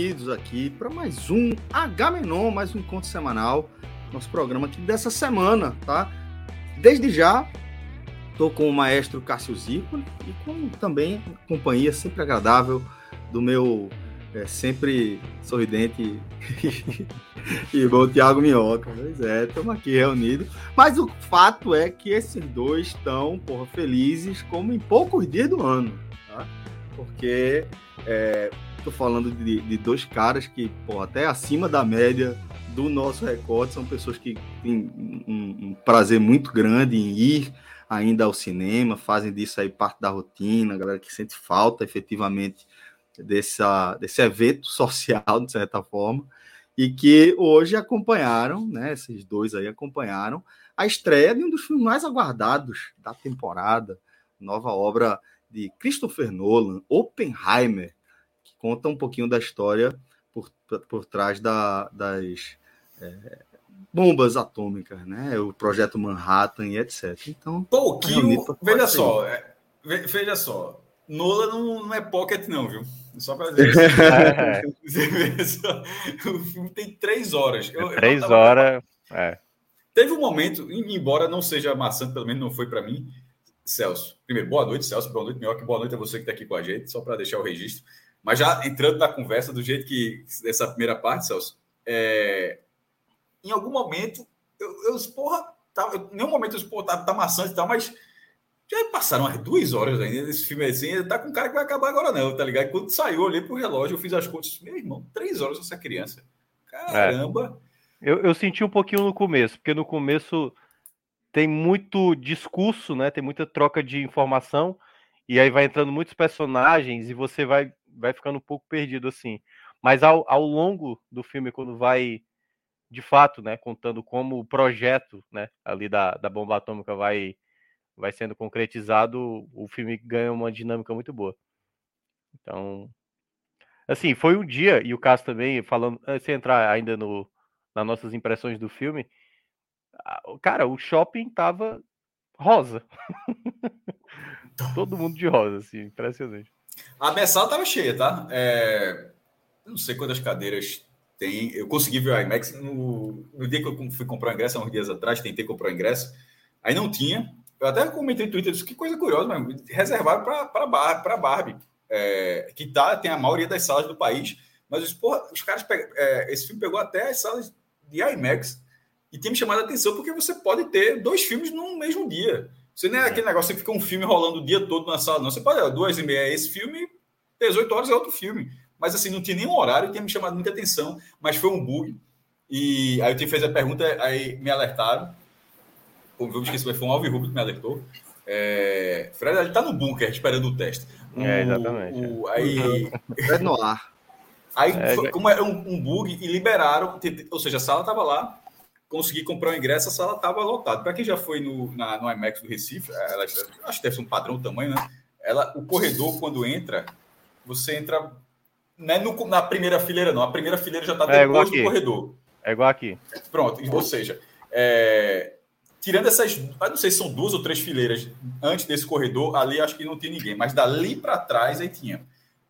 Reunidos aqui para mais um H-Menon, mais um encontro semanal, nosso programa aqui dessa semana, tá? Desde já, estou com o maestro Cássio Zico e com também a companhia sempre agradável do meu é, sempre sorridente e bom Tiago Minhoca. Pois é, estamos aqui reunidos. Mas o fato é que esses dois estão porra, felizes como em poucos dias do ano, tá? Porque estou falando de, de, dois caras que, porra, até acima da média do nosso recorde, são pessoas que têm um, um, prazer muito grande em ir ainda ao cinema, fazem disso aí parte da rotina, galera que sente falta efetivamente dessa, desse evento social, de certa forma, e que hoje acompanharam, né, esses dois aí acompanharam a estreia de um dos filmes mais aguardados da temporada, nova obra de Christopher Nolan, Oppenheimer, conta um pouquinho da história por, por trás da, das é, bombas atômicas, né? O projeto Manhattan e etc. Então, pouquinho. Veja só, é, veja só. Nola não, não, é pocket, não, viu? Só para dizer. O filme tem três horas. Eu, três eu horas. É. Teve um momento, embora não seja maçante, pelo menos não foi para mim, Celso. Primeiro, boa noite, Celso. Boa noite, Minhoca. Boa noite a você que está aqui com a gente, só para deixar o registro. Mas já entrando na conversa, do jeito que, dessa primeira parte, Celso, é, em algum momento, eu, eu porra, tá, em nenhum momento eu porra, tá, tá maçante e tal, mas já passaram umas duas horas ainda desse filme assim, tá com cara que vai acabar agora não, tá ligado? Quando saiu, eu olhei pro relógio, eu fiz as contas, meu irmão, três horas essa criança. Caramba! É. Eu, eu senti um pouquinho no começo, porque no começo tem muito discurso, né? Tem muita troca de informação, e aí vai entrando muitos personagens e você vai, vai ficando um pouco perdido assim. Mas ao, ao longo do filme, quando vai de fato, né, contando como o projeto, né, ali da, da bomba atômica vai vai sendo concretizado, o filme ganha uma dinâmica muito boa. Então, assim, foi um dia e o caso também falando, eh, sem entrar ainda no nas nossas impressões do filme, cara, o shopping tava rosa. Todo mundo de rosa, assim, impressionante. A Bessal tava cheia, tá? É... Não sei quantas cadeiras tem, eu consegui ver o IMAX no, no dia que eu fui comprar ingresso, há uns dias atrás, tentei comprar o ingresso, aí não tinha. Eu até comentei no Twitter, disse, que coisa curiosa, mas reservaram para Bar, Barbie, é, que tá, tem a maioria das salas do país, mas os, porra, os caras, pegam, é, esse filme pegou até as salas de IMAX e tem me chamado a atenção porque você pode ter dois filmes no mesmo dia. Você não é aquele negócio que fica um filme rolando o dia todo na sala, não. Você pode, duas e meia é esse filme, 18 horas é outro filme mas assim, não tinha nenhum horário, tinha me chamado muita atenção, mas foi um bug. E aí eu fez a pergunta, aí me alertaram. Eu esqueci, foi um Alvi Rubio que me alertou. É, Fred, ele tá no bunker esperando o teste. É, exatamente. O, é. aí, Fred no ar. Aí, é, como era um, um, bug, e liberaram, ou seja, a sala estava lá, consegui comprar o ingresso, a sala estava lotada. Para quem já foi no, na, no IMAX do Recife, ela, acho que deve ser um padrão tamanho, né? Ela, o corredor, quando entra, você entra não é no, na primeira fileira, não. A primeira fileira já está é depois do corredor. É igual aqui. Pronto, ou seja, é, tirando essas, não sei se são duas ou três fileiras antes desse corredor, ali acho que não tinha ninguém, mas dali para trás aí tinha.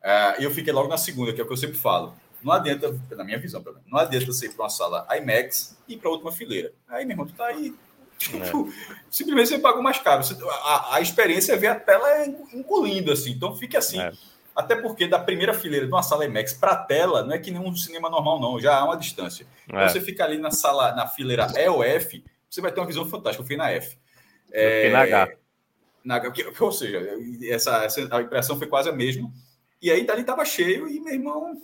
É, eu fiquei logo na segunda, que é o que eu sempre falo. Não adianta, na minha visão, não adianta você ir para uma sala IMAX e ir para a última fileira. Aí, meu irmão, tu tá aí. Tipo, é. simplesmente você pagou mais caro. Você, a, a experiência é ver a tela engolindo, assim. Então fique assim. É até porque da primeira fileira de uma sala IMAX para a tela, não é que nem um cinema normal, não, já há uma distância. Então, é. Então você fica ali na sala, na fileira E ou F, você vai ter uma visão fantástica. Eu fui na F. É, na H. Na, ou seja, essa, essa, a impressão foi quase a mesma. E aí dali estava cheio e, meu irmão,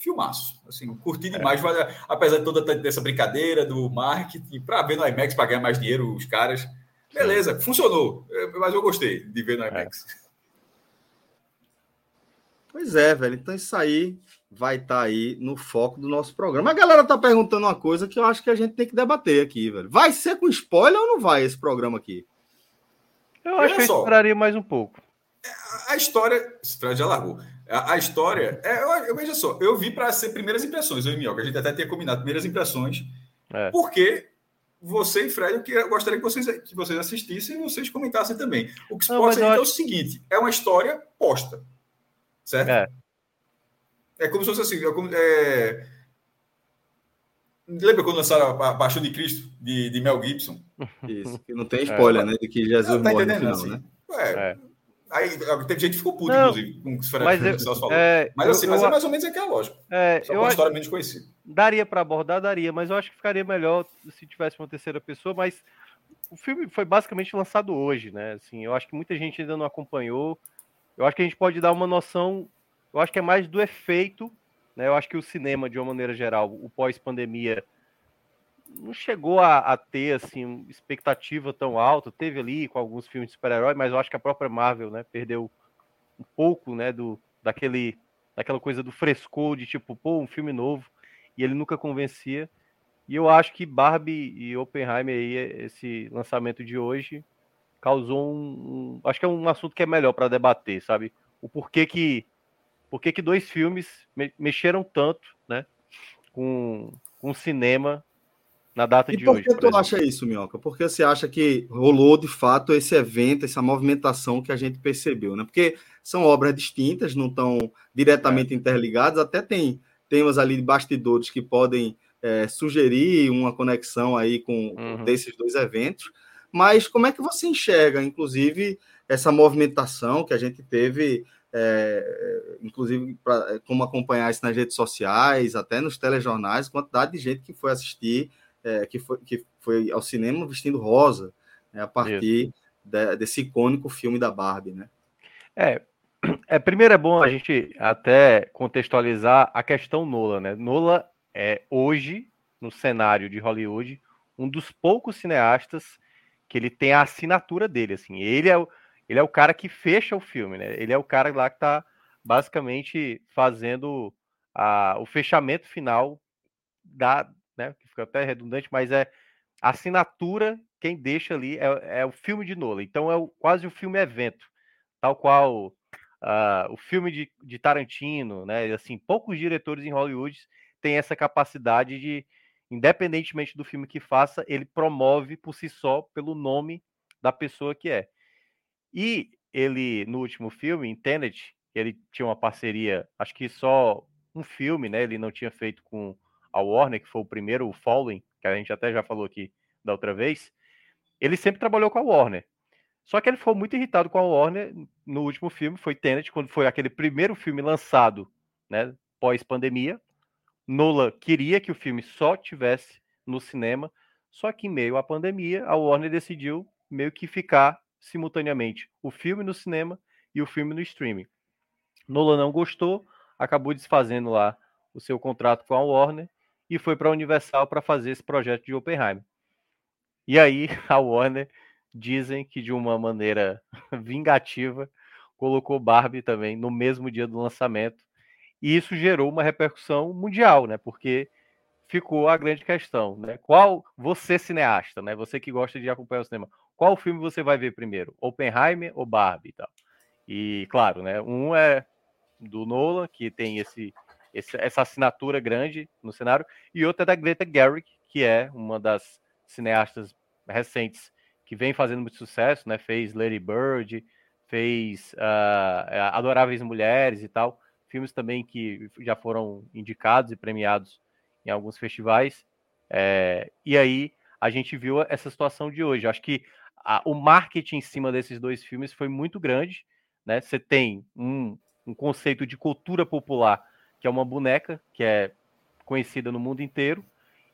filmaço. Assim, curti é. demais, é. apesar de toda essa brincadeira do marketing, para ver no IMAX, para ganhar mais dinheiro, os caras. Beleza, Sim. funcionou. Mas eu gostei de ver no IMAX. É. Pois é, velho. Então isso aí vai estar tá aí no foco do nosso programa. A galera tá perguntando uma coisa que eu acho que a gente tem que debater aqui, velho. Vai ser com spoiler ou não vai esse programa aqui? Eu acho que eu esperaria mais um pouco. A história. Esse já largou. A, a história. É, eu, eu, veja só, eu vi para ser primeiras impressões, eu e Minhoca. A gente até tinha combinado primeiras impressões. É. Porque você e Fred, eu gostaria que vocês, que vocês assistissem e vocês comentassem também. O que se pode ser é o seguinte: é uma história posta. Certo? É. É como se fosse assim. É como, é... Lembra quando lançaram a Paixão de Cristo, de, de Mel Gibson? Isso, que não tem spoiler, é, né? De que Jesus não, tá morre no final, assim, né? É. Aí teve gente que ficou puto, não, inclusive, com o que o Fred falou. É, mas assim, eu, mas é mais ou menos aquela lógica. É, Só eu uma história menos conhecida. Daria para abordar, daria, mas eu acho que ficaria melhor se tivesse uma terceira pessoa, mas o filme foi basicamente lançado hoje, né? Assim, eu acho que muita gente ainda não acompanhou. Eu acho que a gente pode dar uma noção eu acho que é mais do efeito, né? Eu acho que o cinema, de uma maneira geral, o pós-pandemia, não chegou a, a, ter assim expectativa tão alta. Teve ali com alguns filmes de super-herói, mas eu acho que a própria Marvel, né, perdeu um pouco, né, do daquele daquela coisa do frescor de tipo, pô, um filme novo e ele nunca convencia. E eu acho que Barbie e Oppenheimer aí esse lançamento de hoje causou um, um acho que é um assunto que é melhor para debater, sabe? O porquê que por que, dois filmes me mexeram tanto, né, com, com o cinema na data e de hoje. Por que tu acha isso, Minhoca? Porque você acha que rolou de fato esse evento, essa movimentação que a gente percebeu, né? Porque são obras distintas, não estão diretamente é. interligadas, até tem temas ali de bastidores que podem é, sugerir uma conexão aí com uhum. desses dois eventos. Mas como é que você enxerga, inclusive, essa movimentação que a gente teve é, inclusive pra, é, como acompanhar isso nas redes sociais, até nos telejornais, quantidade de gente que foi assistir, é, que, foi, que foi ao cinema vestindo rosa, né, a partir de, desse icônico filme da Barbie, né? É, é, primeiro é bom a gente até contextualizar a questão Nola, né? Nola é hoje, no cenário de Hollywood, um dos poucos cineastas que ele tem a assinatura dele, assim. Ele é o ele é o cara que fecha o filme, né? Ele é o cara lá que está basicamente fazendo a, o fechamento final da, fica até redundante, mas é a assinatura quem deixa ali é, é o filme de Nolan. Então é o, quase o filme evento, tal qual uh, o filme de, de Tarantino, né? Assim, poucos diretores em Hollywood têm essa capacidade de, independentemente do filme que faça, ele promove por si só pelo nome da pessoa que é. E ele, no último filme, em Tenet, ele tinha uma parceria, acho que só um filme, né? Ele não tinha feito com a Warner, que foi o primeiro, o Fallen, que a gente até já falou aqui da outra vez. Ele sempre trabalhou com a Warner. Só que ele ficou muito irritado com a Warner no último filme, foi Tenet, quando foi aquele primeiro filme lançado, né, pós-pandemia. Nola queria que o filme só tivesse no cinema, só que em meio à pandemia, a Warner decidiu meio que ficar simultaneamente o filme no cinema e o filme no streaming. Nolan não gostou, acabou desfazendo lá o seu contrato com a Warner e foi para a Universal para fazer esse projeto de Oppenheimer. E aí a Warner dizem que de uma maneira vingativa colocou Barbie também no mesmo dia do lançamento e isso gerou uma repercussão mundial, né? Porque ficou a grande questão, né? Qual você cineasta, né? Você que gosta de acompanhar o cinema, qual filme você vai ver primeiro? Oppenheimer ou Barbie e tal? E claro, né? Um é do Nolan, que tem esse, esse, essa assinatura grande no cenário, e outro é da Greta Gerwig, que é uma das cineastas recentes que vem fazendo muito sucesso, né? Fez Lady Bird, fez uh, Adoráveis Mulheres e tal, filmes também que já foram indicados e premiados em alguns festivais. É, e aí a gente viu essa situação de hoje. Acho que a, o marketing em cima desses dois filmes foi muito grande. Né? Você tem um, um conceito de cultura popular, que é uma boneca, que é conhecida no mundo inteiro.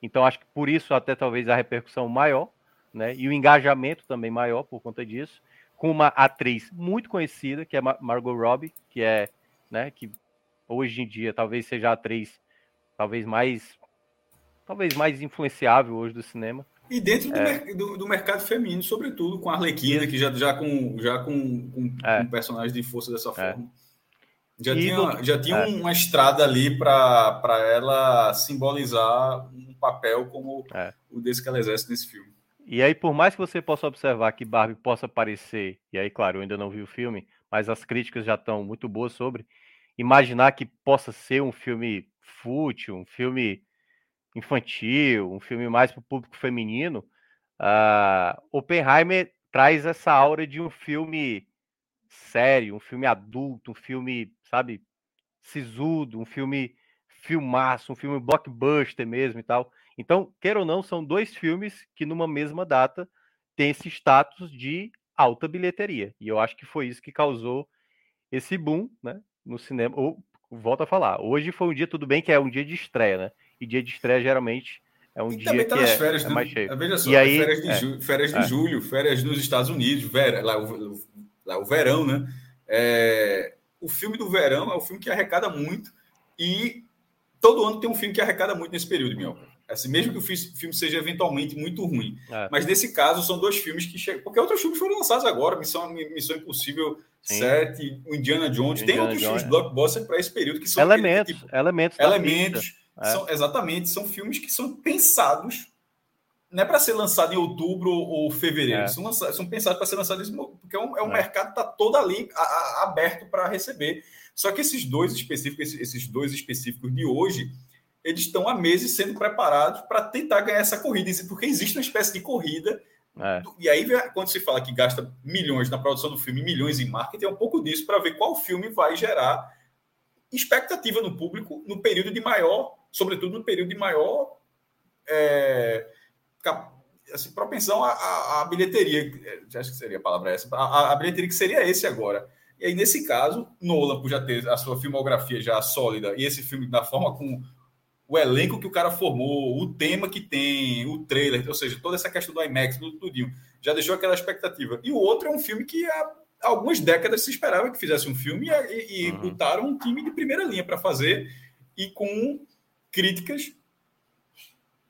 Então, acho que por isso até talvez a repercussão maior. né? E o engajamento também maior por conta disso, com uma atriz muito conhecida, que é Margot Robbie, que é, né, que hoje em dia talvez seja a atriz talvez mais talvez mais influenciável hoje do cinema. E dentro do, é. do, do mercado feminino, sobretudo, com a Arlequina, que já, já com, já com, com, é. um personagem de força dessa é. Já e tinha, do... já tinha é. uma estrada ali para ela simbolizar um papel como é. o desse que ela exerce nesse filme. E aí, por mais que você possa observar que Barbie possa parecer, e aí, claro, eu ainda não vi o filme, mas as críticas já estão muito boas sobre, imaginar que possa ser um filme fútil, um filme infantil, um filme mais para o público feminino, uh, Oppenheimer traz essa aura de um filme sério, um filme adulto, um filme, sabe, sisudo, um filme filmaço, um filme blockbuster mesmo e tal. Então, queira ou não, são dois filmes que numa mesma data têm esse status de alta bilheteria. E eu acho que foi isso que causou esse boom, né, no cinema. Ou, volto a falar, hoje foi um dia, tudo bem que é um dia de estreia, né? e dia de estreia geralmente é um e dia tá que é, férias, é mais cheio. Veja só, e aí, férias, de, é, ju, férias de é. julho, férias nos Estados Unidos, vera, lá, o, verão, né? É, o filme do verão é um filme que arrecada muito e todo ano tem um filme que arrecada muito nesse período, Minhoca. Assim, mesmo que o filme seja eventualmente muito ruim. É. Mas nesse caso, são dois filmes que chegam. Porque outros filmes foram lançados agora: Missão, Missão Impossível Sim. 7, o Indiana Jones. Indiana tem outros Jones, filmes é. blockbuster para esse período que são. Elementos. Tipo, elementos. Elementos. É. São, exatamente, são filmes que são pensados não é para ser lançado em outubro ou fevereiro, é. são, lançados, são pensados para ser lançados porque é um, é um é. mercado que está todo ali a, a, aberto para receber. Só que esses dois específicos, esses, esses dois específicos de hoje, eles estão há meses sendo preparados para tentar ganhar essa corrida, porque existe uma espécie de corrida. É. E aí, quando se fala que gasta milhões na produção do filme, milhões em marketing, é um pouco disso para ver qual filme vai gerar expectativa no público no período de maior sobretudo no período de maior é, assim, propensão à, à, bilheteria, é, acho que seria a palavra essa, a, a, bilheteria que seria esse agora. E aí, nesse caso, Nolan, por já ter a sua filmografia já sólida, e esse filme da forma com o elenco que o cara formou, o tema que tem, o trailer, ou seja, toda essa questão do IMAX, tudo tudinho, já deixou aquela expectativa. E o outro é um filme que há algumas décadas se esperava que fizesse um filme e, e, e uhum. botaram um time de primeira linha para fazer e com críticas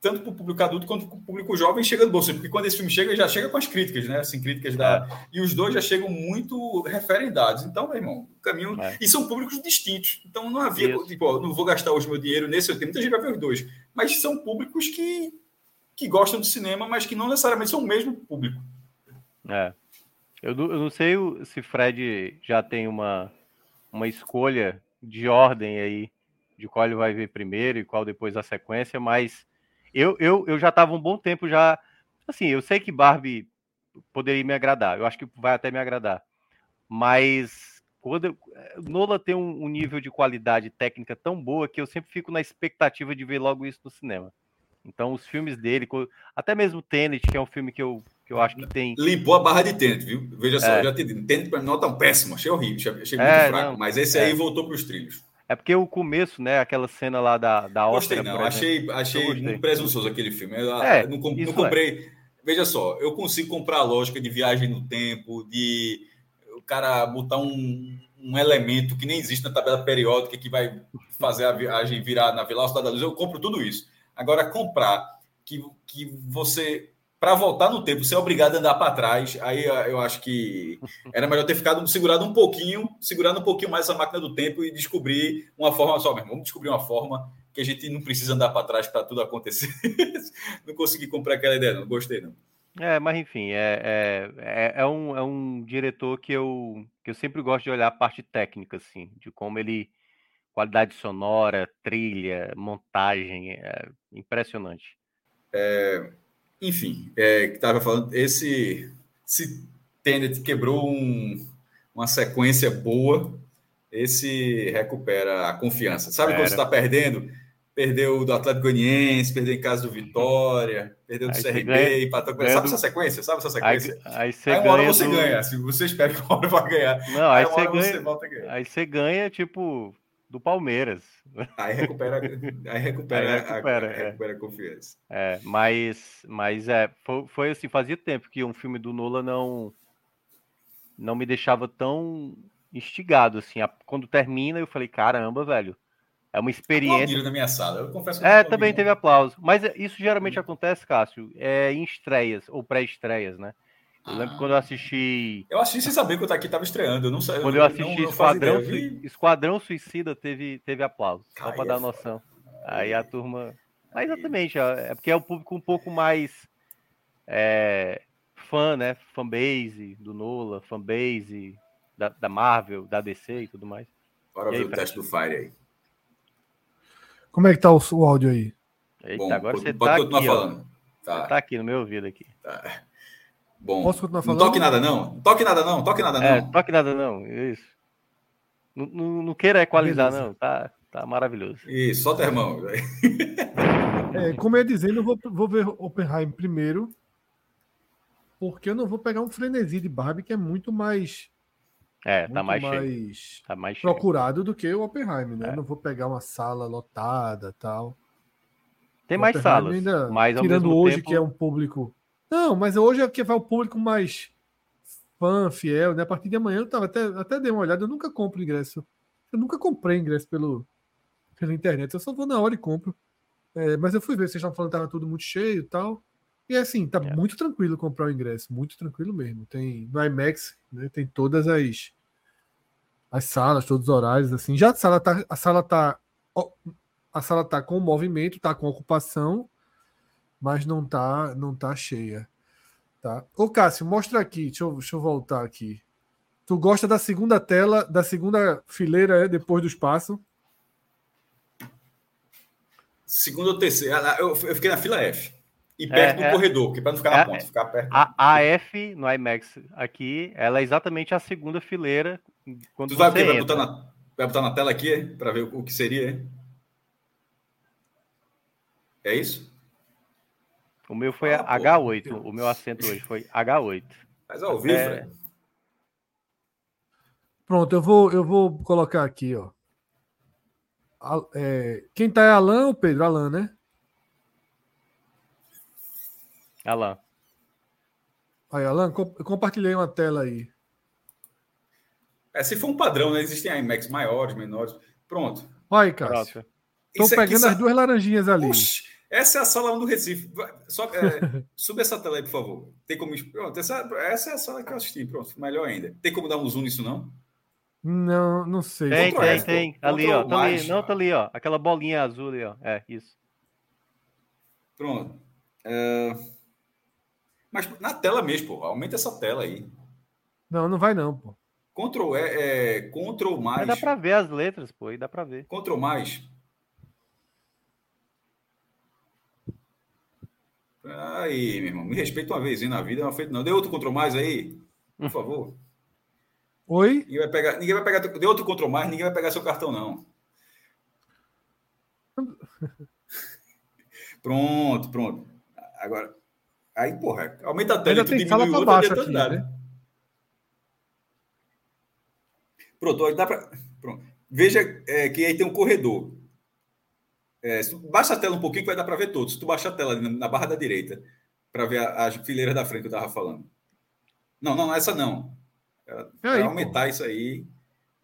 tanto para o público adulto quanto para o público jovem chega do bolso, porque quando esse filme chega, já chega com as críticas, né? Assim, críticas da. É. E os dois já chegam muito referem dados. Então, meu irmão, o caminho. É. E são públicos distintos. Então não havia, Isso. tipo, não vou gastar hoje meu dinheiro nesse, eu tenho muita gente vai ver os dois. Mas são públicos que, que gostam de cinema, mas que não necessariamente são o mesmo público. É. Eu, eu não sei se Fred já tem uma, uma escolha de ordem aí de qual ele vai ver primeiro e qual depois a sequência, mas eu, eu, eu já estava um bom tempo já. Assim, eu sei que Barbie poderia me agradar, eu acho que vai até me agradar, mas quando Nola tem um, um, nível de qualidade técnica tão boa que eu sempre fico na expectativa de ver logo isso no cinema. Então, os filmes dele, até mesmo Tenet, que é um filme que eu, que eu acho que tem. Limpou a barra de Tenet, viu? Veja só, é. já te Tenet para mim não é tão péssimo, achei horrível, achei muito é, fraco, não, mas esse é. aí voltou para os trilhos. É porque o começo, né? Aquela cena lá da, da Gostei, não. Achei, achei muito presunçoso aquele filme. Eu, é, não, não comprei. É. Veja só, eu consigo comprar a lógica de viagem no tempo, de o cara botar um, um elemento que nem existe na tabela periódica que vai fazer a viagem virar na velocidade da luz. Eu compro tudo isso. Agora, comprar que, que você para voltar no tempo, ser obrigado a andar para trás, aí eu acho que era melhor ter ficado segurado um pouquinho, segurando um pouquinho mais essa máquina do tempo e descobrir uma forma só, mesmo. Vamos descobrir uma forma que a gente não precisa andar para trás para tudo acontecer. não consegui comprar aquela ideia, não gostei não. É, mas enfim, é, é, é, é, um, é um diretor que eu, que eu sempre gosto de olhar a parte técnica, assim, de como ele. Qualidade sonora, trilha, montagem, é impressionante. É, enfim, é, que estava falando, esse, esse Tenet quebrou um, uma sequência boa, esse recupera a confiança. Sabe Era. quando você está perdendo? Perdeu do Atlético Goianiense, perdeu em casa do Vitória, perdeu do aí CRB, ganha, empatou com... Sabe essa sequência? Sabe essa sequência? Aí, aí, você aí uma hora você do... ganha, se você espera que uma hora vai ganhar. Não, aí, aí você ganha, você volta a ganhar. Aí você ganha, tipo, do Palmeiras. Aí recupera, aí recupera, Aí recupera, a, é. recupera a confiança. É, mas, mas é, foi, foi assim, fazia tempo que um filme do Nolan não não me deixava tão instigado assim. A- Quando termina, eu falei, caramba, velho, é uma experiência. Na minha sala. Eu confesso É, também teve aplauso. Mas isso geralmente acontece, Cássio, é, em estreias ou pré-estreias, né? Eu lembro Ah. quando eu assisti. Eu assisti sem saber que o Taki estava estreando. Eu não sei. Quando eu assisti não, não Esquadrão, ideia. Eu Sui- vi- Esquadrão Suicida, teve, teve aplauso. Só Aí pra é dar foda. noção. Aí a turma. Mas exatamente, é porque é um público um pouco mais é, fã, né? Fanbase do Nola, fanbase da, da Marvel, da DC e tudo mais. Bora ver o teste do Fire aí. Como é que tá o, o áudio aí? Eita, Bom, agora pode, você pode tá aqui, ó. falando. Tá, Você tá aqui no meu ouvido aqui. tá. Bom. Posso continuar Não falando? toque nada, não. Não Toque nada, não. Toque nada, É, não. toque nada não, isso. Não, não, não queira equalizar, Beleza. não. Tá, tá maravilhoso. Isso, solta a irmão. É, como eu ia dizendo, eu vou, vou ver Oppenheim primeiro, porque eu não vou pegar um frenesi de Barbie que é muito mais, É, muito tá mais, mais Tá mais cheio. procurado do que o Oppenheim, né? É. Eu não vou pegar uma sala lotada tal. Tem mais salas, ainda- mas ao tirando mesmo hoje tempo... que é um público. Não, mas hoje é que vai o público mais fã, fiel, né? A partir de amanhã eu tava até, até dei uma olhada, eu nunca compro ingresso. Eu nunca comprei ingresso pelo, pela internet, eu só vou na hora e compro. É, mas eu fui ver, vocês estavam falando que tava tudo muito cheio e tal. E assim, tá É. muito tranquilo comprar o ingresso, muito tranquilo mesmo. Tem no IMAX, né? Tem todas as as salas, todos os horários assim. Já a sala tá a sala tá a sala tá com movimento, tá com ocupação, mas não tá não tá cheia, tá? Ô Cássio, mostra aqui, deixa eu, deixa eu voltar aqui. Tu gosta da segunda tela, da segunda fileira é, depois do espaço? Segundo ou terceiro. Ah, Eu, eu fiquei na fila F. E É, perto do é. corredor, que para não ficar na É, ponta, ficar perto. A AF no IMAX aqui, ela é exatamente a segunda fileira quando Tu vai, você vai, entra. botar na, vai botar na tela aqui para ver o, o que seria? é? É isso? O meu foi Ah, pô, H8, Deus. o meu assento hoje foi H8. Mas ao vivo, É. Fred. Pronto, eu vou eu vou colocar aqui, ó. A- é, quem tá é Alan ou Pedro? Alan, né? Alan. Aí, Alan, com- eu compartilhei uma tela aí. É, se for um padrão, né? Existem IMAX maiores, menores. Pronto. Olha aí, Cássio. Isso aqui pegando sa- as duas laranjinhas ali. Oxi, essa é a sala 1 do Recife. Vai, Só, é, sube essa tela aí, por favor. Tem como. Pronto, essa, essa é a sala que eu assisti. Pronto, melhor ainda. Tem como dar um zoom nisso, não? Não, não sei. Tem, Ctrl tem, F, pô. tem. Ali, ó. Tá ali. mais, Não, cara. tá ali, ó. Aquela bolinha azul ali, ó. É, isso. Pronto. É, Mas na tela mesmo, pô. Aumenta essa tela aí. Não, não vai não, pô. Ctrl, é, é, Ctrl Mas mais. dá pra ver as letras, pô. Aí dá pra ver. Ctrl mais. Aí, meu irmão. Me respeita uma vez na vida, não é feito não. Dê outro Ctrl mais aí, por favor. Oi? Ninguém vai pegar, ninguém vai pegar, dê outro Ctrl mais, ninguém vai pegar seu cartão não. Pronto, pronto. Agora, aí, porra, aumenta a tela, tu tem diminui sala outro, baixo aqui, nada. né? Pronto, dá pra. Pronto. Veja é, que aí tem um corredor. É, baixa a tela um pouquinho que vai dar para ver todos. Se tu baixar a tela na, barra da direita para ver a- as fileiras da frente que eu tava falando. Não, não, essa não. É, É aí, é pô. aumentar isso aí.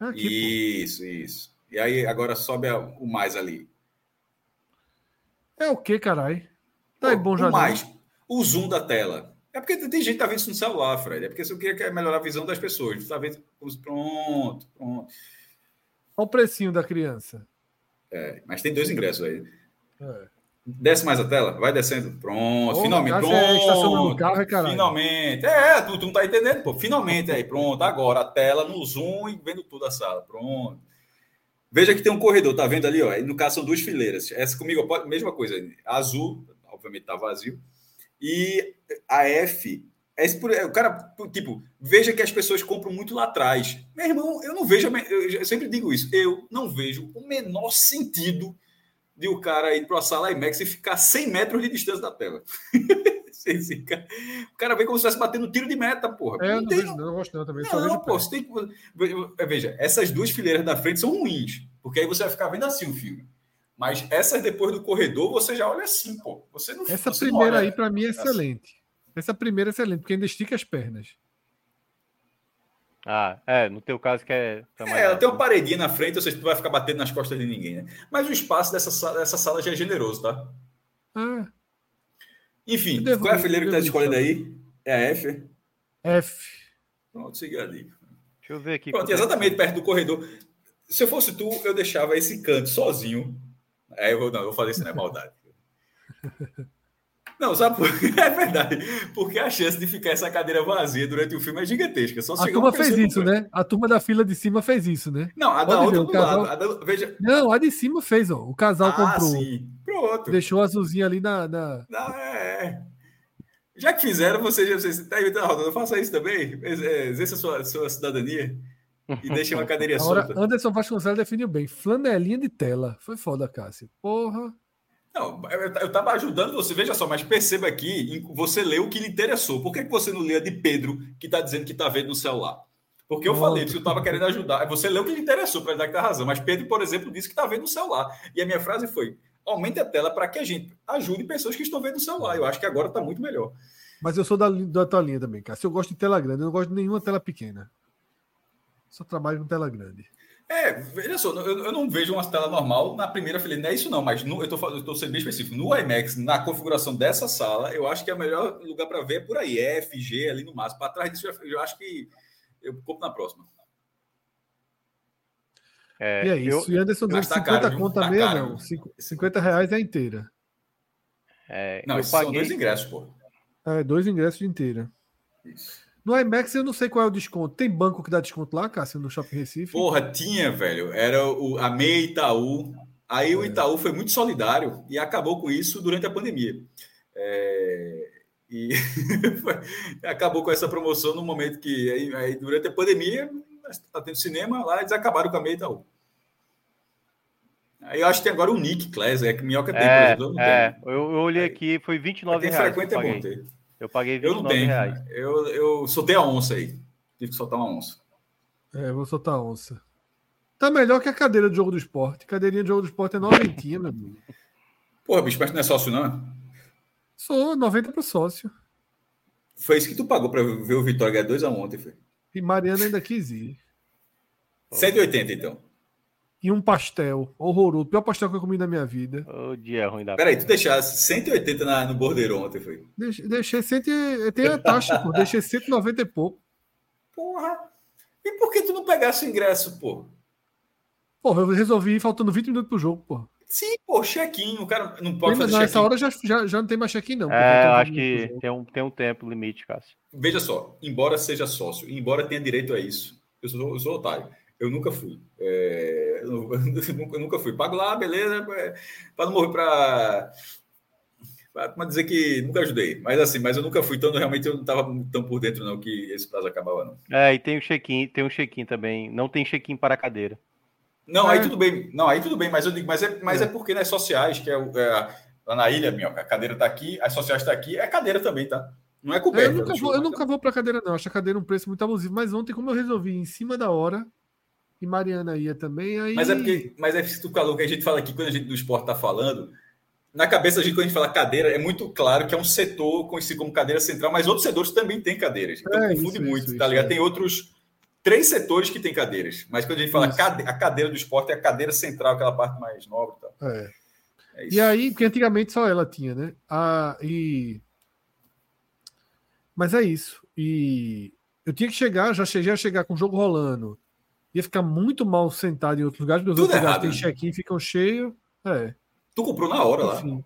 É aqui, isso, isso. E aí agora sobe a- o mais ali. pô. É o que, caralho? Tá aí Pô, bom já. o mais, o zoom da tela. É porque tem gente que tá vendo isso no celular, Fred. É porque você quer melhorar a visão das pessoas. Tá vendo. Pronto, pronto. Olha o precinho da criança. É, mas tem dois ingressos aí. É. Desce mais a tela, vai descendo. Pronto, finalmente. É Pronto. carro, é caralho. Finalmente. É, tu, tu não tá entendendo, pô. Finalmente aí, pronto. Agora a tela no zoom e vendo tudo a sala. Pronto. Veja que tem um corredor, tá vendo ali, ó? No caso são duas fileiras. Essa comigo, mesma coisa. Azul, obviamente tá vazio. E a F, é esse é, o cara, tipo, veja que as pessoas compram muito lá atrás. Meu irmão, eu não vejo, eu sempre digo isso, eu não vejo o menor sentido de o cara ir para a sala IMAX e ficar 100 metros de distância da tela. o cara vem como se estivesse batendo tiro de meta, porra. É, não, não, tem, vejo, não gosto não também. não, não, pô, tem que. Veja, essas duas fileiras da frente são ruins, porque aí você vai ficar vendo assim o filme. Mas essas depois do corredor, você já olha assim, pô. Você não Essa você não primeira olha aí, pra mim, é assim. excelente. Essa primeira é excelente, porque ainda estica as pernas. Ah, é, no teu caso que é. tá É, ela alto, tem uma né? paredinha na frente, ou seja, tu vai ficar batendo nas costas de ninguém, né? Mas o espaço dessa sala, dessa sala já é generoso, tá? Ah, Enfim, devo- qual é a fileira que tá escolhendo aí? É a F? F. Pronto, segui ali. Deixa eu ver aqui. Pronto, é exatamente perto do corredor. Se eu fosse tu, eu deixava esse canto sozinho. É, eu vou, não, eu vou fazer isso, não é maldade. Não, sabe por? É verdade. Porque a chance de ficar essa cadeira vazia durante o filme é gigantesca. Só A turma fez isso, né? A turma da fila de cima fez isso, né? Não, a da Pode outra ver, do casal- lado. A da- veja. Não, a de cima fez, ó. O casal Ah, comprou. sim. Pronto. Deixou a azulzinha ali na. na- Não, é. Já que fizeram, você já você está inventando a roda, faça isso também. É, Exerça a sua, sua cidadania e deixe uma cadeirinha Agora, solta. Anderson Vasconcelos definiu bem. Flanelinha de tela. Foi foda, Cássio. Porra. Não, eu estava ajudando você, veja só, mas perceba aqui, você leu o que lhe interessou. Por que, que você não lê a de Pedro, que está dizendo que está vendo no celular? Porque eu Pronto. falei que eu estava querendo ajudar. Você leu o que lhe interessou, para dar que tá razão. Mas Pedro, por exemplo, disse que está vendo no celular. E a minha frase foi: aumente a tela para que a gente ajude pessoas que estão vendo no celular. Eu acho que agora está muito melhor. Mas eu sou da, da linha também, Cássio. Eu gosto de tela grande. Eu não gosto de nenhuma tela pequena. Só trabalho com tela grande. É, veja só, eu, eu não vejo uma tela normal na primeira fileira, não é isso não, mas no, eu estou sendo bem específico. No IMAX, na configuração dessa sala, eu acho que é o melhor lugar para ver é por aí, F, G, ali no máximo. Para trás disso, eu, eu acho que eu compro na próxima. É, e é eu- isso. E Anderson dizendo tá 50 caro, conta Tá? Cinco- 50 reais é inteira. é, Não, eu esses são paguei. dois ingressos, pô. É, dois ingressos de inteira. Isso. No IMAX eu não sei qual é o desconto. Tem banco que dá desconto lá, Cássio, no Shopping Recife? Porra, tinha, velho. Era o, a meia Itaú. Aí o Itaú foi muito solidário e acabou com isso durante a pandemia. É, e foi- acabou com essa promoção no momento que, aí, aí durante a pandemia, está tendo cinema lá, eles acabaram com a meia Itaú. Aí eu acho que tem agora o Nick Class, é que Minhoca tem, por É, exemplo. Eu é, eu, eu olhei aqui, foi Pra 29 quem reais. que frequenta é bom ter. Eu paguei Eu não 29 tenho. reais. Eu, eu soltei a onça aí. Tive que soltar uma onça. É, eu vou soltar a onça. Tá melhor que a cadeira do jogo do esporte. Cadeirinha de jogo do esporte é noventinha, meu amigo. Porra, bicho, mas tu não é sócio, não? Sou 90 pro sócio. Foi isso que tu pagou para ver o Vitória ganhar 2x1 ontem, foi? E Mariana ainda quis ir. 180, então. E um pastel horroroso. O pior pastel que eu comi na minha vida. O dia ruim da Peraí, tu deixasse 180 na, no bordeiro ontem, foi? Deixei, deixei cento e... Tem a taxa, pô. Deixei 190 e pouco. Porra! E por que tu não pegasse o ingresso, pô? Porra, eu resolvi ir faltando 20 minutos pro jogo, porra. Sim, pô, check-in. O cara não pode Mas fazer nessa hora já, já, já não tem mais check-in, não. É, eu acho 20 minutos que jogo. tem um, tem um tempo limite, Cássio. Veja só, embora seja sócio, embora tenha direito a isso, eu sou, eu sou otário. Eu nunca fui. É, eu, eu nunca, eu nunca fui. Pago lá, beleza, para não morrer para. Para dizer que nunca ajudei. Mas assim, mas eu nunca fui, então realmente eu não estava tão por dentro, não, que esse prazo acabava, não. É, e tem o check-in, tem um check-in também. Não tem check-in para a cadeira. Não, É. aí tudo bem. Não, aí tudo bem, mas eu digo, mas é, mas é. É. porque nas sociais, que é, o- é lá na ilha, minha, a cadeira tá aqui, as sociais tá aqui, é cadeira também, tá? Não é É, coberta. eu nunca, vou, eu nunca vou pra cadeira, não. Acho a cadeira um preço muito abusivo. Mas ontem, como eu resolvi em cima da hora, e Mariana ia também, aí. Mas é porque, mas é isso que o que a gente fala aqui, quando a gente do esporte tá falando, na cabeça da gente, quando a gente fala cadeira, é muito claro que é um setor conhecido como cadeira central, mas outros setores também têm cadeiras. Então É, confunde isso, muito, isso, tá ligado? é. Tem outros três setores que têm cadeiras. Mas quando a gente fala cade- a cadeira do esporte é a cadeira central, aquela parte mais nobre e tal. É. É. E aí, porque antigamente só ela tinha, né? Ah, e... Mas é isso. E eu tinha que chegar, já cheguei a chegar com o jogo rolando. Ia ficar muito mal sentado em outros lugares, porque os Tudo outros lugares têm né? check-in, ficam cheios. É. Tu comprou na hora lá. Enfim.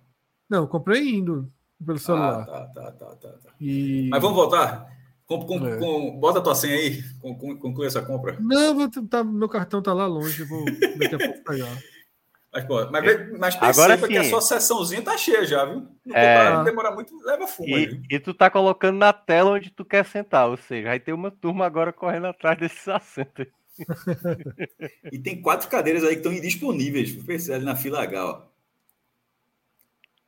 Não, eu comprei indo pelo celular. Ah, tá, tá, tá, tá, tá. E... Mas vamos voltar? Com, com, É. com- bota a tua senha aí, com, com, conclui essa compra. Não, vou tentar, meu cartão tá lá longe, vou daqui a pouco pegar. Mas, pô, mas, mas Agora perceba que a sim. sua sessãozinha tá cheia já, viu? Não É. demora- demora muito, leva fumo aí. E, e tu tá colocando na tela onde tu quer sentar, ou seja, vai ter uma turma agora correndo atrás desses assentos. E tem quatro cadeiras aí que estão indisponíveis. Percebe ali na fila H, ó.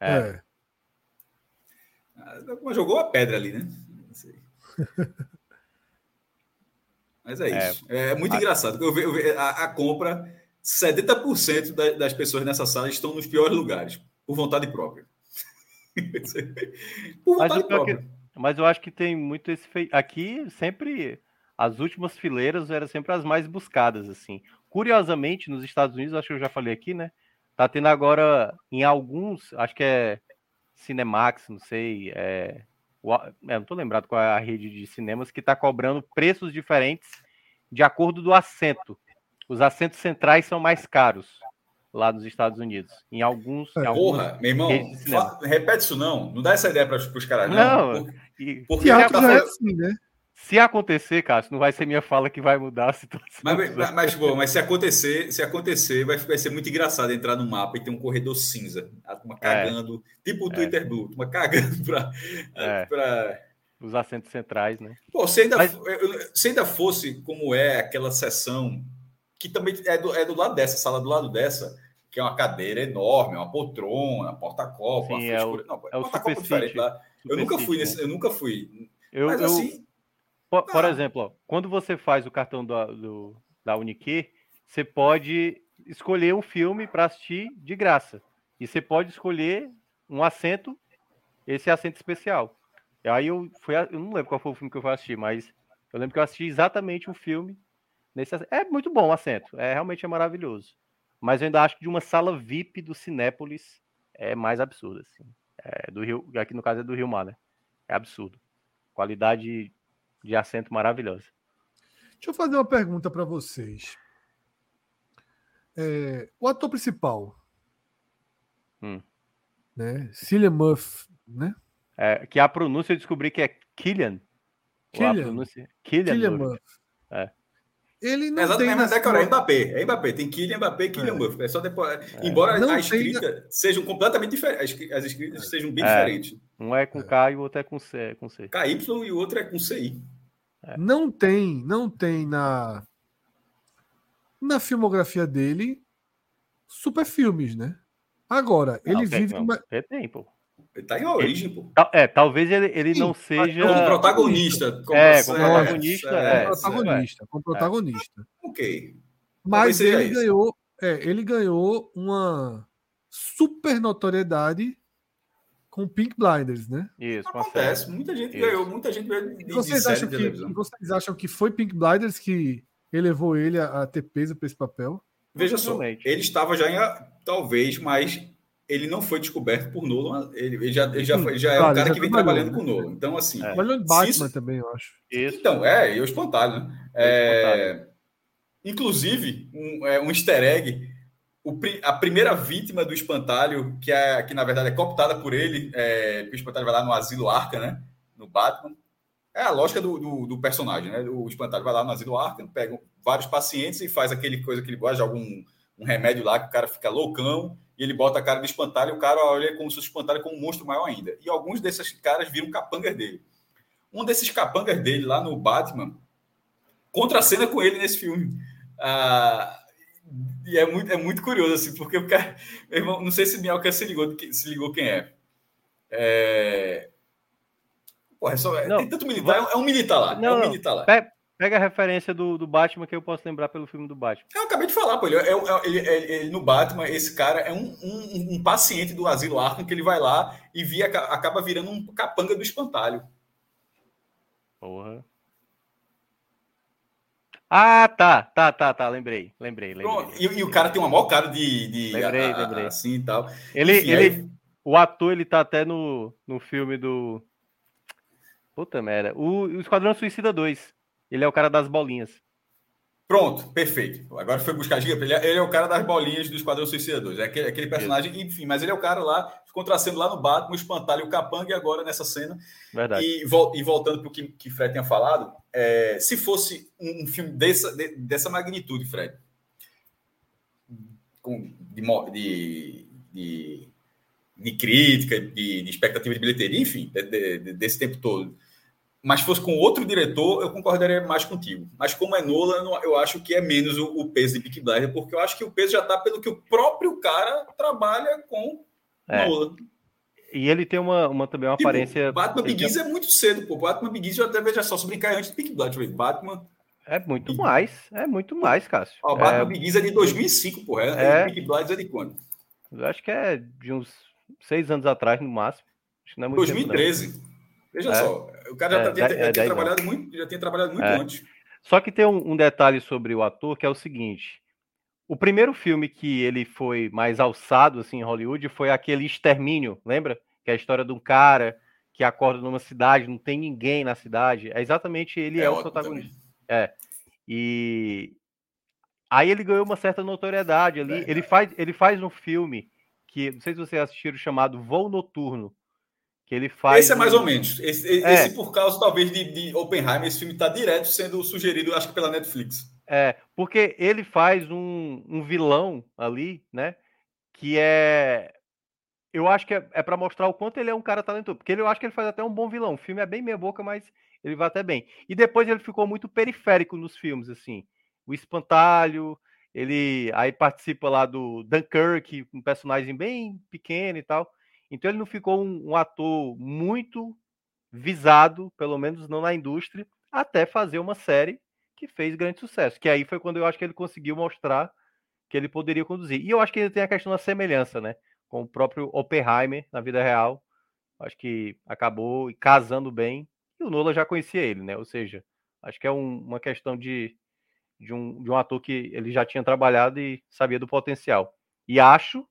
É. É. Mas jogou a pedra ali, né? Não sei. Mas é, é isso. É, muito a... engraçado. Eu vejo, a, a, compra, 70% da, das pessoas nessa sala estão nos piores lugares, por vontade própria. por vontade mas própria. Que, mas eu acho que tem muito esse. Fe... Aqui, sempre. As últimas fileiras eram sempre as mais buscadas, assim. Curiosamente, nos Estados Unidos, acho que eu já falei aqui, né? Tá tendo agora em alguns, acho que é Cinemax, não sei, é, é, não tô lembrado qual é a rede de cinemas que está cobrando preços diferentes de acordo do assento. Os assentos centrais são mais caros lá nos Estados Unidos. Em alguns. Em Porra, meu irmão, repete isso não. Não dá essa ideia para os caras, não. Não, porque, porque teatro já é assim, né? Se acontecer, Cássio, não vai ser minha fala que vai mudar a situação. Mas, mas, mas, bom, mas se acontecer, se acontecer, vai, vai ser muito engraçado entrar no mapa e ter um corredor cinza. A turma é. cagando, é. tipo o Twitter é. Blue, turma cagando para. É. Pra... Os assentos centrais, né? Pô, se ainda, mas... se ainda fosse como é aquela sessão, que também é do, é do lado dessa, sala do lado dessa, que é uma cadeira enorme, uma poltrona, porta-copa, uma é o, não, é o porta-copa diferente lá. Eu nunca fui nesse, eu nunca fui. Eu, mas assim. Por, por ah. exemplo, ó, quando você faz o cartão do, do da Unique, você pode escolher um filme para assistir de graça. E você pode escolher um assento, esse assento especial. E aí eu fui, eu não lembro qual foi o filme que eu fui assistir, mas eu lembro que eu assisti exatamente um filme nesse assento. É muito bom o assento, é realmente é maravilhoso. Mas eu ainda acho que de uma sala VIP do Cinépolis é mais absurdo assim. É do Rio, aqui no caso é do Rio Mar, né? É absurdo. Qualidade de assento maravilhosa. Deixa eu fazer uma pergunta para vocês. É, o ator principal, hum. né? Cillian Murphy, né? É, que a pronúncia eu descobri que é Killian. Killian. Killian, Killian Murphy. Murphy. É. Ele não Exatamente, tem. Mas é, cara, é Mbappé. É Mbappé. Tem Kylian Mbappé e Kylian é. Murphy. É só depois. É. Embora não a escrita tem... sejam completamente diferentes. As escritas é. sejam bem é. diferentes. Um é com K e o outro é com C. Com C. KY e o outro é com CI. É. Não tem, não tem na na filmografia dele super filmes, né? Agora, não, ele tem, vive. Não, uma... Tem, pô. Ele tá em origem, pô. É, talvez ele, ele Sim, não seja. Como protagonista. Como é, como protagonista. É, é, protagonista. Como protagonista. Ok. Mas ele ganhou, é, ele ganhou uma super notoriedade com Pink Blinders, né? Isso, acontece. Muita gente Isso. ganhou, muita gente ganhou de, vocês de acham que, Vocês acham que foi Pink Blinders que elevou ele a, a ter peso para esse papel? Veja só, ele estava já em, talvez, mas ele não foi descoberto por Nolan. Ele, ele já, ele já, foi, já é um cara que vem trabalhando com Nolan. Então, assim. É. Trabalhou em Batman isso... também, eu acho. Então, é, e o espantalho, né? É... Inclusive, um, é, um easter egg. O, a primeira vítima do espantalho, que, é, que na verdade é cooptada por ele, é, o espantalho vai lá no asilo Arca, né? No Batman. É a lógica do, do, do, personagem, né? O espantalho vai lá no asilo Arca, pega vários pacientes e faz aquele coisa que ele gosta de algum um remédio lá que o cara fica loucão e ele bota a cara do espantalho e o cara olha como se o espantalho como um monstro maior ainda. E alguns desses caras viram capangas dele. Um desses capangas dele lá no Batman contra a cena com ele nesse filme. Ah, e é muito, é muito curioso, assim, porque o cara. Irmão, não sei se Mielka se ligou, se ligou quem é. É. Porra, é só, não, tem tanto militar, vai... é um militar lá. Não, é um militar lá. Pega a referência do, do Batman que eu posso lembrar pelo filme do Batman. Eu acabei de falar, pô. Ele, é, é, ele, ele, ele no Batman, esse cara é um, um, um, paciente do asilo Arkham que ele vai lá e via, acaba virando um capanga do espantalho. Porra. Ah, tá, tá, tá, tá. Lembrei, lembrei, lembrei. E, e, o cara tem uma maior cara de. de lembrei, a, lembrei. Assim e tal. Ele, Enfim, ele, aí... O ator, ele tá até no, no filme do. Puta merda. O, o Esquadrão Suicida 2. Ele é o cara das bolinhas. Pronto, perfeito. Agora foi buscar dica ele. Ele é o cara das bolinhas do Esquadrão Suicida 2. É aquele, aquele personagem, Isso. enfim, mas ele é o cara lá, contracendo lá no Batman, o espantalho, o capanga, e agora nessa cena. Verdade. E, e voltando para o que, que Fred tinha falado, é, se fosse um, um filme dessa, de, dessa magnitude, Fred, com, de, de, de, de crítica, de, de, expectativa de bilheteria, enfim, de, desse tempo todo mas fosse com outro diretor, eu concordaria mais contigo. Mas como é Nolan, eu acho que é menos o, peso de Peaky Blinders, porque eu acho que o peso já está pelo que o próprio cara trabalha com é. Nolan. E ele tem uma, uma também uma tipo, aparência. Batman Begins é muito cedo, pô. Batman Begins eu até veja só, se brincar antes do Pink Blood, Batman. É muito mais, é muito mais, Cássio. Ó, Batman é... Begins é de 2005, pô. É, é... Pink Blood é de quando? Eu acho que é de uns seis anos atrás, no máximo. Acho que não é muito 2013. Tempo, Veja é. só, o cara já, é, tá, já, tinha trabalhado muito, já tinha trabalhado muito antes. Só que tem um, um detalhe sobre o ator que é o seguinte: o primeiro filme que ele foi mais alçado assim, em Hollywood foi aquele Extermínio, lembra? Que é a história de um cara que acorda numa cidade, não tem ninguém na cidade. É exatamente ele é, é o protagonista. Também. É. E aí ele ganhou uma certa notoriedade ali. É, ele faz, ele faz um filme que não sei se vocês assistiram chamado Voo Noturno. Que ele faz. Esse é mais um... ou menos. Esse, é. esse, por causa, talvez, de, de Oppenheimer, esse filme está direto sendo sugerido, acho que pela Netflix. É, porque ele faz um, um vilão ali, né? Que é. Eu acho que é, é para mostrar o quanto ele é um cara talentoso. Porque ele, eu acho que ele faz até um bom vilão. O filme é bem meia-boca, mas ele vai até bem. E depois ele ficou muito periférico nos filmes, assim. O Espantalho, ele aí participa lá do Dunkirk, um personagem bem pequeno e tal. Então ele não ficou um, um ator muito visado, pelo menos não na indústria, até fazer uma série que fez grande sucesso. Que aí foi quando eu acho que ele conseguiu mostrar que ele poderia conduzir. E eu acho que ele tem a questão da semelhança, né? Com o próprio Oppenheimer na vida real. Acho que acabou casando bem. E o Nola já conhecia ele, né? Ou seja, acho que é um, uma questão de, de, um, de um ator que ele já tinha trabalhado e sabia do potencial. E acho,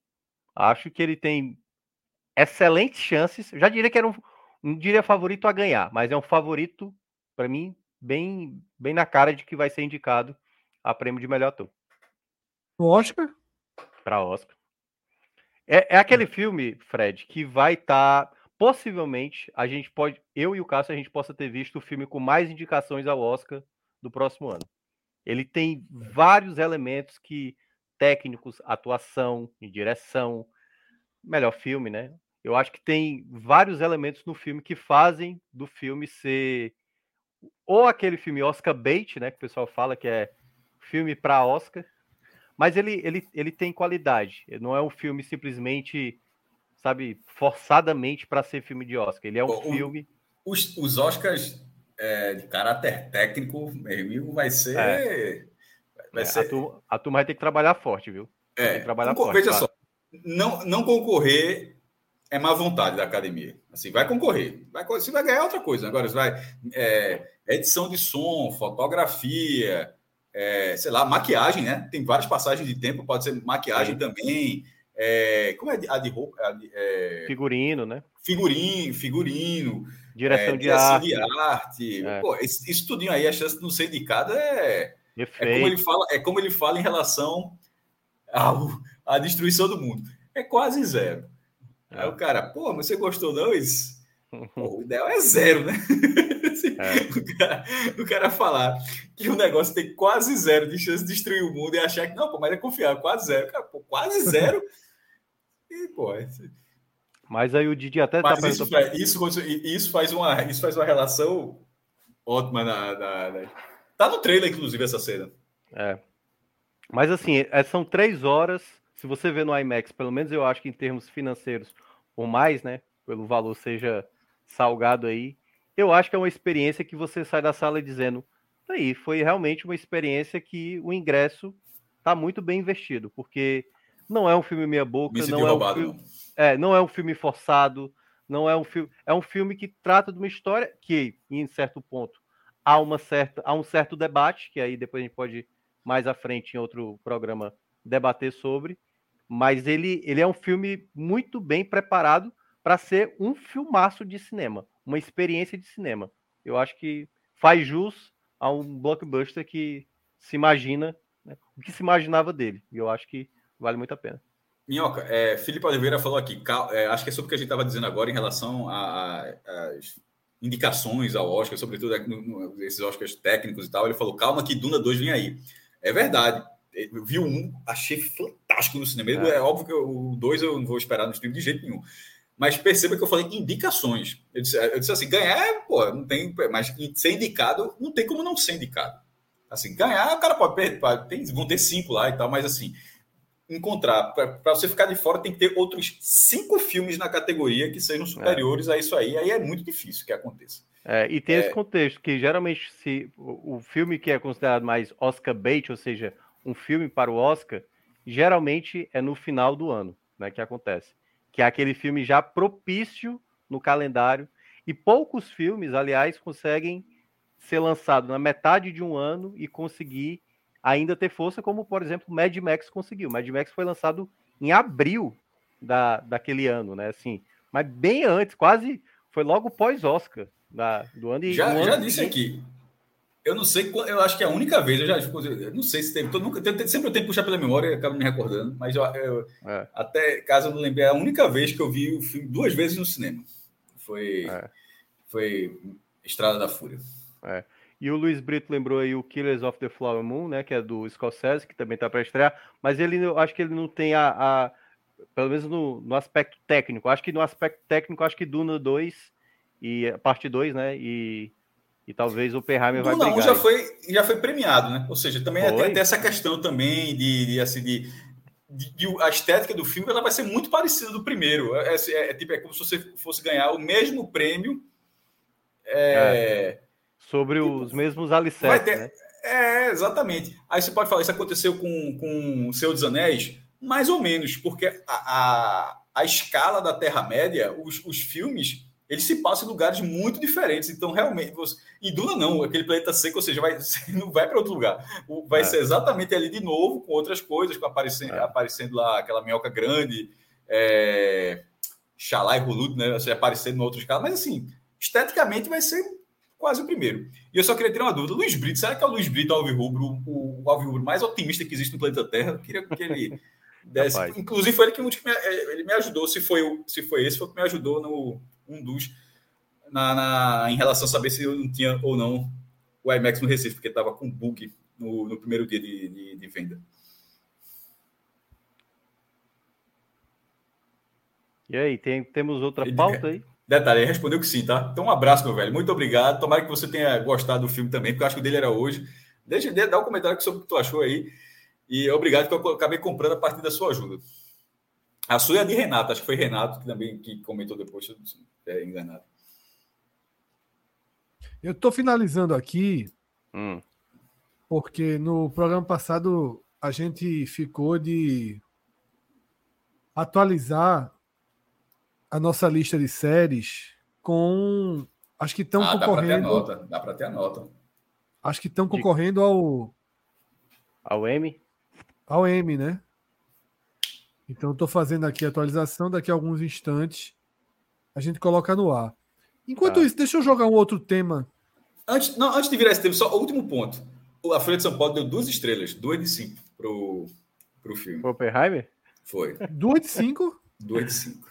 acho que ele tem excelentes chances. Já diria que era um, não diria favorito a ganhar, mas é um favorito, para mim, bem, bem na cara de que vai ser indicado a prêmio de melhor ator. O Oscar? Para Oscar. É, é aquele hum. filme, Fred, que vai estar. Tá, possivelmente, a gente pode. Eu e o Cássio, a gente possa ter visto o filme com mais indicações ao Oscar do próximo ano. Ele tem vários elementos que. técnicos, atuação, direção, melhor filme, né? Eu acho que tem vários elementos no filme que fazem do filme ser ou aquele filme Oscar bait, né, que o pessoal fala que é filme para Oscar, mas ele, ele, ele tem qualidade. Não é um filme simplesmente, sabe, forçadamente para ser filme de Oscar. Ele é um o, filme. Os, os Oscars é, de caráter técnico, meu amigo, vai ser. É. Vai é, ser... A, turma, a turma vai ter que trabalhar forte, viu? É, trabalhar forte. Veja só, não, não concorrer é má vontade da academia. Assim, vai concorrer. Vai, você vai ganhar outra coisa. Agora, você vai. É, edição de som, fotografia, é, sei lá, maquiagem, né? Tem várias passagens de tempo, pode ser maquiagem Sim. também. É, como é a de roupa? É, figurino, né? Figurino, figurino. Direção, é, de, arte. de arte. É. Pô, isso, isso tudinho aí, a chance de não ser indicada é. É como, ele fala, é como ele fala em relação ao, à destruição do mundo. É quase zero. Aí o cara, pô, mas você gostou não? Isso? Pô, o ideal é zero, né? É. O, cara, o, cara, falar que o negócio tem quase zero de chance de destruir o mundo e achar que não, pô, mas é confiável, quase zero. Cara, pô, quase zero. E, pô, é... Mas aí o Didi até tá isso, faz, isso, isso, faz uma, isso faz uma relação ótima na, na, na, Tá no trailer, inclusive, essa cena. É. Mas assim, é, são três horas se você vê no IMAX, pelo menos eu acho que em termos financeiros, ou mais, né, pelo valor seja salgado aí, eu acho que é uma experiência que você sai da sala dizendo, aí, foi realmente uma experiência que o ingresso está muito bem investido, porque não é um filme meia boca, não é, roubado, um filme, é, não é um filme forçado, não é um filme, é um filme que trata de uma história que, em certo ponto, há uma certa, há um certo debate, que aí depois a gente pode mais à frente em outro programa debater sobre, mas ele, ele é um filme muito bem preparado para ser um filmaço de cinema, uma experiência de cinema. Eu acho que faz jus a um blockbuster que se imagina, né, o que se imaginava dele. E eu acho que vale muito a pena. Minhoca, é, Felipe Oliveira falou aqui, é, acho que é sobre o que a gente estava dizendo agora em relação às indicações ao Oscar, sobretudo esses Oscars técnicos e tal. Ele falou, calma que Duna 2 vem aí. É verdade. Eu vi um, achei fantástico no cinema. É, é óbvio que o dois eu não vou esperar no stream de jeito nenhum. Mas perceba que eu falei indicações. Eu disse, eu disse assim, ganhar, pô, não tem. Mas ser indicado, não tem como não ser indicado. Assim, ganhar, o cara pode perder, tem, vão ter cinco lá e tal, mas assim, encontrar. Para você ficar de fora, tem que ter outros cinco filmes na categoria que sejam superiores é. a isso aí. Aí é muito difícil que aconteça. É, e tem é... esse contexto, que geralmente se o, o filme que é considerado mais Oscar bait, ou seja, um filme para o Oscar, geralmente é no final do ano, né, que acontece. Que é aquele filme já propício no calendário. E poucos filmes, aliás, conseguem ser lançados na metade de um ano e conseguir ainda ter força, como, por exemplo, Mad Max conseguiu. Mad Max foi lançado em abril da, daquele ano, né? Assim, mas bem antes, quase foi logo pós-Oscar do ano. E já, um já ano disse aqui. Eu não sei, eu acho que é a única vez, eu já eu não sei se teve, tô, nunca, sempre eu tenho que puxar pela memória e acabo me recordando, mas eu, eu é. até caso eu não lembre, é a única vez que eu vi o filme duas vezes no cinema. Foi, é. foi Estrada da Fúria. É. E o Luiz Brito lembrou aí o Killers of the Flower Moon, né? Que é do Scorsese, que também tá para estrear. Mas ele, eu acho que ele não tem a. a pelo menos no, no, aspecto técnico. Acho que no aspecto técnico, acho que Duna 2 e parte 2, né? E, e talvez o Oppenheimer vai brigar. já foi, já foi premiado, né? Ou seja, também tem, tem essa questão também de, de assim, de, de, de, a estética do filme ela vai ser muito parecida do primeiro. É, é, é, tipo, é como se você fosse ganhar o mesmo prêmio. É, é sobre os mesmos alicerces. Ter... Né? É, exatamente. Aí você pode falar, isso aconteceu com, com o Senhor dos Anéis? Mais ou menos, porque a, a, a escala da Terra-média, os, os filmes, eles se passam em lugares muito diferentes. Então, realmente, você... e Duna não, aquele planeta seco, ou seja, vai, não vai para outro lugar. Vai é. ser exatamente ali de novo, com outras coisas, com aparecendo, é. aparecendo lá aquela minhoca grande, é... Xalá e Ruludo, né? Assim, aparecendo em outros casos. Mas, assim, esteticamente vai ser quase o primeiro. E eu só queria ter uma dúvida. Luiz Brito, será que é o Luiz Brito Alvirrubro, o, o Alvirrubro mais otimista que existe no planeta Terra? Eu queria que ele desse. Inclusive, foi ele que, me, ele me ajudou. Se foi, se foi esse, foi o que me ajudou no um dos. Na, na, em relação a saber se eu não tinha ou não o IMAX no Recife, porque estava com bug no, no primeiro dia de, de, de venda. E aí, tem, temos outra pauta aí? Detalhe, ele respondeu que sim, tá? Então, um abraço, meu velho. Muito obrigado. Tomara que você tenha gostado do filme também, porque eu acho que o dele era hoje. Deixa eu dar um comentário sobre o que tu achou aí. E obrigado, que eu acabei comprando a partir da sua ajuda. A sua é de Renato, acho que foi Renato que também que comentou depois, é enganado. Eu estou finalizando aqui, hum. porque no programa passado a gente ficou de atualizar a nossa lista de séries com. Acho que estão ah, concorrendo. Dá para ter a nota. Acho que estão concorrendo ao. Ao M? Ao M, né? Então, estou fazendo aqui a atualização. Daqui a alguns instantes a gente coloca no ar. Enquanto tá. isso, deixa eu jogar um outro tema. Antes, não, antes de virar esse tema, só o último ponto. A Folha de São Paulo deu duas estrelas, duas de cinco pro, pro filme. Pro Oppenheimer? Foi. Duas de cinco? Duas de cinco.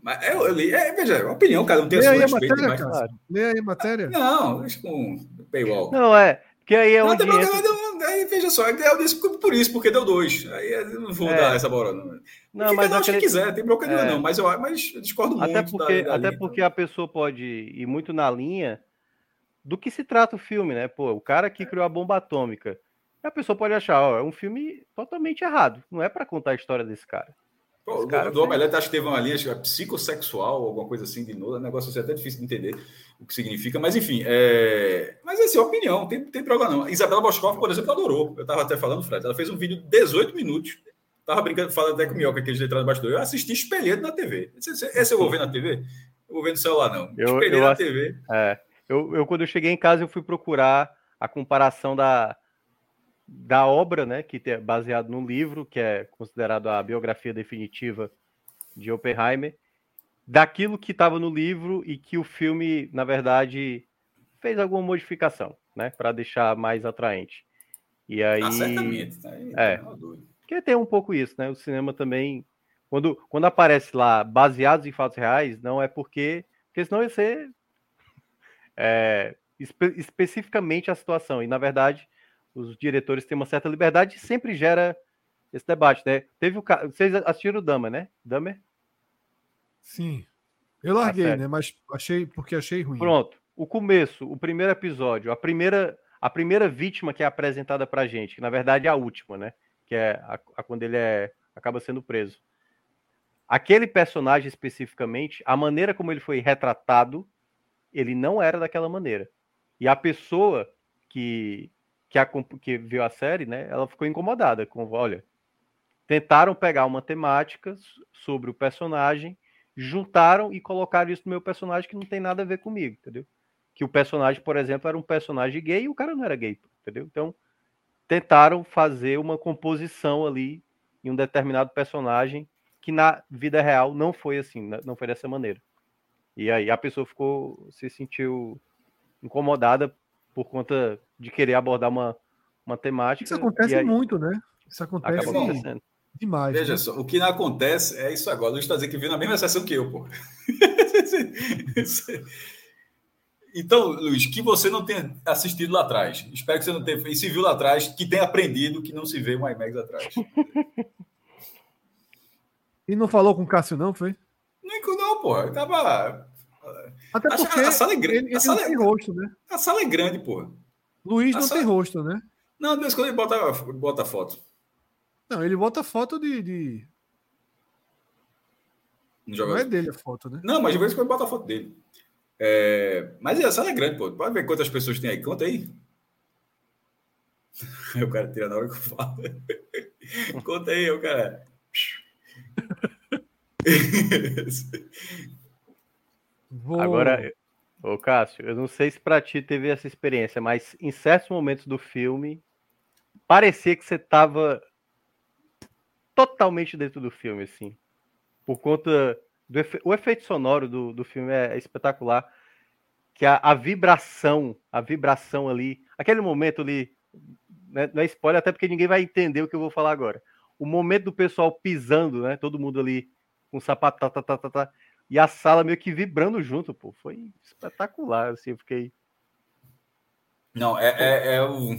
Mas eu, eu li, é, veja, é uma opinião, cada um tem Lê a sua matéria, mas... cara. Lê aí a matéria. Não, deixa com paywall. Não, é, porque aí é não, onde entra... aí, veja só, eu disse por isso, porque deu dois. Aí eu não vou é. dar essa bola, não. Não, mas não, que quiser, tem bronca é. não, mas eu, mas eu discordo até muito. Porque, da, da até linha, porque então. a pessoa pode ir muito na linha do que se trata o filme, né? Pô, o cara que criou a bomba atômica. A pessoa pode achar, ó, é um filme totalmente errado. Não é para contar a história desse cara. Pô, o cara do Omelete acho que teve uma linha é psicossexual, alguma coisa assim de novo. É um negócio assim, até difícil de entender o que significa, mas enfim. É... Mas assim, opinião, tem, tem problema não. Isabela Boscov, por exemplo, adorou. Eu estava até falando, Fred, ela fez um vídeo de 18 minutos. Tava brincando, falando até com o Mioca, aqueles letrados bastidor. Eu assisti espelhado na TV. Esse, esse eu vou ver na TV? Eu vou ver no celular, não. Eu, eu na TV. É, eu, eu, quando eu cheguei em casa, eu fui procurar a comparação da da obra, né, que é baseado no livro, que é considerado a biografia definitiva de Oppenheimer, daquilo que estava no livro e que o filme, na verdade, fez alguma modificação, né, para deixar mais atraente. E aí, ah, certamente, tá aí, é, tá porque tem um pouco isso, né? O cinema também, quando, quando aparece lá baseados em fatos reais, não é porque, porque senão ia ser é, espe especificamente a situação. E na verdade os diretores têm uma certa liberdade e sempre gera esse debate, né? Teve o vocês assistiram o Dama, né? Dama? Sim. Eu larguei, tá né? Mas achei porque achei ruim. Pronto. O começo, o primeiro episódio, a primeira a primeira vítima que é apresentada pra gente, que na verdade é a última, né? Que é a, a quando ele é acaba sendo preso. Aquele personagem especificamente, a maneira como ele foi retratado, ele não era daquela maneira. E a pessoa que que, a, que viu a série, né, ela ficou incomodada com, olha, tentaram pegar uma temática sobre o personagem, juntaram e colocaram isso no meu personagem que não tem nada a ver comigo, entendeu? Que o personagem, por exemplo, era um personagem gay e o cara não era gay, entendeu? Então, tentaram fazer uma composição ali em um determinado personagem que na vida real não foi assim, não foi dessa maneira. E aí a pessoa ficou, se sentiu incomodada por conta de querer abordar uma, uma temática. Isso acontece aí... muito, né? Isso acontece demais. Veja né? só, o que não acontece é isso agora. Luiz está dizendo que viu na mesma sessão que eu, pô. então, Luiz, que você não tenha assistido lá atrás. Espero que você não tenha. E se viu lá atrás, que tenha aprendido que não se vê um IMAX atrás. E não falou com o Cássio, não, foi? Nem com não, pô. Eu tava até porque a, a sala é grande. Ele, a sala não é... rosto, né? A sala é grande, pô. Luiz a não tem rosto, né? Não, de vez quando ele bota, bota foto. Não, ele bota foto de. de... Não, não é dele a foto, né? Não, mas de vez em quando bota a foto dele. É... Mas a sala é grande, pô. Pode ver quantas pessoas tem aí. Conta aí. Aí o cara tira na hora que eu falo. Conta aí, o cara. Vou... Agora, ô Cássio, eu não sei se para ti teve essa experiência, mas em certos momentos do filme parecia que você estava totalmente dentro do filme, assim. Por conta do efe... o efeito sonoro do, do filme é, espetacular, que a, a, vibração, a vibração ali, aquele momento ali, né, não é spoiler até porque ninguém vai entender o que eu vou falar agora. O momento do pessoal pisando, né, todo mundo ali com sapato, tá, tá, tá, tá, tá e a sala meio que vibrando junto, pô. Foi espetacular, assim, eu fiquei. Não, é, é, é o.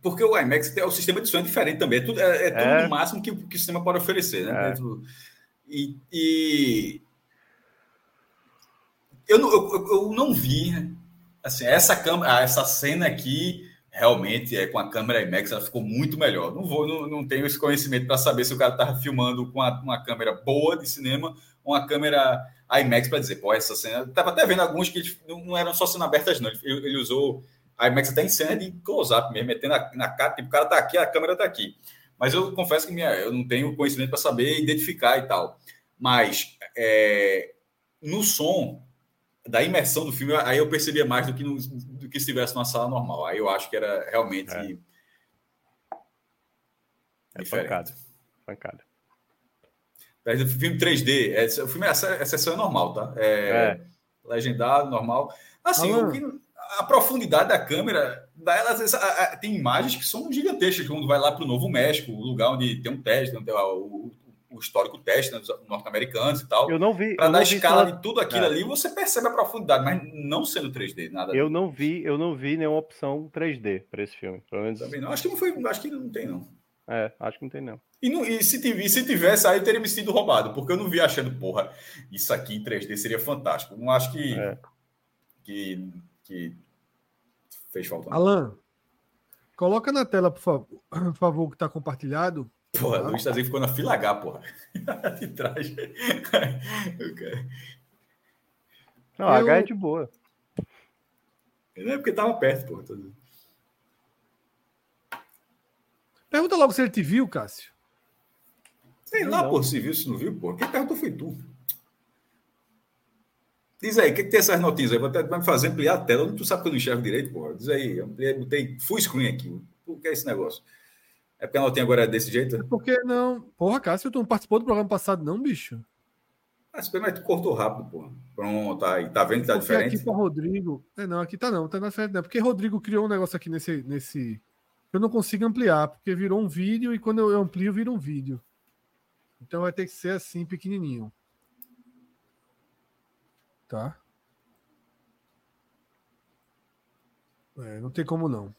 Porque o IMAX tem o sistema de som é diferente também. É tudo, é, é tudo é. no máximo que, que o sistema pode oferecer, né? É. E, e, eu, não, eu, eu não vi assim, essa câmera, essa cena aqui realmente é com a câmera IMAX ela ficou muito melhor. Não vou, não, não tenho esse conhecimento para saber se o cara estava filmando com a, uma câmera boa de cinema uma câmera IMAX para dizer, pô, essa cena. Tava até vendo alguns que não eram só cena abertas, não. Ele, ele usou IMAX até em cena de close-up mesmo, metendo na, na cara, tipo, o cara tá aqui, a câmera tá aqui. Mas eu confesso que minha, eu não tenho conhecimento para saber identificar e tal. Mas é, no som, da imersão do filme, aí eu percebia mais do que, no, do que se estivesse numa sala normal. Aí eu acho que era realmente. É, é pancada. Pancada. O filme 3D, é, o filme, essa, essa sessão é normal, tá? É, é. Legendado, normal. Assim, ah. que, a profundidade da câmera, ela, tem imagens que são gigantescas quando vai lá para o Novo México, o lugar onde tem um teste, onde tem o, o histórico teste né, norte-americanos e tal. Eu não vi. Para dar escala de tudo aquilo é. ali, você percebe a profundidade, mas não sendo 3D, nada. Eu não vi, eu não vi nenhuma opção 3D para esse filme. Pelo menos... Também não. Acho que não foi, acho que não tem não. É, acho que não tem não. E, não, e se, tivesse, se tivesse, aí eu teria me sido roubado, porque eu não vi achando, porra, isso aqui em 3D seria fantástico. Não acho que, é. que, que fez falta. Alan, coloca na tela, por favor, por favor que está compartilhado. Porra, tá? Luiz tá dizendo que ficou na fila H, porra. de trás. Não, eu... H é de boa. Não é porque tava perto, porra. Pergunta logo se ele te viu, Cássio. Sei lá, não. pô, se viu, se não viu, pô. Quem perguntou foi tu. Diz aí, o que, que tem essas notícias aí? Vou até me fazer ampliar a tela. Tu sabe que eu não enxergo direito, pô. Diz aí, ampliei, botei full screen aqui. O que é esse negócio? É porque a notinha agora é desse jeito? É porque não. Porra, Cássio, tu não participou do programa passado, não, bicho? Mas, mas tu cortou rápido, pô. Pronto, aí. Tá vendo que tá porque diferente? Aqui para Rodrigo. É, não, aqui tá não, tá na frente, não. Porque Rodrigo criou um negócio aqui nesse. nesse eu não consigo ampliar, porque virou um vídeo e quando eu amplio, vira um vídeo. Então vai ter que ser assim, pequenininho. Tá? É, não tem como não.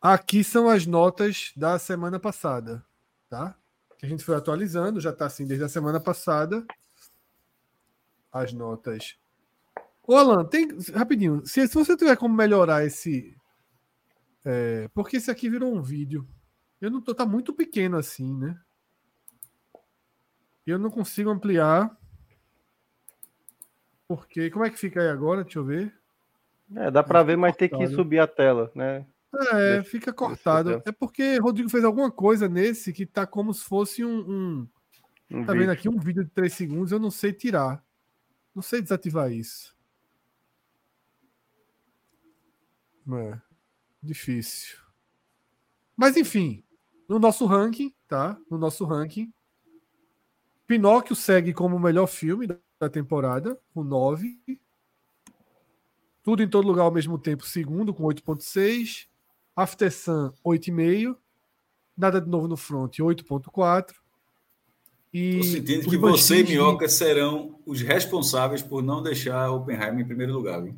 Aqui são as notas da semana passada, tá? Que a gente foi atualizando, já está assim desde a semana passada. As notas Ô, Alan, tem. Rapidinho, se, se você tiver como melhorar esse. É, porque esse aqui virou um vídeo. Eu não tô, tá muito pequeno assim, né? Eu não consigo ampliar. Porque. Como é que fica aí agora? Deixa eu ver. É, dá para ver, mas tem que subir a tela, né? É, deixa, fica cortado. É porque Rodrigo fez alguma coisa nesse que tá como se fosse um. um, um tá vídeo. vendo aqui um vídeo de 3 segundos, eu não sei tirar. Não sei desativar isso. É, difícil. Mas enfim, no nosso ranking, tá? No nosso ranking, Pinóquio segue como o melhor filme da temporada, com 9. Tudo em todo lugar ao mesmo tempo, segundo, com 8.6. After Sun, 8,5. Nada de novo no front, 8,4. E Tô sentindo que você e Minhoca serão os responsáveis por não deixar Oppenheimer em primeiro lugar, viu?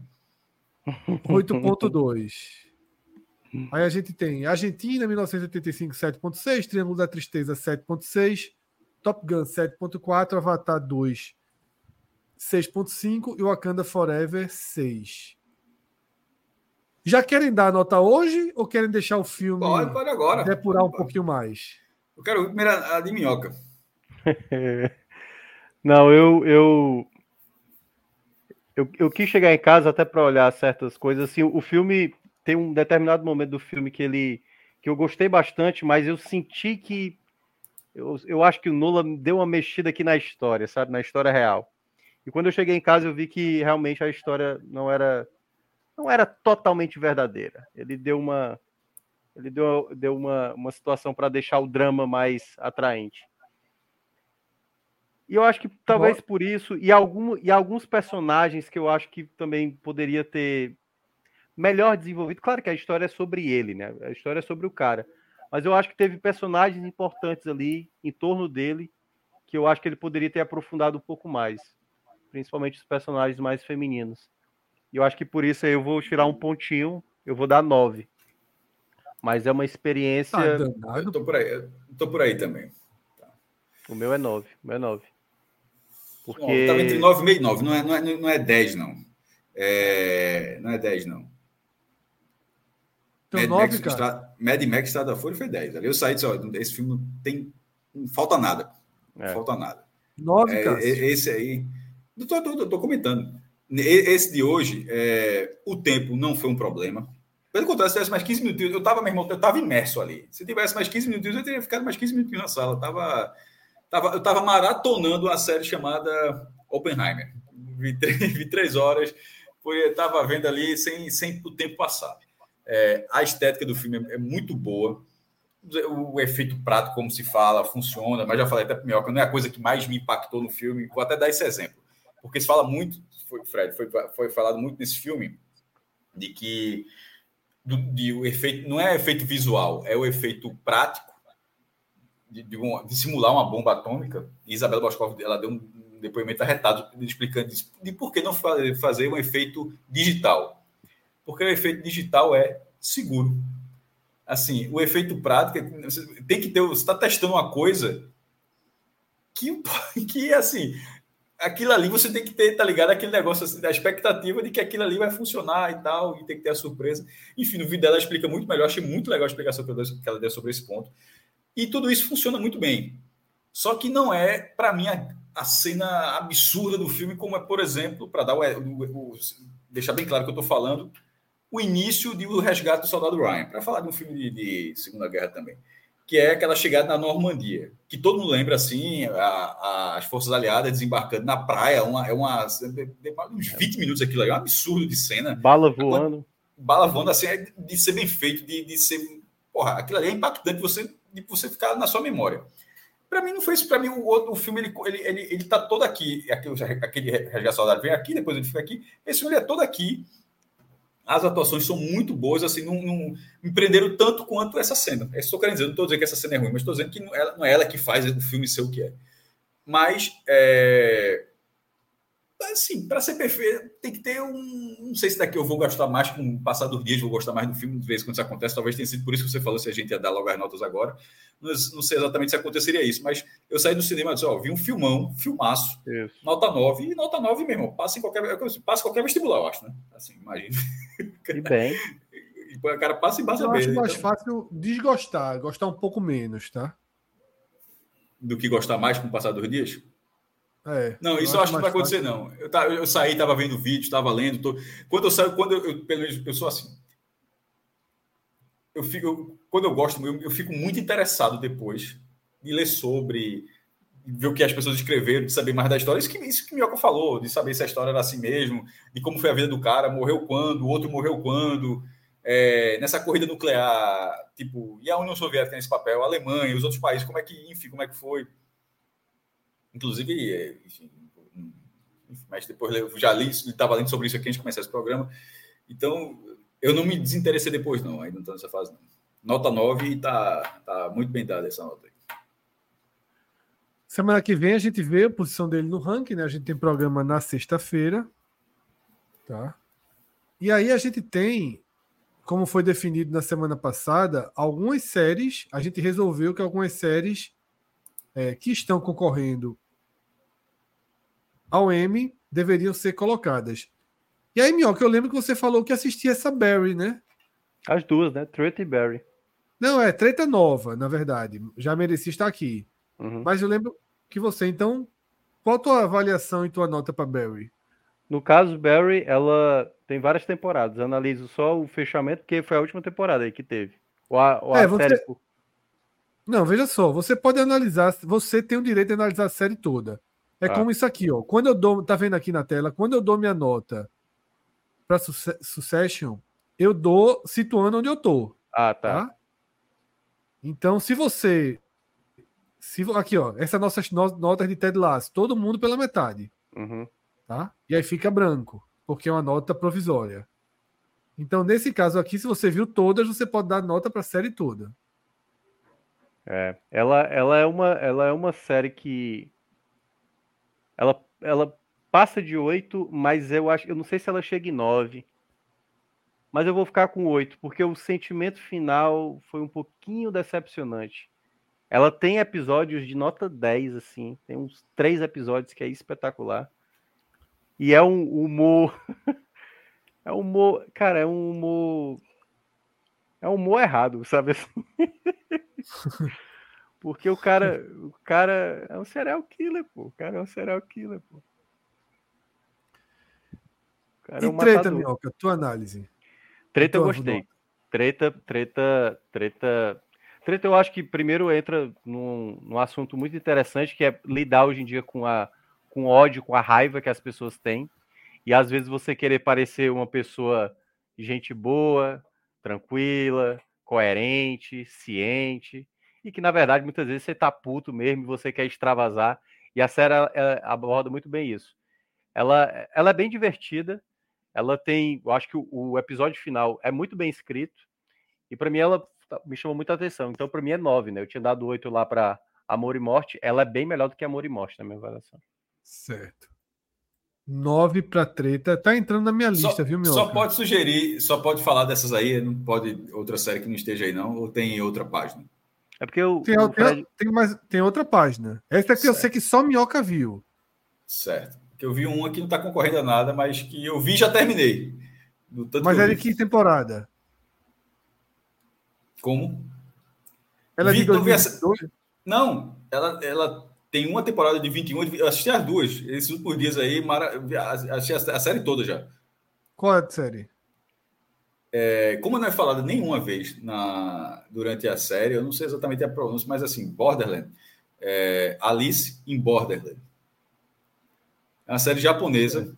8,2. Aí a gente tem Argentina, 1985, 7,6. Triângulo da Tristeza, 7,6. Top Gun, 7,4. Avatar 2, 6,5. E Wakanda Forever, 6. Já querem dar a nota hoje ou querem deixar o filme pode, pode agora. depurar pode, um pouquinho mais? Eu quero primeiro a de minhoca. Não, eu, eu, eu, eu quis chegar em casa até para olhar certas coisas. Assim, o filme tem um determinado momento do filme que ele que eu gostei bastante, mas eu senti que eu, eu acho que o Nolan deu uma mexida aqui na história, sabe, na história real. E quando eu cheguei em casa eu vi que realmente a história não era não era totalmente verdadeira. Ele deu uma ele deu, deu uma, uma situação para deixar o drama mais atraente. E eu acho que talvez Bom. por isso, e, algum, e alguns personagens que eu acho que também poderia ter melhor desenvolvido. Claro que a história é sobre ele, né? A história é sobre o cara. Mas eu acho que teve personagens importantes ali em torno dele que eu acho que ele poderia ter aprofundado um pouco mais. Principalmente os personagens mais femininos. E eu acho que por isso aí eu vou tirar um pontinho, eu vou dar nove. Mas é uma experiência. Ah, eu tô por aí, eu tô por aí também. Tá. O meu é nove, o meu é nove. Porque... Estava entre 9 e 9, não é, não, é, não é 10, não. É... Não é 10, não. Então, Mad, 9, Max, cara. Está... Mad Max Estrada Folha foi 10. Ali eu saí e disse: ó, esse filme não tem. Não falta nada. Não é. falta nada. 9, é, cara. Esse aí. Estou tô, tô, tô, comentando. Esse de hoje, é... o tempo não foi um problema. Pelo contrário, se tivesse mais 15 minutos, eu estava, meu irmão, eu estava imerso ali. Se tivesse mais 15 minutos, eu teria ficado mais 15 minutos na sala. Eu tava Tava, eu estava maratonando uma série chamada Oppenheimer. Vi, vi três horas, estava vendo ali sem, sem o tempo passar. É, a estética do filme é, muito boa. O, efeito prático, como se fala, funciona, mas já falei até para Minhoca, não é a coisa que mais me impactou no filme. Vou até dar esse exemplo. Porque se fala muito, foi, Fred, foi, foi falado muito nesse filme, de que do, de, o efeito não é efeito visual, é o efeito prático de, de, um, de, simular uma bomba atômica. Isabela Boscov ela deu um depoimento arretado explicando isso, de por que não fazer um efeito digital. Porque o efeito digital é seguro. Assim, o efeito prático tem que ter. Você está testando uma coisa que, que assim, aquilo ali você tem que ter, tá ligado? Aquele negócio assim, da expectativa de que aquilo ali vai funcionar e tal, e tem que ter a surpresa. Enfim, no vídeo dela explica muito melhor. Achei muito legal a explicação que ela deu sobre esse ponto. E tudo isso funciona muito bem. Só que não é, para mim, a, a, cena absurda do filme, como é, por exemplo, para dar o, o, o, deixar bem claro que eu estou falando, o início de O Resgate do Soldado Ryan, para falar de um filme de, de, Segunda Guerra também, que é aquela chegada na Normandia, que todo mundo lembra assim, a, a, as forças aliadas desembarcando na praia, uma, é uma, uns 20 minutos aquilo aí, é um absurdo de cena. Bala voando. Bala voando, assim, é de ser bem feito, de, de ser. Porra, aquilo ali é impactante, você de você ficar na sua memória. Para mim não foi isso. Para mim o o filme ele ele, ele, ele tá todo aqui. Aquele, aquele resgate saudável vem aqui, depois ele fica aqui. Esse filme é todo aqui. As atuações são muito boas, assim, não, não me prenderam tanto quanto essa cena. É estou querendo dizer. Não estou dizendo que essa cena é ruim, mas estou dizendo que não é, não é ela que faz o filme ser o que é. Mas é, assim, para ser perfeito, tem que ter um. Não sei se daqui eu vou gostar mais com o passar dos dias, vou gostar mais do filme, de vez quando isso acontece. Talvez tenha sido por isso que você falou se a gente ia dar logo as notas agora. Não, não sei exatamente se aconteceria isso, mas eu saí do cinema e disse: Ó, vi um filmão, filmaço, isso. nota 9, e nota 9 mesmo. Passa em qualquer, passa qualquer vestibular, eu acho, né? Assim, imagina. E bem. O cara passa e basta Eu acho bem. mais então, fácil desgostar, gostar um pouco menos, tá? do que gostar mais com o passar dos dias. É. Não, isso eu acho que não vai acontecer, fácil. não. Eu, ta- eu saí, estava vendo vídeo, estava lendo. Tô... Quando eu saio, quando eu, eu, pelo menos, eu sou assim. Eu fico, eu- quando eu gosto, eu, eu fico muito interessado depois de ler sobre, de ver o que as pessoas escreveram, de saber mais da história. Isso que, isso que Minhoca falou, de saber se a história era assim mesmo, de como foi a vida do cara, morreu quando, o outro morreu quando. é, nessa corrida nuclear, tipo, e a União Soviética nesse papel, a Alemanha, os outros países, como é que, enfim, como é que foi. Inclusive, é, enfim, mas depois eu já li, estava lendo sobre isso aqui antes de começar esse programa. Então, eu não me desinteressei depois, não, ainda não estou nessa fase, não. Nota 9 e tá, tá muito bem dada essa nota aí. Semana que vem a gente vê a posição dele no ranking, né? A gente tem programa na sexta-feira, tá? E aí a gente tem, como foi definido na semana passada, algumas séries. A gente resolveu que algumas séries é, que estão concorrendo ao M deveriam ser colocadas. E aí, Minhoca, eu lembro que você falou que assistia essa Barry, né? As duas, né? Truth e Barry. Não, é treta nova, na verdade. Já merecia estar aqui. Uhum. Mas eu lembro que você, então, qual a tua avaliação e tua nota para Barry? No caso, Barry, ela tem várias temporadas. Eu analiso só o fechamento, porque foi a última temporada aí que teve. Ou a, ou a É, você- série. Não, veja só, você pode analisar, você tem o direito de analisar a série toda. É Tá. como isso aqui, ó. Quando eu dou, tá vendo aqui na tela, quando eu dou minha nota para Succession, eu dou situando onde eu tô, Ah, tá. tá? Então, se você se aqui, ó, essas nossas no- notas de Ted Lasso, todo mundo pela metade, Uhum. tá? E aí fica branco, porque é uma nota provisória. Então, nesse caso aqui, se você viu todas, você pode dar nota para a série toda. É, ela, ela, é uma, ela é uma série que. Ela, ela passa de 8, mas eu acho. Eu não sei se ela chega em 9. Mas eu vou ficar com 8, porque o sentimento final foi um pouquinho decepcionante. Ela tem episódios de nota 10, assim. Tem uns três episódios que é espetacular. E é um humor. é um humor. Cara, é um humor. É um humor errado, sabe assim? Porque o cara, o cara é um serial killer, pô. O cara é um serial killer, pô. O cara é e um treta, matador. Minhoca, tua análise. Treta eu Tua gostei. Treta, treta, treta. Treta eu acho que primeiro entra num, num assunto muito interessante que é lidar hoje em dia com a com ódio, com a raiva que as pessoas têm. E às vezes você querer parecer uma pessoa gente boa, tranquila, coerente, ciente, e que na verdade muitas vezes você tá puto mesmo, você quer extravasar. E a série ela, ela aborda muito bem isso. Ela, ela é bem divertida, ela tem, eu acho que o, o episódio final é muito bem escrito, e para mim ela tá- me chamou muita atenção. Então para mim é 9, né? Eu tinha dado 8 lá para Amor e Morte, ela é bem melhor do que Amor e Morte na minha avaliação. Certo. 9 para treta. Tá entrando na minha lista, Só, viu, meu? só pode sugerir, só pode falar dessas aí, não pode outra série que não esteja aí, não, ou tem outra página. É porque o, Tem, o tem- Fred- tem mais, tem outra página. Essa aqui eu Certo. sei que só Minhoca viu. Certo. Que eu vi uma que não está concorrendo a nada, mas que eu vi e já terminei. Do tanto Mas que eu é de que temporada? Como? Ela é de Vi- não vi essa- 2022? Não, ela, ela tem uma temporada de 21, eu assisti as duas, esses últimos dias aí, mara, assisti a, série toda já. Qual é a série? É, como não é falada nenhuma vez na, durante a série, eu não sei exatamente a pronúncia, mas assim, Borderland, é, Alice em Borderland. É uma série japonesa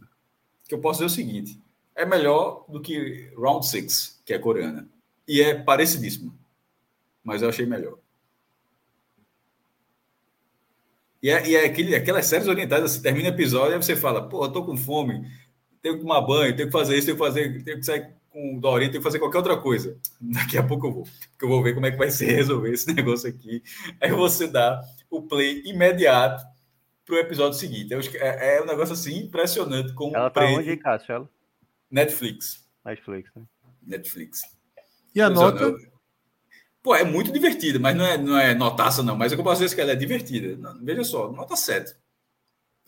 que eu posso dizer o seguinte: é melhor do que Round Six, que é coreana. E é parecidíssimo. Mas eu achei melhor. E é, e é aquele, aquelas séries orientais, assim, termina o episódio e você fala, pô, eu tô com fome, tenho que tomar banho, tenho que fazer isso, tenho que fazer, tenho que sair com o Dorinha, tenho que fazer qualquer outra coisa. Daqui a pouco eu vou, porque eu vou ver como é que vai ser resolver esse negócio aqui. Aí você dá o play imediato pro episódio seguinte. Eu acho que É, é um negócio assim impressionante como ela tá onde, Cássio? Ela? Netflix. Netflix, né? Netflix. E a é, nota? Pô, é muito divertida, mas não é, não é notaça, não. Mas é posso dizer que ela é divertida. Veja só, nota 7.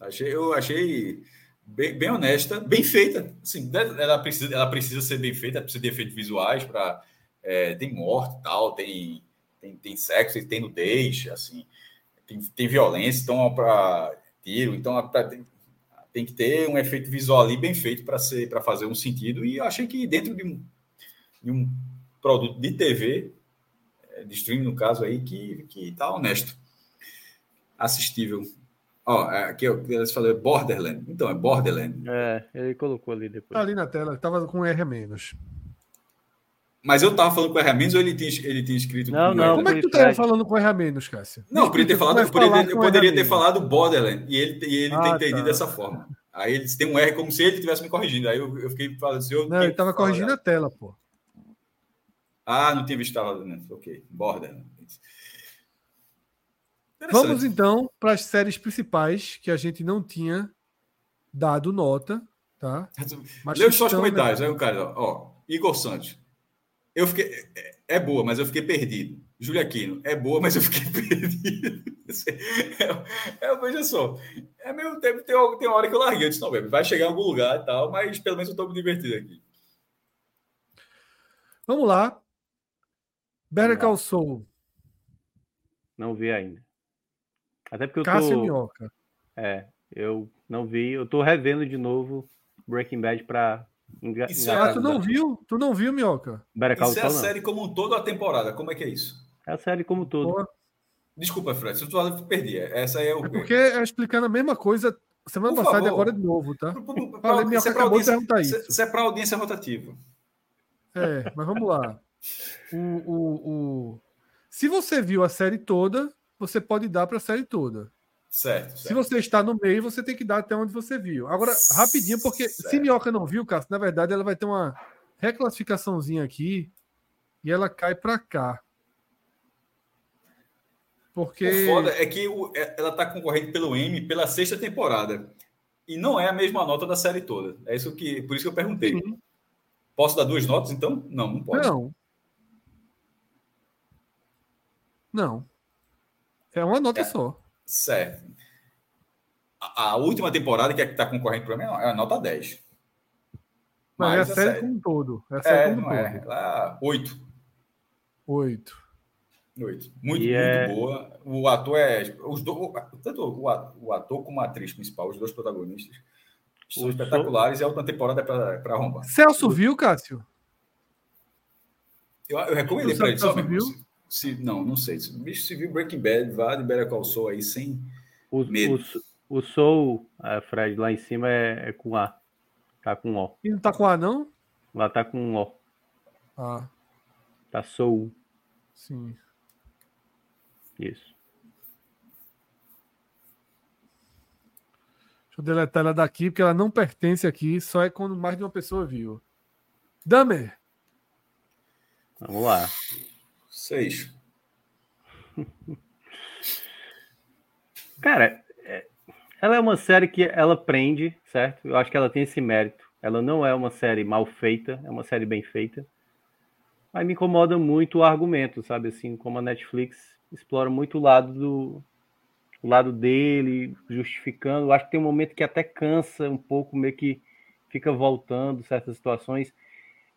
Achei, eu achei bem, bem, honesta, bem feita. Assim, ela, precisa, ela precisa ser bem feita, precisa de efeitos visuais para. É, tem morte tal, tem, tem, tem sexo, tem nudez, assim, tem, tem violência, então para tiro, então pra, tem, tem, que ter um efeito visual ali bem feito para ser para fazer um sentido. E eu achei que dentro de um, de um produto de TV, é, de streaming no caso aí, que, que tá honesto. Assistível. Ó, é, aqui você falou Borderland. Então, é Borderland. É, ele colocou ali depois. Tá ali na tela, tava com R a menos. Mas eu tava falando com R a menos ou ele tinha, ele tinha escrito não, com não, Como é que tu tava falando com R a menos, Cássio? Não, eu poderia ter falado, eu poderia, eu poderia ter falado Borderland e ele, e ele ah, tem entendido tá. dessa forma. Aí eles têm um R como se ele estivesse me corrigindo. Aí eu, eu fiquei falando assim. Eu não, ele tava corrigindo a tela, pô. Ah, não tinha visto a né? Ok, Borderland. Vamos então para as séries principais que a gente não tinha dado nota, tá? Mas Leu só os comentários, aí o cara, ó, Igor Santos. Eu fiquei é, boa, mas eu fiquei perdido. Júlia Aquino, é boa, mas eu fiquei perdido. É, é, veja só, é meio tempo, tem, tem uma hora que eu larguei, eu disse, não, vai chegar em algum lugar e tal, mas pelo menos eu estou me divertindo aqui. Vamos lá. Better Call Saul. Não vi ainda. Até porque eu Cássio tô... Minhoca. É, eu não vi. Eu tô revendo de novo Breaking Bad pra... Enga... Isso é, tu não viu? Tu não viu, Minhoca? Isso é a série como um todo a temporada. Como é que é isso? É a série como um todo. Desculpa, Fred, se eu perdi. Essa é o. É porque é explicando a mesma coisa semana Por passada e agora de novo, tá? Falei, Minhoca acabou de perguntar isso. Isso é para audiência rotativa. É, mas vamos lá. O, o, o... Se você viu a série toda, você pode dar para a série toda. Certo, certo, Se você está no meio, você tem que dar até onde você viu. Agora, rapidinho, porque certo. se Minhoca não viu, Cássio, na verdade ela vai ter uma reclassificaçãozinha aqui e ela cai para cá. Porque. O foda é que o, é, ela está concorrendo pelo M pela sexta temporada. E não é a mesma nota da série toda. É isso que, por isso que eu perguntei. Sim. Posso dar duas notas, então? Não, não pode. Não. Não. É uma nota é, só. Certo. A, a, última temporada que é está concorrendo para mim é a nota 10. Mas, Mas é a série, série como um todo. É a série é, como um todo. É, 8. 8. 8. Muito, muito é... boa. O ator é. Os do, tanto o, o ator como a atriz principal, os dois protagonistas, são espetaculares sou... e a última temporada é para arrombar. Celso viu, Cássio? Eu, eu recomendei para ele. Viu? Se, não, não sei. Se o bicho se viu Breaking Bad, vá de Better Call Saul aí sem o, medo. O, o Soul, a Fred, lá em cima é, é, com A. Tá com O. E não tá com A, não? Lá tá com O. Ah. Tá Soul. Sim. Isso. Deixa eu deletar ela daqui, porque ela não pertence aqui, só é quando mais de uma pessoa viu. Damer. Vamos lá. Seis. Cara, é, ela é uma série que ela prende, certo? Eu acho que ela tem esse mérito. Ela não é uma série mal feita, é uma série bem feita. Mas me incomoda muito o argumento, sabe? Assim, como a Netflix explora muito o lado do o lado dele, justificando. Eu acho que tem um momento que até cansa um pouco, meio que fica voltando certas situações.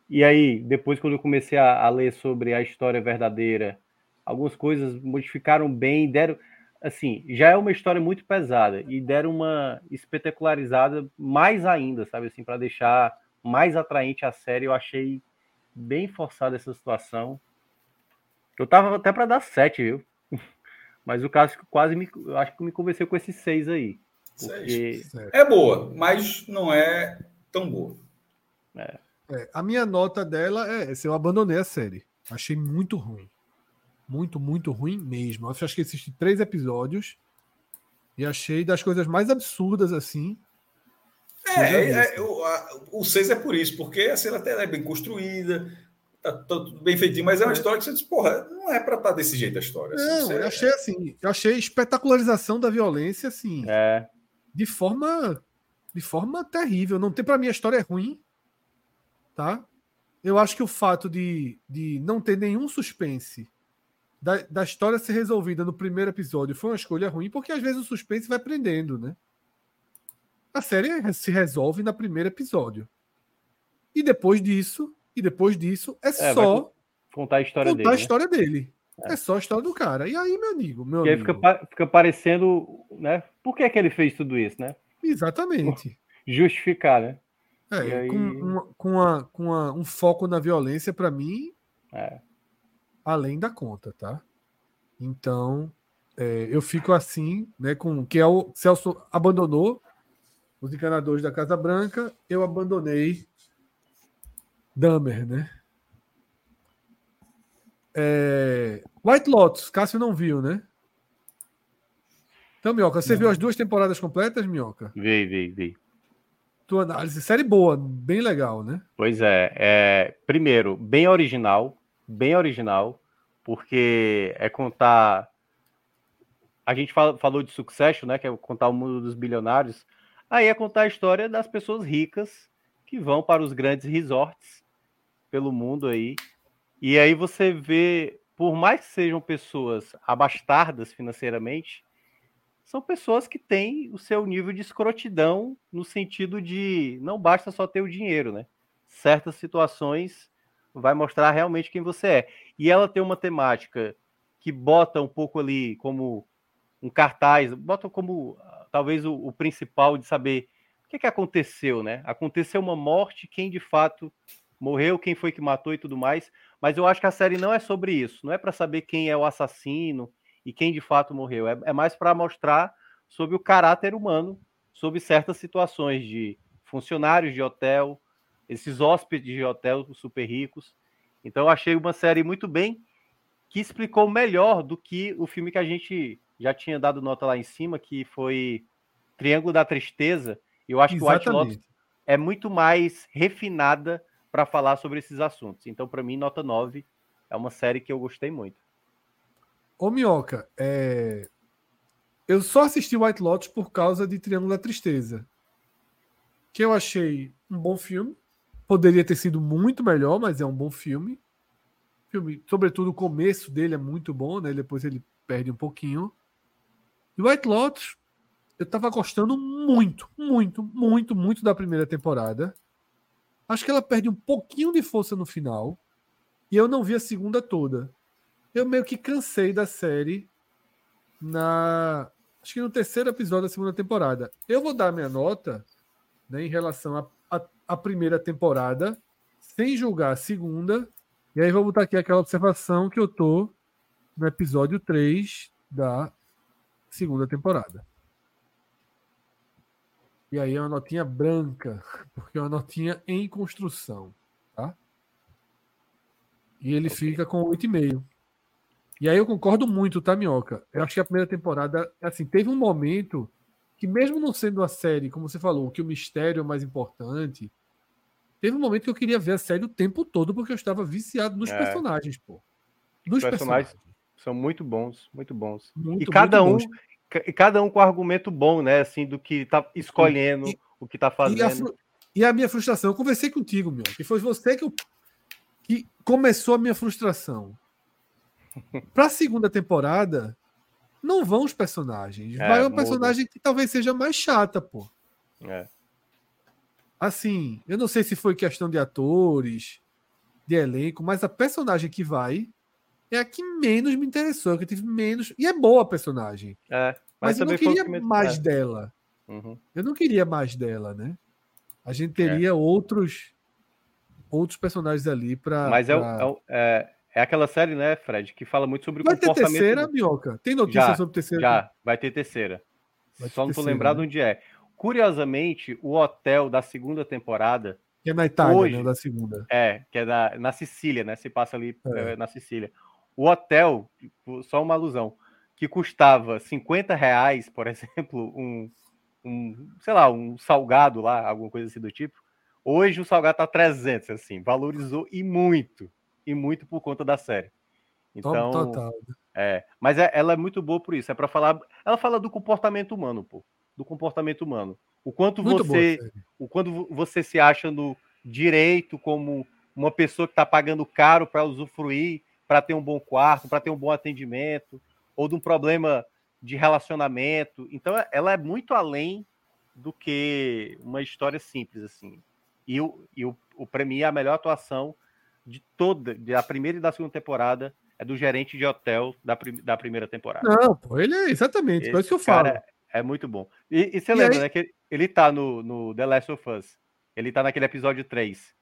E aí, depois, quando eu comecei a, a, ler sobre a história verdadeira, algumas coisas modificaram bem, deram. Assim, já é uma história muito pesada e deram uma espetacularizada mais ainda, sabe? Assim, para deixar mais atraente a série. Eu achei bem forçada essa situação. Eu tava até para dar sete, viu? Mas o caso quase me. Eu acho que me convenceu com esses seis aí. Porque... É boa, mas não é tão boa. É. É, a minha nota dela é essa. Eu abandonei a série. Achei muito ruim. Muito, muito ruim mesmo. Eu acho que assisti três episódios e achei das coisas mais absurdas assim. É, é, é o, a, o seis é por isso, porque a cena até é bem construída, tá, tudo bem feitinho, mas é uma é. história que você diz, porra, não é pra estar tá desse jeito a história. Assim, não, eu achei assim, eu achei espetacularização da violência, assim, é. de forma de forma terrível. Não tem para mim a história é ruim, tá? Eu acho que o fato de, de não ter nenhum suspense da, da história ser resolvida no primeiro episódio foi uma escolha ruim, porque às vezes o suspense vai prendendo, né? A série se resolve na primeiro episódio. E depois disso, e depois disso, é, é só contar a história contar dele. a né? história dele. É. é. só a história do cara. E aí, meu amigo, meu e aí fica, fica parecendo, né? Por que, que ele fez tudo isso, né? Exatamente. Justificar, né? É, aí... com, com, com um foco na violência, para mim, é. além da conta, tá? Então, é, eu fico assim, né? Com que é o Celso abandonou os encanadores da Casa Branca, eu abandonei Dahmer, né? É, White Lotus, Cássio não viu, né? Então, Minhoca, você não. viu as duas temporadas completas, Minhoca? Vi, vi, vi. Tua análise, série boa, bem legal, né? Pois é, é. Primeiro, bem original, bem original, porque é contar. A gente fala, falou de Succession, né? Que é contar o mundo dos bilionários. Aí é contar a história das pessoas ricas que vão para os grandes resorts pelo mundo aí. E aí você vê, por mais que sejam pessoas abastardas financeiramente, são pessoas que têm o seu nível de escrotidão no sentido de não basta só ter o dinheiro, né? Certas situações vai mostrar realmente quem você é. E ela tem uma temática que bota um pouco ali como um cartaz, bota como talvez o, o principal de saber o que, que aconteceu, né? Aconteceu uma morte, quem de fato morreu, quem foi que matou e tudo mais. Mas eu acho que a série não é sobre isso. Não é para saber quem é o assassino, e quem de fato morreu. É, é mais para mostrar sobre o caráter humano, sobre certas situações de funcionários de hotel, esses hóspedes de hotel super ricos. Então eu achei uma série muito bem que explicou melhor do que o filme que a gente já tinha dado nota lá em cima, que foi Triângulo da Tristeza. Eu acho Exatamente. que o White Lotus é muito mais refinada para falar sobre esses assuntos. Então, para mim, nota 9 é uma série que eu gostei muito. Ô, Minhoca, é... eu só assisti White Lotus por causa de Triângulo da Tristeza. Que eu achei um bom filme. Poderia ter sido muito melhor, mas é um bom filme. filme sobretudo o começo dele é muito bom, né? Depois ele perde um pouquinho. E White Lotus, eu tava gostando muito, muito, muito, muito da primeira temporada. Acho que ela perde um pouquinho de força no final. E eu não vi a segunda toda eu meio que cansei da série na acho que no terceiro episódio da segunda temporada. Eu vou dar minha nota né, em relação à primeira temporada, sem julgar a segunda, e aí vou botar aqui aquela observação que eu tô no episódio 3 da segunda temporada. E aí é uma notinha branca, porque é uma notinha em construção, tá? E ele okay. fica com 8,5. E aí eu concordo muito, tá, Minhoca? Eu acho que a primeira temporada, assim, teve um momento que, mesmo não sendo a série, como você falou, que o mistério é o mais importante, teve um momento que eu queria ver a série o tempo todo, porque eu estava viciado nos é. personagens, pô. Nos Os personagens, personagens, são muito bons, muito bons. Muito, e cada um, bons. cada um com argumento bom, né? Assim, do que tá escolhendo, e, o que tá fazendo. E a, e a, minha frustração, eu conversei contigo, meu, que foi você que, eu, que começou a minha frustração para a segunda temporada, não vão os personagens. É, Vai um personagem que talvez seja mais chata, pô. É. Assim, eu não sei se foi questão de atores, de elenco, mas a personagem que vai é a que menos me interessou, que eu tive menos. E é boa a personagem. É, mas, mas eu não queria que mais é. dela. Uhum. Eu não queria mais dela, né? A gente teria é. outros outros personagens ali para. Mas é pra... é, é aquela série, né, Fred, que fala muito sobre vai comportamento. Vai ter terceira, Minhoca? Tem notícia já, sobre terceira? Já, vai ter terceira. Vai ter Só não tô lembrado né? onde é. Curiosamente, o hotel da segunda temporada. Que é na Itália, hoje, né, da segunda. É, que é na, na Sicília, né? Se passa ali é. É, na Sicília. O hotel, tipo, só uma alusão, que custava 50 reais, por exemplo, um, um, sei lá, um salgado lá, alguma coisa assim do tipo. Hoje o salgado tá 300, assim, valorizou e muito e muito por conta da série. Então, Total. é, mas é, ela é muito boa por isso. É para falar, ela fala do comportamento humano, pô, do comportamento humano. O quanto muito você, boa, o quanto você se acha no direito como uma pessoa que está pagando caro para usufruir, para ter um bom quarto, para ter um bom atendimento, ou de um problema de relacionamento. Então, ela é muito além do que uma história simples, assim. E, o, e o, o pra mim, a melhor atuação de toda, da primeira e da segunda temporada, é do gerente de hotel da, da primeira temporada. Não, pô, ele é exatamente, por isso que eu falo. É, é, muito bom. E, e você e lembra, aí... né, que ele tá no, no The Last of Us. Ele tá naquele episódio 3.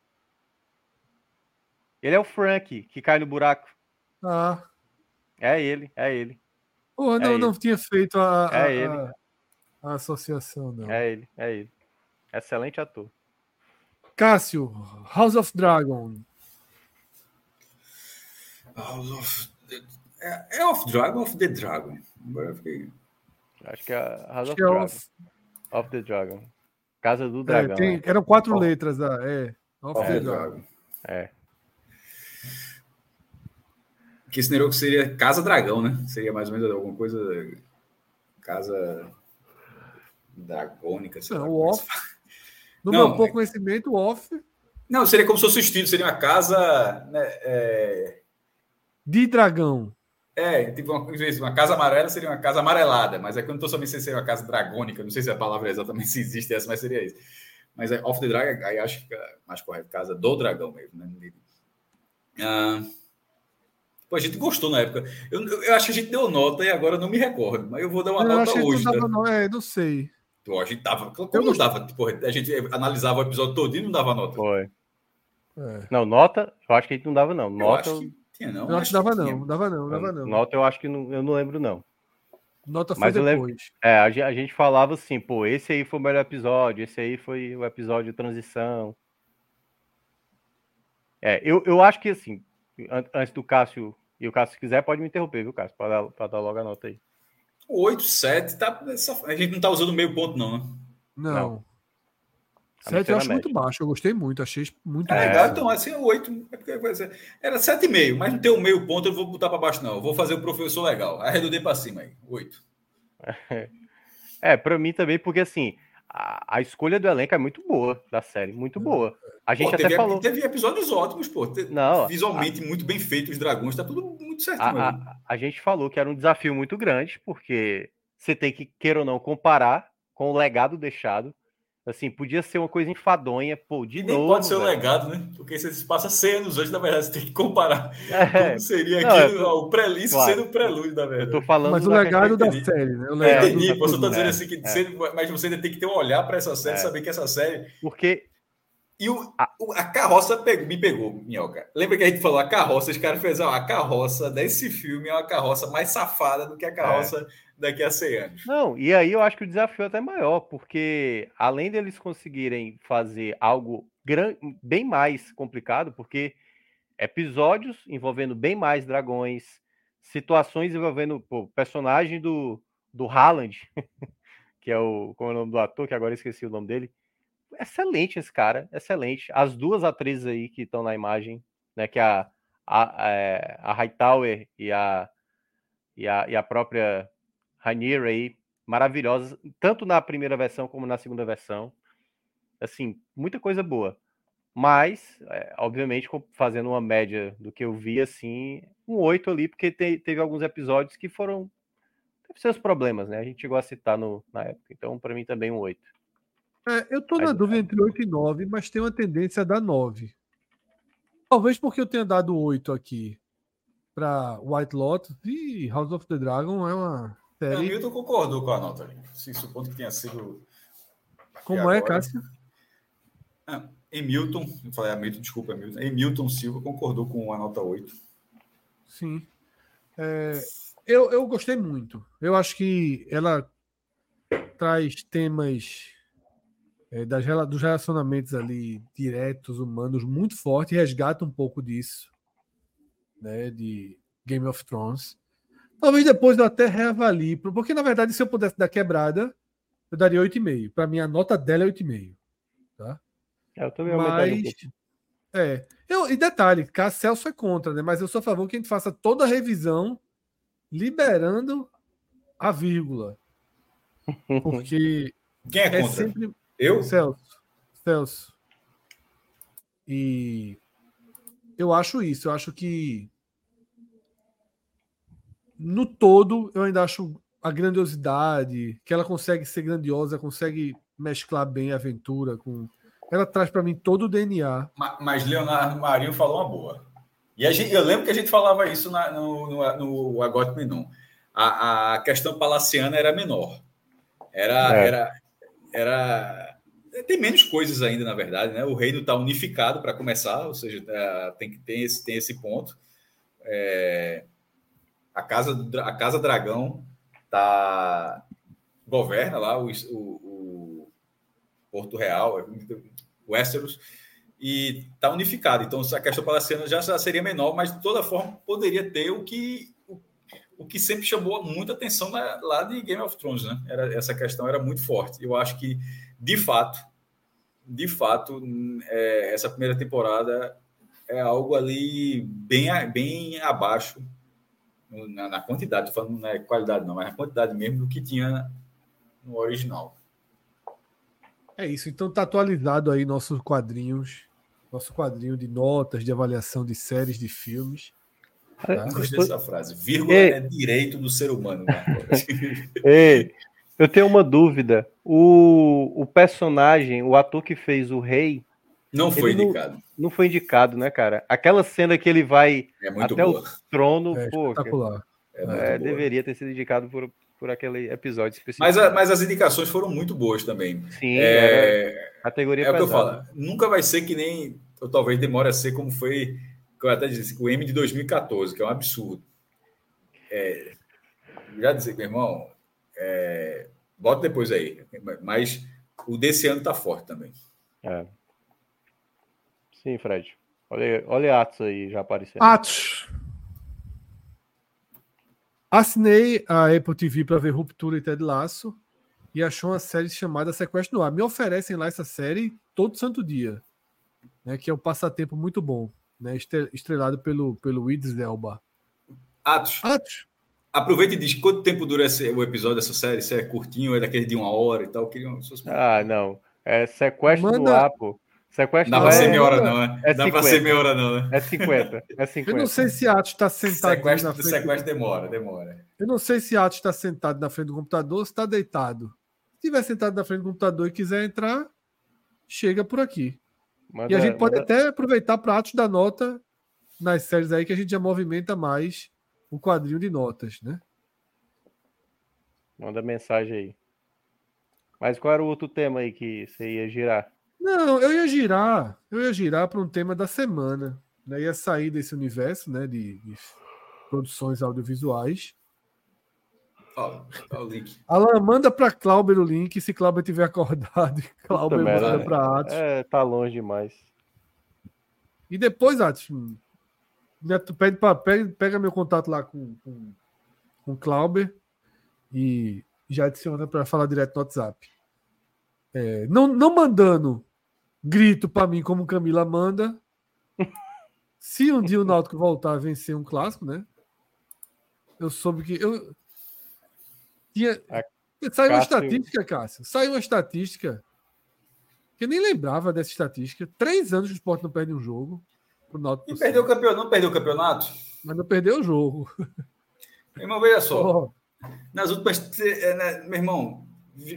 Ele é o Frank, que cai no buraco. Ah. É ele, é ele. Pô, não, é não tinha feito a, é a, ele. A, a, associação, não. É ele, é ele. Excelente ator. Cássio, House of Dragon. House of the... É, é of Dragon of the Dragon? Agora eu fiquei... Acho que é House of, é Dragon. Of... of... the Dragon. Casa do é, Dragão. É, tem... Eram quatro letras da. É. Of the Dragon. É. Que esse seria Casa Dragão, né? Seria mais ou menos alguma coisa. Casa dragônica. Não, o off. No não, meu pouco conhecimento, o off. Não, seria como se fosse o estilo, seria uma casa. Né, é... De dragão. É, tipo uma, uma casa amarela seria uma casa amarelada, mas é que eu não estou sabendo se seria uma casa dragônica, não sei se a palavra exatamente se existe essa, mas seria isso. Mas é Off the Dragon, aí acho que é mais correto, casa do dragão mesmo, né? Ah, Pô, a gente gostou na época. Eu, eu acho que a gente deu nota e agora não me recordo, mas eu vou dar uma eu nota hoje. Não, dava, não, é, não sei. Pô, a gente dava. Como eu não dava? Tipo, a gente analisava o episódio todo e não dava nota. Foi. É. Não, nota, eu acho que a gente não dava, não. Nota. Eu acho que tinha, não. Eu acho que dava, não. Tinha. Dava, não. Dava, não. Nota, eu acho que não, eu não lembro, não. Nota foi Mas depois. Lembro, é, a gente, a gente falava assim, pô, esse aí foi o melhor episódio, esse aí foi o episódio de transição. É, eu, eu acho que assim, antes do Cássio e o Cássio, se quiser, pode me interromper, viu, Cássio? Para dar, dar logo a nota aí. 8, 7, tá, a gente não tá usando meio ponto, não, né? Não. não. 7 eu acho muito baixo, eu gostei muito, achei muito é, legal. Então, assim, 8, é era 7,5, mas não tem um meio ponto, eu vou botar para baixo, não. Eu vou fazer o professor legal. Arredondei para cima aí, 8. É, para mim também, porque assim, a, a, escolha do elenco é muito boa da série, muito boa. A gente pô, até teve, falou. Teve episódios ótimos, pô. Não, Visualmente a... muito bem feito, os dragões, tá tudo muito certo. A, a, a, gente falou que era um desafio muito grande, porque você tem que, queira ou não, comparar com o legado deixado. Assim, podia ser uma coisa enfadonha, pô, de e novo. Nem pode ser o um legado, né? Porque você passa 100 anos hoje, na verdade, você tem que comparar é. como seria não, aquilo, tô... o prelúdio claro. sendo o prelúdio, na verdade. Tô falando mas o legado da série, né? O legado é, entendi, da... você tá dizendo assim que é. mas você ainda tem que ter um olhar para essa série, é. saber que essa série. Porque e o, a, carroça pegou, me pegou, Minhoca. Lembra que a gente falou a carroça? Os caras fizeram a carroça desse filme é uma carroça mais safada do que a carroça é. daqui a 100 anos. Não, e aí eu acho que o desafio é até maior, porque além deles conseguirem fazer algo gran, bem mais complicado, porque episódios envolvendo bem mais dragões, situações envolvendo o personagem do, do Haaland, que é o, como é o nome do ator, que agora esqueci o nome dele excelente esse cara, excelente. As duas atrizes aí que estão na imagem, né, que é a, a, é, a Hightower e a, e a, e a própria Rainier aí, maravilhosas, tanto na primeira versão como na segunda versão. Assim, muita coisa boa. Mas, é, obviamente, fazendo uma média do que eu vi, assim, um 8 ali, porque te, teve alguns episódios que foram. Seus problemas, né? A gente chegou a citar no, na época. Então, para mim, também um 8. É, eu tô na dúvida entre 8 e 9, mas tem uma tendência a dar 9. Talvez porque eu tenha dado 8 aqui para White Lotus e House of the Dragon é uma série. O Milton concordou com a nota ali. Se supondo que tenha sido. Como é, Cássio? Ah, Emilton, eu falei Hamilton, desculpa, Emilton. Emilton Silva concordou com a nota 8. Sim. É, eu, eu gostei muito. Eu acho que ela traz temas é, das, dos relacionamentos ali diretos, humanos, muito forte, resgata um pouco disso, né, de Game of Thrones. Talvez depois eu até reavalie, porque na verdade, se eu pudesse dar quebrada, eu daria 8,5. Para mim, a nota dela é 8,5. Tá? É, eu também Mas, um é, eu, e detalhe, Celso é contra, né? Mas eu sou a favor que a gente faça toda a revisão liberando a vírgula. Porque Quem é, é sempre eu? Celso. Celso. E eu acho isso. Eu acho que no todo eu ainda acho a grandiosidade, que ela consegue ser grandiosa, consegue mesclar bem a aventura com. Ela traz para mim todo o DNA. Mas, Leonardo Marinho falou uma boa. E a gente, eu lembro que a gente falava isso na, no, no, no Agote Menon. A, a questão palaciana era menor. Era, é. era, era. Tem menos coisas ainda, na verdade, né? O reino está unificado para começar, ou seja, é, tem que ter esse, tem esse ponto. É, a casa a casa Dragão tá governa lá o, o, o Porto Real, o Westeros e está unificado. Então, a questão palaciana já seria menor, mas de toda forma poderia ter o que o, que sempre chamou muita atenção lá de Game of Thrones, né? Era, essa questão era muito forte. Eu acho que, de fato, de fato, é, essa primeira temporada é algo ali bem, bem abaixo na, na quantidade, falando não é qualidade não, mas na quantidade mesmo do que tinha no original. É isso, então tá atualizado aí nossos quadrinhos, nosso quadrinho de notas, de avaliação de séries, de filmes. Tá? Gostei dessa frase. Vírgula Ei. é direito do ser humano. Né? Ei, eu tenho uma dúvida. O, o personagem, o ator que fez o rei. Não foi indicado. Não, não, foi indicado, né, cara? Aquela cena que ele vai é até boa. o trono, é, pô, espetacular. É, deveria ter sido indicado por, por aquele episódio específico. Mas, a, mas as indicações foram muito boas também. Sim, é, categoria É pesada. o que eu falo. Nunca vai ser que nem, ou talvez demore a ser como foi, que eu até disse, o M de 2014, que é um absurdo. É, já dizer, meu irmão, é, bota depois aí. Mas o desse ano tá forte também. É. Sim, Fred. Olha, olha Atos aí já aparecendo. Atos. Assinei a Apple TV para ver Ruptura e Ted Laço e achou uma série chamada Sequestro no Ar. Me oferecem lá essa série todo santo dia, né, que é um passatempo muito bom, né, estrelado pelo, pelo Idris Elba. Atos. Atos. Aproveita e diz quanto tempo dura esse, o episódio dessa série, se é curtinho, é daquele de uma hora e tal. Queria... Ah, não. É Sequestro Manda... no Ar, pô. Sequestro Dá pra ser meia hora, não, né? É Dá pra ser meia hora, não, né? É 50. É 50. Eu não sei se Atos está sentado sequestro, na frente. Sequestro demora, demora. Eu não sei se Atos está sentado na frente do computador ou se está deitado. Se estiver sentado na frente do computador e quiser entrar, chega por aqui. Manda, e a gente pode manda... até aproveitar para Atos da nota nas séries aí que a gente já movimenta mais o quadrinho de notas, né? Manda mensagem aí. Mas qual era o outro tema aí que você ia girar? Não, eu ia girar, eu ia girar para um tema da semana, né? Ia sair desse universo, né, de, de produções audiovisuais. Ó, oh, o link. Alan, manda para Clauber o link, se Clauber tiver acordado, Clauber manda para Atos. É, tá longe demais. E depois, Atos, pede pra, pega, pega meu contato lá com, com, com Clauber e já adiciona para falar direto no WhatsApp. É, não, não mandando grito para mim como Camila manda. Se um dia o Náutico voltar a vencer um clássico, né? Eu soube que eu tinha saiu uma estatística, Cássio. Saiu uma estatística que eu nem lembrava dessa estatística. Três anos que o Sport não perde um jogo. O Náutico e perdeu o campeonato, não perdeu o campeonato? Mas não perdeu o jogo. Meu irmão, veja só. Oh. Nas últimas. É, né, meu irmão,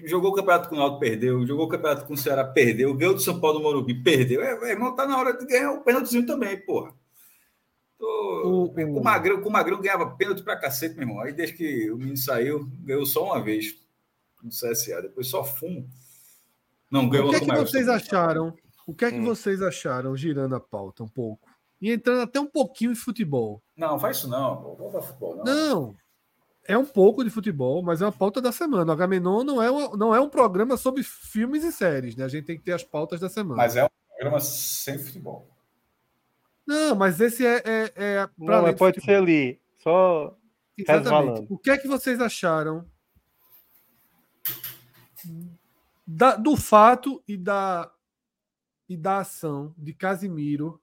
jogou o campeonato com o Náutico, perdeu, jogou o campeonato com o Ceará, perdeu, ganhou do São Paulo no Morumbi, perdeu. É, meu irmão, tá na hora de ganhar o pênaltizinho também, porra. Tô... O, com, o Magrão, o Magrão ganhava pênalti pra cacete, meu irmão. Aí desde que o menino saiu, ganhou só uma vez no CSA, depois só fumo. Não, ganhou O que é que vocês acharam? O que é que hum. vocês acharam, girando a pauta um pouco? E entrando até um pouquinho em futebol. Não, faz isso não. Não, futebol, não. não é um pouco de futebol, mas é uma pauta da semana. O Agamenon não é, uma, não é um programa sobre filmes e séries, né? A gente tem que ter as pautas da semana. Mas é um programa sem futebol. Não, mas esse é. é, é não, mas pode ser ali. Só. Exatamente. O que é que vocês acharam da, do fato e da, e da ação de Casimiro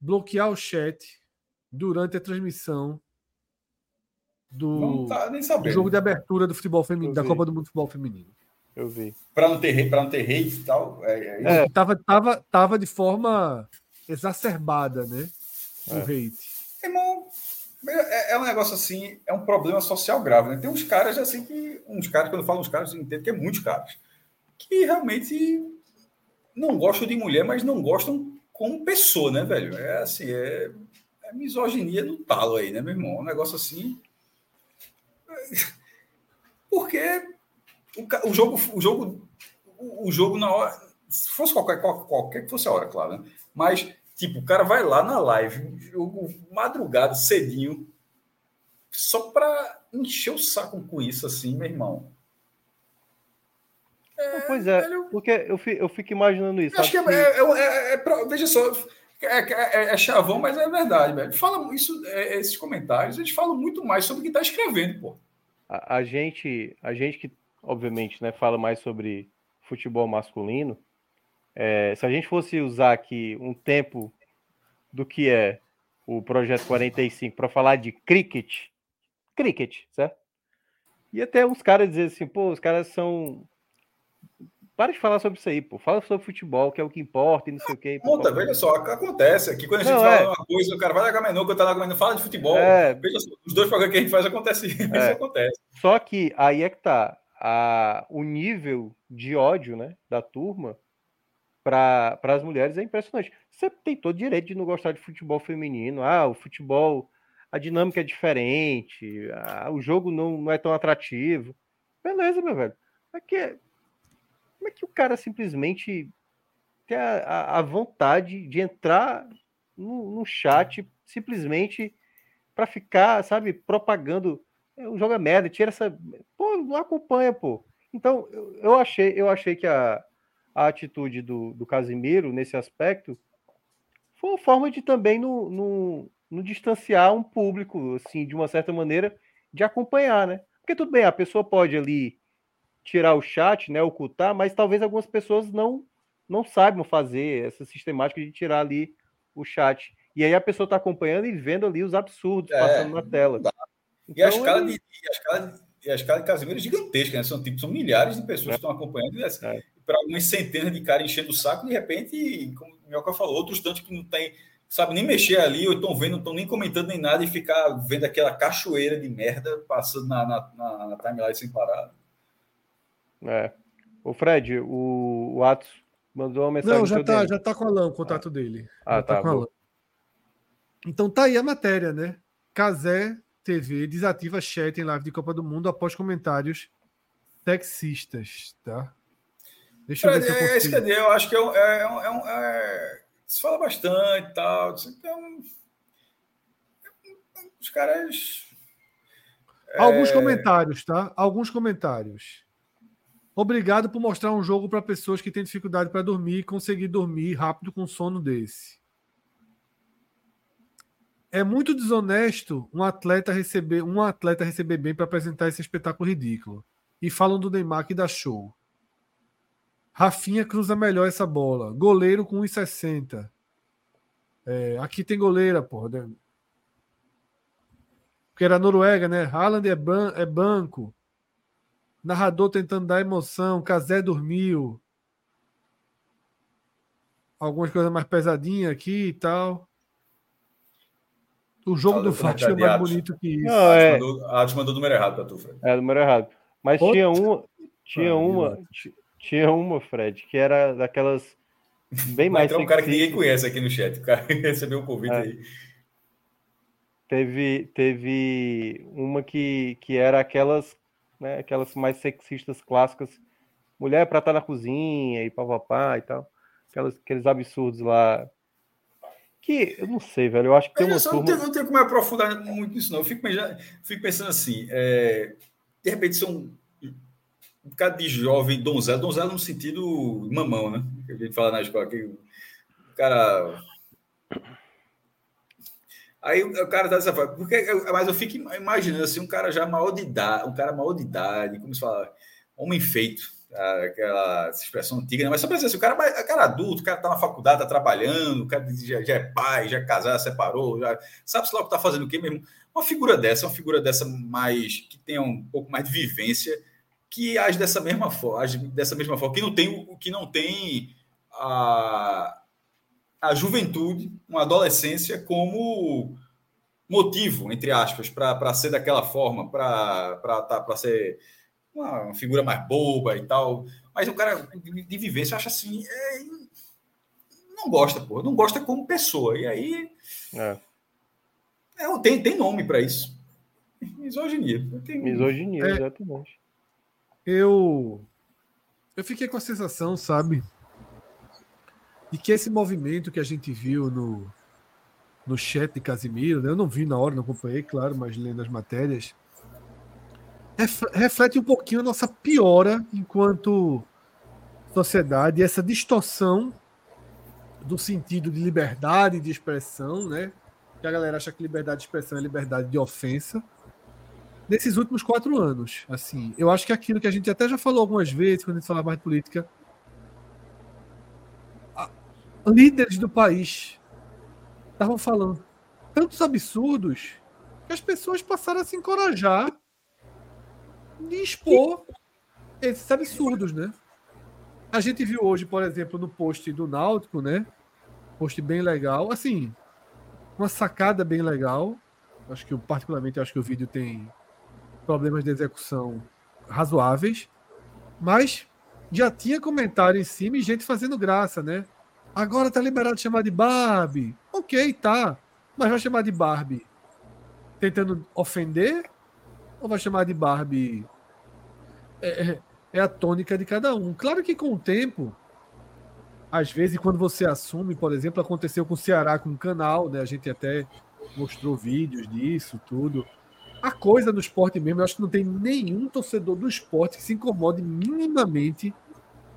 bloquear o chat durante a transmissão do, tá jogo de abertura do futebol feminino, da Copa do Mundo de Futebol Feminino. Eu vi. Para não ter para não ter hate e tal. É, é, é. Tava, tava, tava de forma exacerbada, né? O é. hate. Irmão, é, é, um negócio assim, é um problema social grave, né? Tem uns caras assim que. Uns caras, quando eu falo uns caras, eu entendo que é muitos caras. que realmente não gostam de mulher, mas não gostam como pessoa, né, velho? É assim, é, é misoginia no talo aí, né, meu irmão? Um negócio assim. Porque o, o jogo, o jogo, o, jogo na hora, se fosse qualquer, qualquer que fosse a hora, claro, né? Mas, tipo, o cara vai lá na live, jogo madrugada, cedinho, só para encher o saco com isso, assim, meu irmão. É, pois é, velho, porque eu fico, eu fico imaginando isso. Acho que é, é, é, é, veja só, é, chavão, mas é verdade, velho. Fala isso, esses comentários, eles falam muito mais sobre o que está escrevendo, pô. A, a, gente, a gente que, obviamente, né, fala mais sobre futebol masculino, se a gente fosse usar aqui um tempo do que é o Projeto 45 para falar de cricket, cricket, certo? E até uns caras dizer assim, pô, os caras são para de falar sobre isso aí, pô. Fala sobre futebol, que é o que importa e não sei o quê. Conta, veja só, acontece aqui. Quando a gente não, fala é. uma coisa, o cara vai na quando tá na fala de futebol. É. Veja só, os dois programas que a gente faz acontece, é. isso acontece. Só que aí é que tá. A, o nível de ódio né, da turma para as mulheres é impressionante. Você tem todo direito de não gostar de futebol feminino. Ah, o futebol, a dinâmica é diferente, ah, o jogo não, não é tão atrativo. Beleza, meu velho. É que como é que o cara simplesmente tem a, a, a vontade de entrar no, no chat simplesmente para ficar, sabe, propagando é, o jogo é merda, tira essa. Pô, não acompanha, pô. Então, eu, eu achei, eu achei que a, a atitude do, do Casimiro nesse aspecto foi uma forma de também no, no, no, distanciar um público, assim, de uma certa maneira, de acompanhar, né? Porque tudo bem, a pessoa pode ali tirar o chat, né, ocultar, mas talvez algumas pessoas não não saibam fazer essa sistemática de tirar ali o chat. E aí a pessoa está acompanhando e vendo ali os absurdos é, passando na tela. Então, e, a escala ele... de, a escala de, e a escala de é gigantesca, né? São, tipo, são milhares de pessoas é. que estão acompanhando. E, assim, é. Para algumas centenas de caras enchendo o saco, de repente, como o Mioca falou, outros tantos que não tem, sabe nem mexer ali, ou estão vendo, não estão nem comentando nem nada, e ficar vendo aquela cachoeira de merda passando na, na, na, na timeline sem parar. É. O Fred, o, o Atos mandou uma mensagem. Não, já tá, já tá com a Alain, o contato ah. dele. Ah, já tá. tá então tá aí a matéria, né? Casé TV desativa chat em live de Copa do Mundo após comentários sexistas, tá? Deixa eu ver se eu é. É, eu acho que é um, é, um, é, um, é, se fala bastante e tal. Então, os caras. Alguns é... comentários, tá? Alguns comentários. Obrigado por mostrar um jogo para pessoas que têm dificuldade para dormir e conseguir dormir rápido com sono desse. É muito desonesto um atleta receber um atleta receber bem para apresentar esse espetáculo ridículo. E falam do Neymar que dá show. Rafinha cruza melhor essa bola. Goleiro com 1,60. É, aqui tem goleira, porra. Porque era Noruega, né? Haaland é, ban é banco. Narrador tentando dar emoção. Casé dormiu. Algumas coisas mais pesadinhas aqui e tal. O jogo do Fátima é mais bonito que isso. Não, é... A mandou o número errado para tu, Fred. É, o número errado. Mas Outra? tinha uma, tinha uma, tinha uma, Fred, que era daquelas bem mais. Então, um cara que ninguém conhece aqui no chat. O cara recebeu um convite é. aí. Teve, teve uma que, que era aquelas né? Aquelas mais sexistas clássicas, mulher para estar tá na cozinha e papapá e tal. Aquelas, aqueles absurdos lá. Que eu não sei, velho. Eu acho que tem uma. Turma... Não, tem, não tem como aprofundar muito nisso, não. Eu fico, fico pensando assim: é, de repente são um, um bocado de jovem donzela, donzela no sentido mamão, né? Que a gente fala na escola que o cara Aí o cara tá dessa forma, porque mas eu fico imaginando assim, um cara já maior de idade, um cara maior de idade, como se fala, homem feito, tá? aquela expressão antiga, né? mas só dizer assim, o cara, o cara adulto, o cara tá na faculdade, tá trabalhando, o cara já, já é pai, já é casado, separou, já sabe-se lá o que tá fazendo o quê mesmo. Uma figura dessa, uma figura dessa mais, que tenha um pouco mais de vivência, que age dessa mesma forma, age dessa mesma forma, que não tem o que não tem a a juventude, uma adolescência, como motivo, entre aspas, para ser daquela forma, para tá, ser uma figura mais boba e tal. Mas o cara de, de vivência acha assim. É, não gosta, pô. Não gosta como pessoa. E aí. É. É, tem, tem nome para isso. Misoginia. Tem... Misoginia, é, exatamente. Eu. Eu fiquei com a sensação, sabe? De que esse movimento que a gente viu no, no chat de Casimiro, né? eu não vi na hora, não acompanhei, claro, mas lendo as matérias, reflete um pouquinho a nossa piora enquanto sociedade, essa distorção do sentido de liberdade de expressão, né? Que a galera acha que liberdade de expressão é liberdade de ofensa. Nesses últimos quatro anos, assim, eu acho que aquilo que a gente até já falou algumas vezes quando a gente falava mais de política, líderes do país estavam falando tantos absurdos que as pessoas passaram a se encorajar de expor esses absurdos, né? A gente viu hoje, por exemplo, no post do Náutico, né? Post bem legal. Assim, uma sacada bem legal. Acho que, particularmente, acho que o vídeo tem problemas de execução razoáveis. Mas já tinha comentário em cima e gente fazendo graça, né? Agora tá liberado chamar de Barbie. Ok, tá. Mas vai chamar de Barbie tentando ofender? Ou vai chamar de Barbie é, é, é, a tônica de cada um. Claro que com o tempo, às vezes, quando você assume, por exemplo, aconteceu com o Ceará com o canal, né? A gente até mostrou vídeos disso, tudo. A coisa no esporte mesmo, eu acho que não tem nenhum torcedor do esporte que se incomode minimamente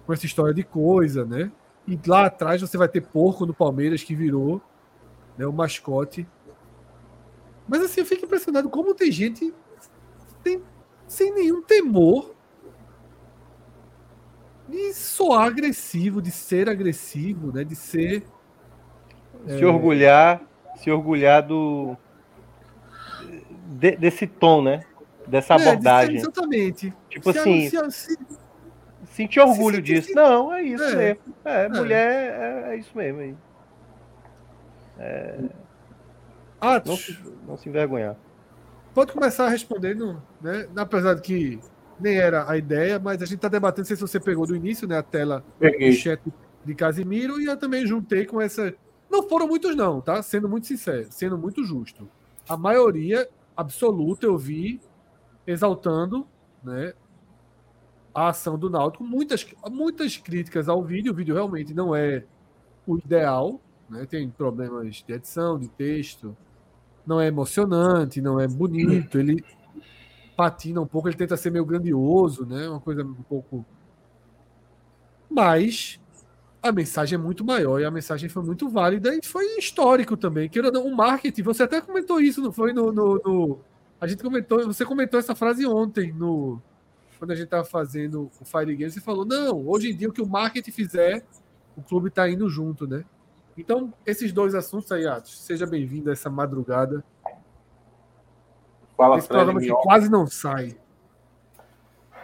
com essa história de coisa, né? E lá atrás você vai ter porco no Palmeiras que virou né, o mascote. Mas assim, eu fico impressionado como tem gente tem, sem nenhum temor de soar agressivo, de ser agressivo, né? De ser. Se é... orgulhar, se orgulhar do. De, desse tom, né? Dessa é, abordagem. exatamente. Tipo se, assim. Se, se, sentir orgulho disso. Não, é isso é, mesmo. É, é. mulher é, é, isso mesmo aí. É... Não, se, não se envergonhar. Pode começar respondendo, né? Apesar de que nem era a ideia, mas a gente está debatendo, não sei se você pegou do início, né, a tela Peguei. do chat de Casimiro, e eu também juntei com essa. Não foram muitos, não, tá? Sendo muito sincero, sendo muito justo. A maioria absoluta eu vi exaltando né, a ação do Náutico. Muitas, muitas críticas ao vídeo. O vídeo realmente não é o ideal, né? tem problemas de edição, de texto. Não é emocionante, não é bonito. Ele patina um pouco, ele tenta ser meio grandioso, né? Uma coisa um pouco. Mas a mensagem é muito maior e a mensagem foi muito válida e foi histórico também. Que o marketing, você até comentou isso, não foi no, no, no, A gente comentou, você comentou essa frase ontem no quando a gente estava fazendo o Fire Games, você falou: não, hoje em dia o que o marketing fizer, o clube está indo junto, né? Então, esses dois assuntos aí, Atos, seja bem-vindo a essa madrugada. Fala, Esse Fred, programa que quase não sai.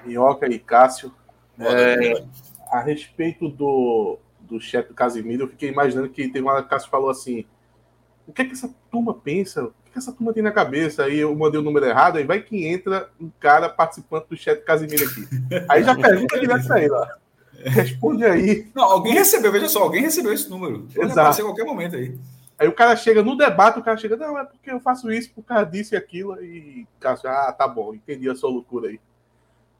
Minhoca e Cássio. É, a respeito do, do chefe do Casimiro, eu fiquei imaginando que tem uma hora que Cássio falou assim: o que é que essa turma pensa? O que, essa turma tem na cabeça? Aí eu mandei o número errado, aí vai que entra um cara participante do chat Casimiro aqui. Aí já pergunta direto pra ele, ó. Responde aí. Não, alguém recebeu, veja só, alguém recebeu esse número. Pode Exato. aparecer a qualquer momento aí. Aí o cara chega no debate, o cara chega, não, é porque eu faço isso por causa disso e aquilo, e Cássio, ah, tá bom, entendi a sua loucura aí.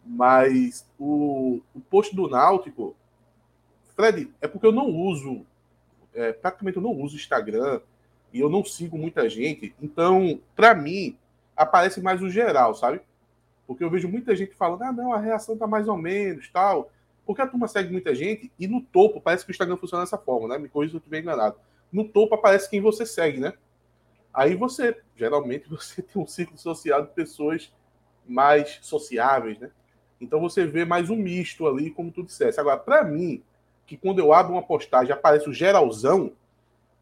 Mas o, o post do Náutico, Fred, é porque eu não uso, é, praticamente eu não uso Instagram e eu não sigo muita gente, então, para mim, aparece mais o geral, sabe? Porque eu vejo muita gente falando, ah, não, a reação tá mais ou menos, tal. Porque a turma segue muita gente e no topo parece que o Instagram funciona dessa forma, né? Me corrija se eu estiver enganado no topo aparece quem você segue, né? Aí você, geralmente, você tem um ciclo social de pessoas mais sociáveis, né? Então você vê mais um misto ali, como tu dissesse. Agora, para mim, que quando eu abro uma postagem aparece o geralzão,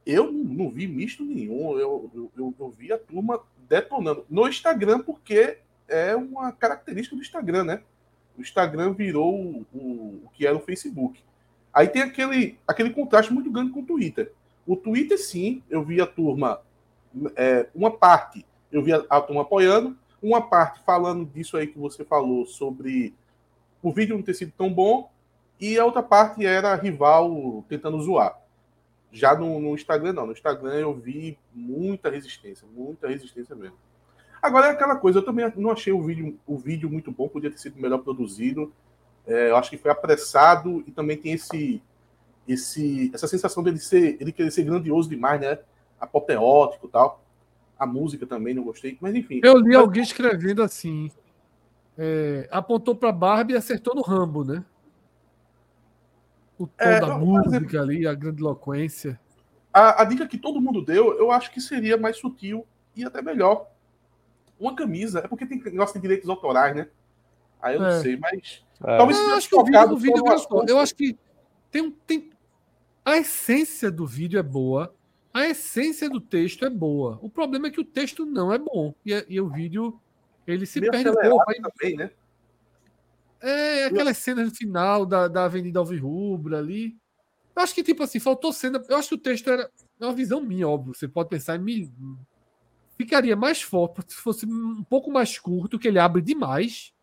eu não vi misto nenhum. Eu, eu, eu, vi a turma detonando. No Instagram, porque é uma característica do Instagram, né? O Instagram virou o, o, o que era o Facebook. Aí tem aquele, aquele contraste muito grande com o Twitter. O Twitter, sim, eu vi a turma, é, uma parte, eu vi a, a turma apoiando, uma parte falando disso aí que você falou sobre o vídeo não ter sido tão bom, e a outra parte era rival tentando zoar. Já no, no Instagram, não. No Instagram eu vi muita resistência, muita resistência mesmo. Agora é aquela coisa, eu também não achei o vídeo, o vídeo muito bom, podia ter sido melhor produzido. É, eu acho que foi apressado e também tem esse, esse, essa sensação dele ser, ele querer ser grandioso demais, né? Apoteótico e tal. A música também não gostei, mas enfim. Eu li mas... alguém escrevendo assim. É, apontou para Barbie e acertou no Rambo, né? O tom é, da música exemplo, ali, a grandiloquência. A, a dica que todo mundo deu, eu acho que seria mais sutil e até melhor. Uma camisa, é porque tem negócio de direitos autorais, né? Aí eu é. não sei, mas. É. Talvez eu acho que o vídeo, o vídeo gostou. Eu acho que tem, tem. A essência do vídeo é boa. A essência do texto é boa. O problema é que o texto não é bom. E, e o vídeo ele se Meio perde um pouco. Também, né? É, aquelas cenas no final da, da Avenida Alvirrubra ali. Eu acho que, tipo assim, faltou cena. Eu acho que o texto era. É uma visão minha, óbvio. Você pode pensar em mil. Ficaria mais forte se fosse um pouco mais curto, que ele abre demais.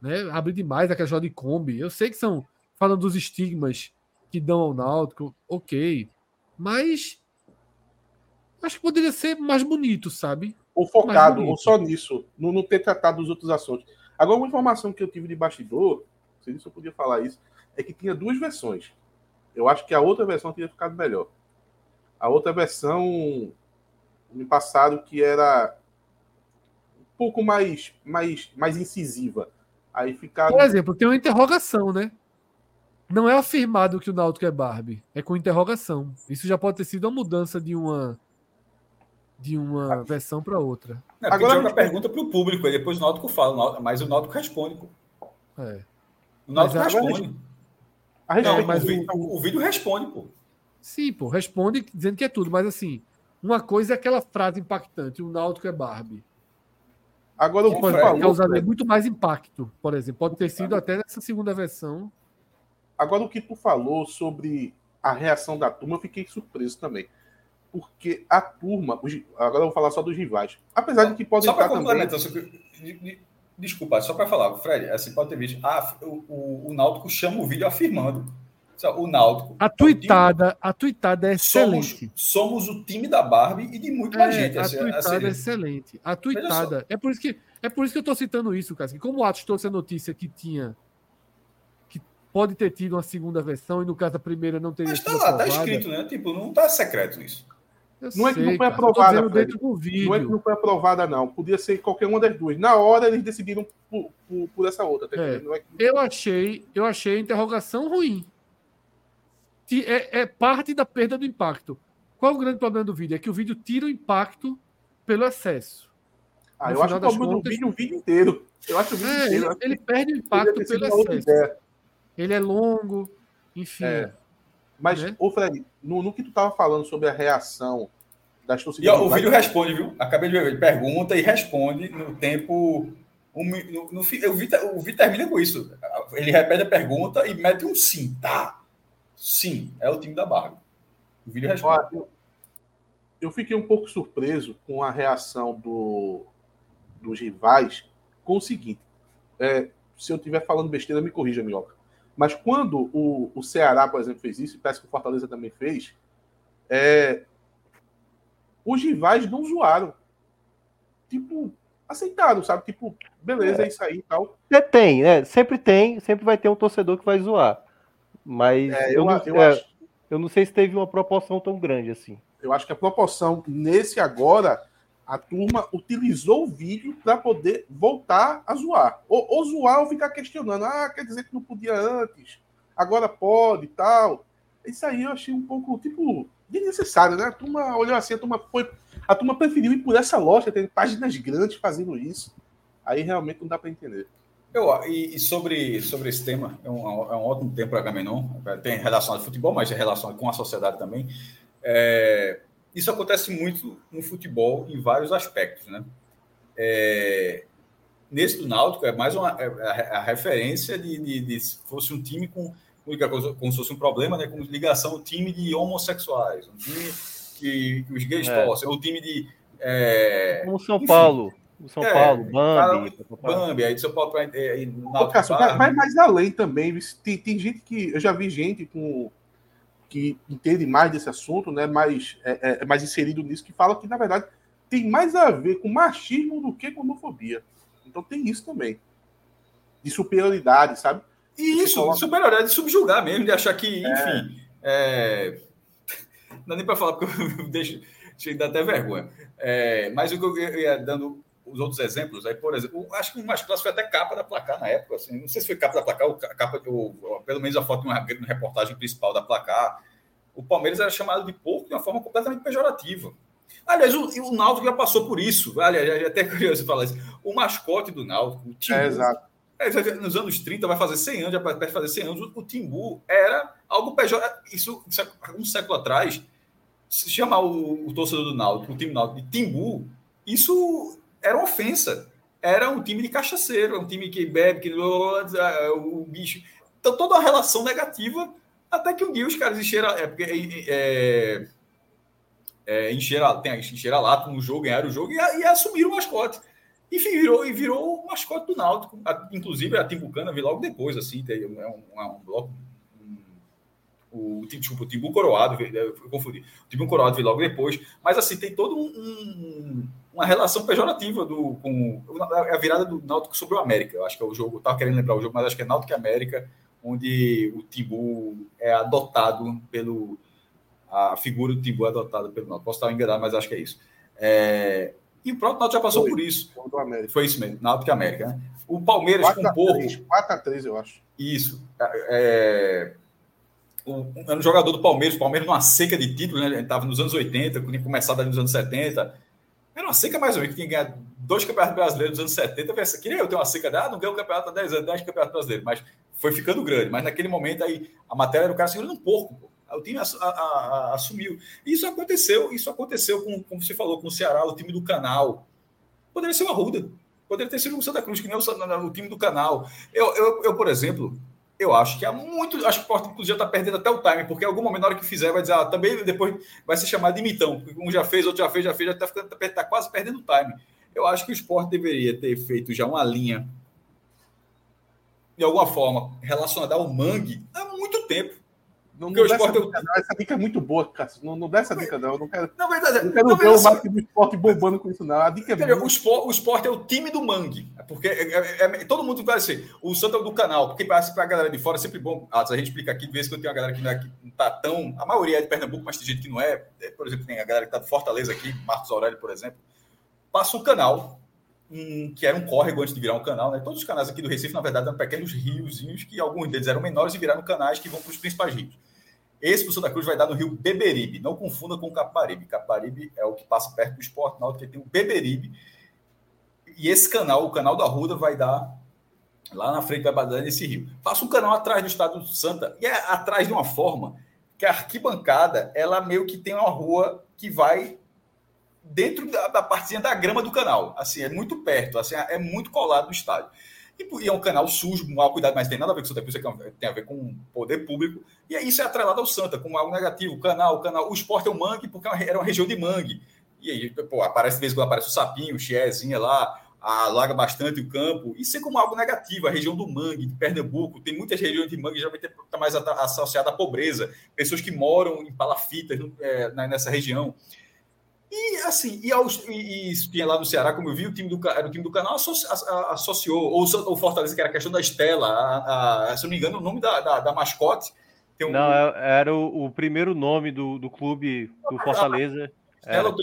Né? Abre demais aquela joia de Kombi. Eu sei que são. Falando dos estigmas que dão ao Náutico, ok. Mas. Acho que poderia ser mais bonito, sabe? Ou focado, ou só nisso. Não, não ter tratado dos outros assuntos. Agora, uma informação que eu tive de bastidor, não sei se eu podia falar isso, é que tinha duas versões. Eu acho que a outra versão teria ficado melhor. A outra versão me passaram que era um pouco mais, mais, mais incisiva. Aí ficaram... Por exemplo, tem uma interrogação, né? Não é afirmado que o Náutico é Barbie, é com interrogação. Isso já pode ter sido uma mudança de uma de uma ah. versão para outra. É, Agora joga a pergunta para o público, e depois o Náutico fala, mas o Náutico responde. Pô. É. O Náutico mas responde. A Não, mas o, vídeo, o, o vídeo responde, pô. Sim, pô, responde dizendo que é tudo, mas assim, uma coisa é aquela frase impactante, o Náutico é Barbie. Agora o que pode causar muito mais impacto, por exemplo. Pode ter sido até nessa segunda versão. Agora o que tu falou sobre a reação da turma, eu fiquei surpreso também porque a turma, agora eu vou falar só dos rivais, apesar de que pode só complementar, também... desculpa, só para falar, Fred, assim pode ter visto, ah, o, o, o Náutico chama o vídeo afirmando, o Náutico. A tuitada, time, a tuitada é excelente. Somos, somos, o time da Barbie e de muito mais é, gente. A assim, tuitada assim, é excelente. A tuitada, é por isso que é por isso que eu estou citando isso, cara. Como o Atos trouxe a notícia que tinha que pode ter tido uma segunda versão e no caso a primeira não teria Mas tá lá, tá escrito, né? Tipo, não tá secreto isso. Eu não é que não foi cara, aprovada. Dentro do vídeo. Não é que não foi aprovada, não. Podia ser qualquer uma das duas. Na hora eles decidiram por, por, por essa outra. Tá é. É que... Eu achei, eu achei a interrogação ruim. É, é, parte da perda do impacto. Qual é o grande problema do vídeo? É que o vídeo tira o impacto pelo excesso. Ah, no eu acho que o do vídeo o vídeo inteiro. Eu acho o vídeo é, inteiro. Ele, ele perde o impacto pelo excesso. Ele é longo, enfim. É. Mas, né? ô Fred, no, no, que tu estava falando sobre a reação das torcidas. E ó, o vídeo responde, viu? Acabei de ver, ele pergunta e responde no tempo. Um, no, no, o, vídeo, o vídeo termina com isso. Ele repete a pergunta e mete um sim. Tá. Sim, é o time da Barra. O vídeo responde. eu, eu fiquei um pouco surpreso com a reação do, dos rivais com o seguinte. É, se eu estiver falando besteira, me corrija, Minhoca. Mas quando o, o Ceará, por exemplo, fez isso, e parece que o Fortaleza também fez, é, os rivais não zoaram. Tipo, aceitaram, sabe? Tipo, beleza, é, é isso aí e tal. Tem, né? Sempre tem, sempre vai ter um torcedor que vai zoar. Mas é, eu, eu, não, eu, é, acho... eu não sei se teve uma proporção tão grande assim. Eu acho que a proporção nesse agora a turma utilizou o vídeo para poder voltar a zoar. Ou, ou, zoar ou ficar questionando. Ah, quer dizer que não podia antes, agora pode e tal. Isso aí eu achei um pouco, tipo, desnecessário, né? A turma olhou assim, a turma foi. A turma preferiu ir por essa loja, tem páginas grandes fazendo isso. Aí realmente não dá para entender. Eu, e, e, sobre, sobre esse tema, é um, é um ótimo tempo para Gamenon, tem relação ao futebol, mas é relação com a sociedade também. É, isso acontece muito no futebol em vários aspectos, né? É, nesse do Náutico é mais uma é, a, a referência de, de, de, se fosse um time com como se fosse um problema, né? Como ligação, um time de homossexuais, um time que, que os gays é. torcem, um time de é, como São enfim, Paulo. O São é, Paulo, Bambi. Bambi, aí São Paulo para. É, vai, vai mais além também. Tem, tem gente que. Eu já vi gente com que entende mais desse assunto, né, mais, é, é, é, mais inserido nisso, que fala que, na verdade, tem mais a ver com machismo do que com homofobia. Então tem isso também. De superioridade, sabe? E isso, coloca... superioridade de subjugar mesmo, de achar que, é. enfim. É... Não dá nem para falar, porque eu deixo, chega até vergonha. É, mas o que eu ia dando os outros exemplos, aí, por exemplo, acho que o mais clássico foi até capa da placar na época. Assim, não sei se foi capa da placar ou capa, ou, pelo menos a foto de uma, uma reportagem principal da placar. O Palmeiras era chamado de porco de uma forma completamente pejorativa. Aliás, o, o Náutico já passou por isso. Aliás, é até curioso falar isso. O mascote do Náutico, o Timbu, é, exato. É, nos anos 30, vai fazer 100 anos, já vai fazer 100 anos, o, o Timbu era algo pejorativo. Isso, um século atrás, se chamar o, o torcedor do Náutico, o time Náutico de Timbu, isso era uma ofensa. Era um time de cachaceiro, um time que bebe, que o bicho. Então, toda uma relação negativa, até que um dia os caras encheram. É, é, é, é, encheram, encheram a lata no jogo, ganharam o jogo e, e assumiram o mascote. Enfim, virou, e virou o mascote do Náutico. Inclusive, a Timbucana veio logo depois, assim, tem um, um, um bloco o, desculpa, o Timbu Coroado, eu confundi. O Timbu Coroado veio logo depois, mas assim, tem todo um, um, uma relação pejorativa do, com a virada do Náutico sobre o América. Eu acho que é o jogo, estava querendo lembrar o jogo, mas acho que é Náutico e América, onde o Timbu é adotado pelo. A figura do Timbu é adotada pelo Náutico. Posso estar enganado, mas acho que é isso. É, e o próprio Náutico já passou Foi, por isso. Foi isso mesmo, Náutico e América. Né? O Palmeiras com um pouco. 4x3, eu acho. Isso. É, um, era um jogador do Palmeiras, o Palmeiras numa seca de títulos, né? Ele estava nos anos 80, tinha começado ali nos anos 70. Era uma seca mais ou menos, que tinha ganhado dois campeonatos brasileiros nos anos 70. Eu pensei, queria eu ter uma seca, ah, não ganhei o campeonato há 10 anos, 10 campeonatos brasileiros, mas foi ficando grande. Mas naquele momento aí, a matéria era o cara segurando um porco, pô. O time a, a, a, assumiu. Isso aconteceu, isso aconteceu com, como você falou, com o Ceará, o time do canal. Poderia ser uma Ruda, poderia ter sido o Santa Cruz, que nem o, o time do canal. Eu, eu, eu, por exemplo, eu acho que há muito. Acho que o Porto, inclusive, já está perdendo até o time, porque em algum momento, na hora que fizer, vai dizer, ah, também depois vai ser chamado de mitão, um já fez, outro já fez, já fez, já está tá, tá quase perdendo o time. Eu acho que o esporte deveria ter feito já uma linha, de alguma forma, relacionada ao mangue há muito tempo. Não, não essa, dica, não. essa dica é muito boa, Cássio. Não, não dá essa dica, não. Eu não quero, não, verdade, não quero não, ver o marketing do esporte bombando com isso, não. A dica é o, esporte, o esporte é o time do mangue. É porque é, é, é, todo mundo vai ser o Santa é do canal, porque para a galera de fora é sempre bom. Ah, a gente explica aqui, de vez que eu tenho uma galera que não, é, que não tá tão. A maioria é de Pernambuco, mas tem gente que não é. Por exemplo, tem a galera que tá de Fortaleza aqui, Marcos Aurélio, por exemplo. Passa um canal, um, que era um córrego antes de virar um canal, né? Todos os canais aqui do Recife, na verdade, eram pequenos riozinhos que alguns deles eram menores e viraram canais que vão para os principais rios. Esse do Santa Cruz vai dar no rio Beberibe. Não confunda com o Caparibe. Caparibe é o que passa perto do esporte náutico, que tem o Beberibe. E esse canal, o canal da Ruda, vai dar lá na frente, vai dar nesse rio. Passa um canal atrás do estado do Santa, e é atrás de uma forma que a arquibancada, ela meio que tem uma rua que vai dentro da, da partezinha da grama do canal. Assim, é muito perto, assim, é muito colado no estádio. E, é um canal sujo, mal cuidado, mas tem nada a ver com Santa Cruz, é tem a ver com poder público. E isso é atrelado ao Santa, como algo negativo. O canal, o canal, o esporte é o mangue, porque é era uma região de mangue. E aí, pô, aparece de vez em quando aparece o sapinho, o chiezinha lá, alaga bastante o campo. Isso é como algo negativo, a região do mangue, de Pernambuco. Tem muitas regiões de mangue geralmente está mais associada à pobreza. Pessoas que moram em palafitas é, nessa região. E assim, e, aos, e, e tinha lá no Ceará, como eu vi, o time do, era o time do canal associou, ou o Fortaleza, que era a questão da Estela, a, a, se não me engano, o nome da, da, da mascote. Um... Não, é, era o, o, primeiro nome do, do clube do Fortaleza. Estela,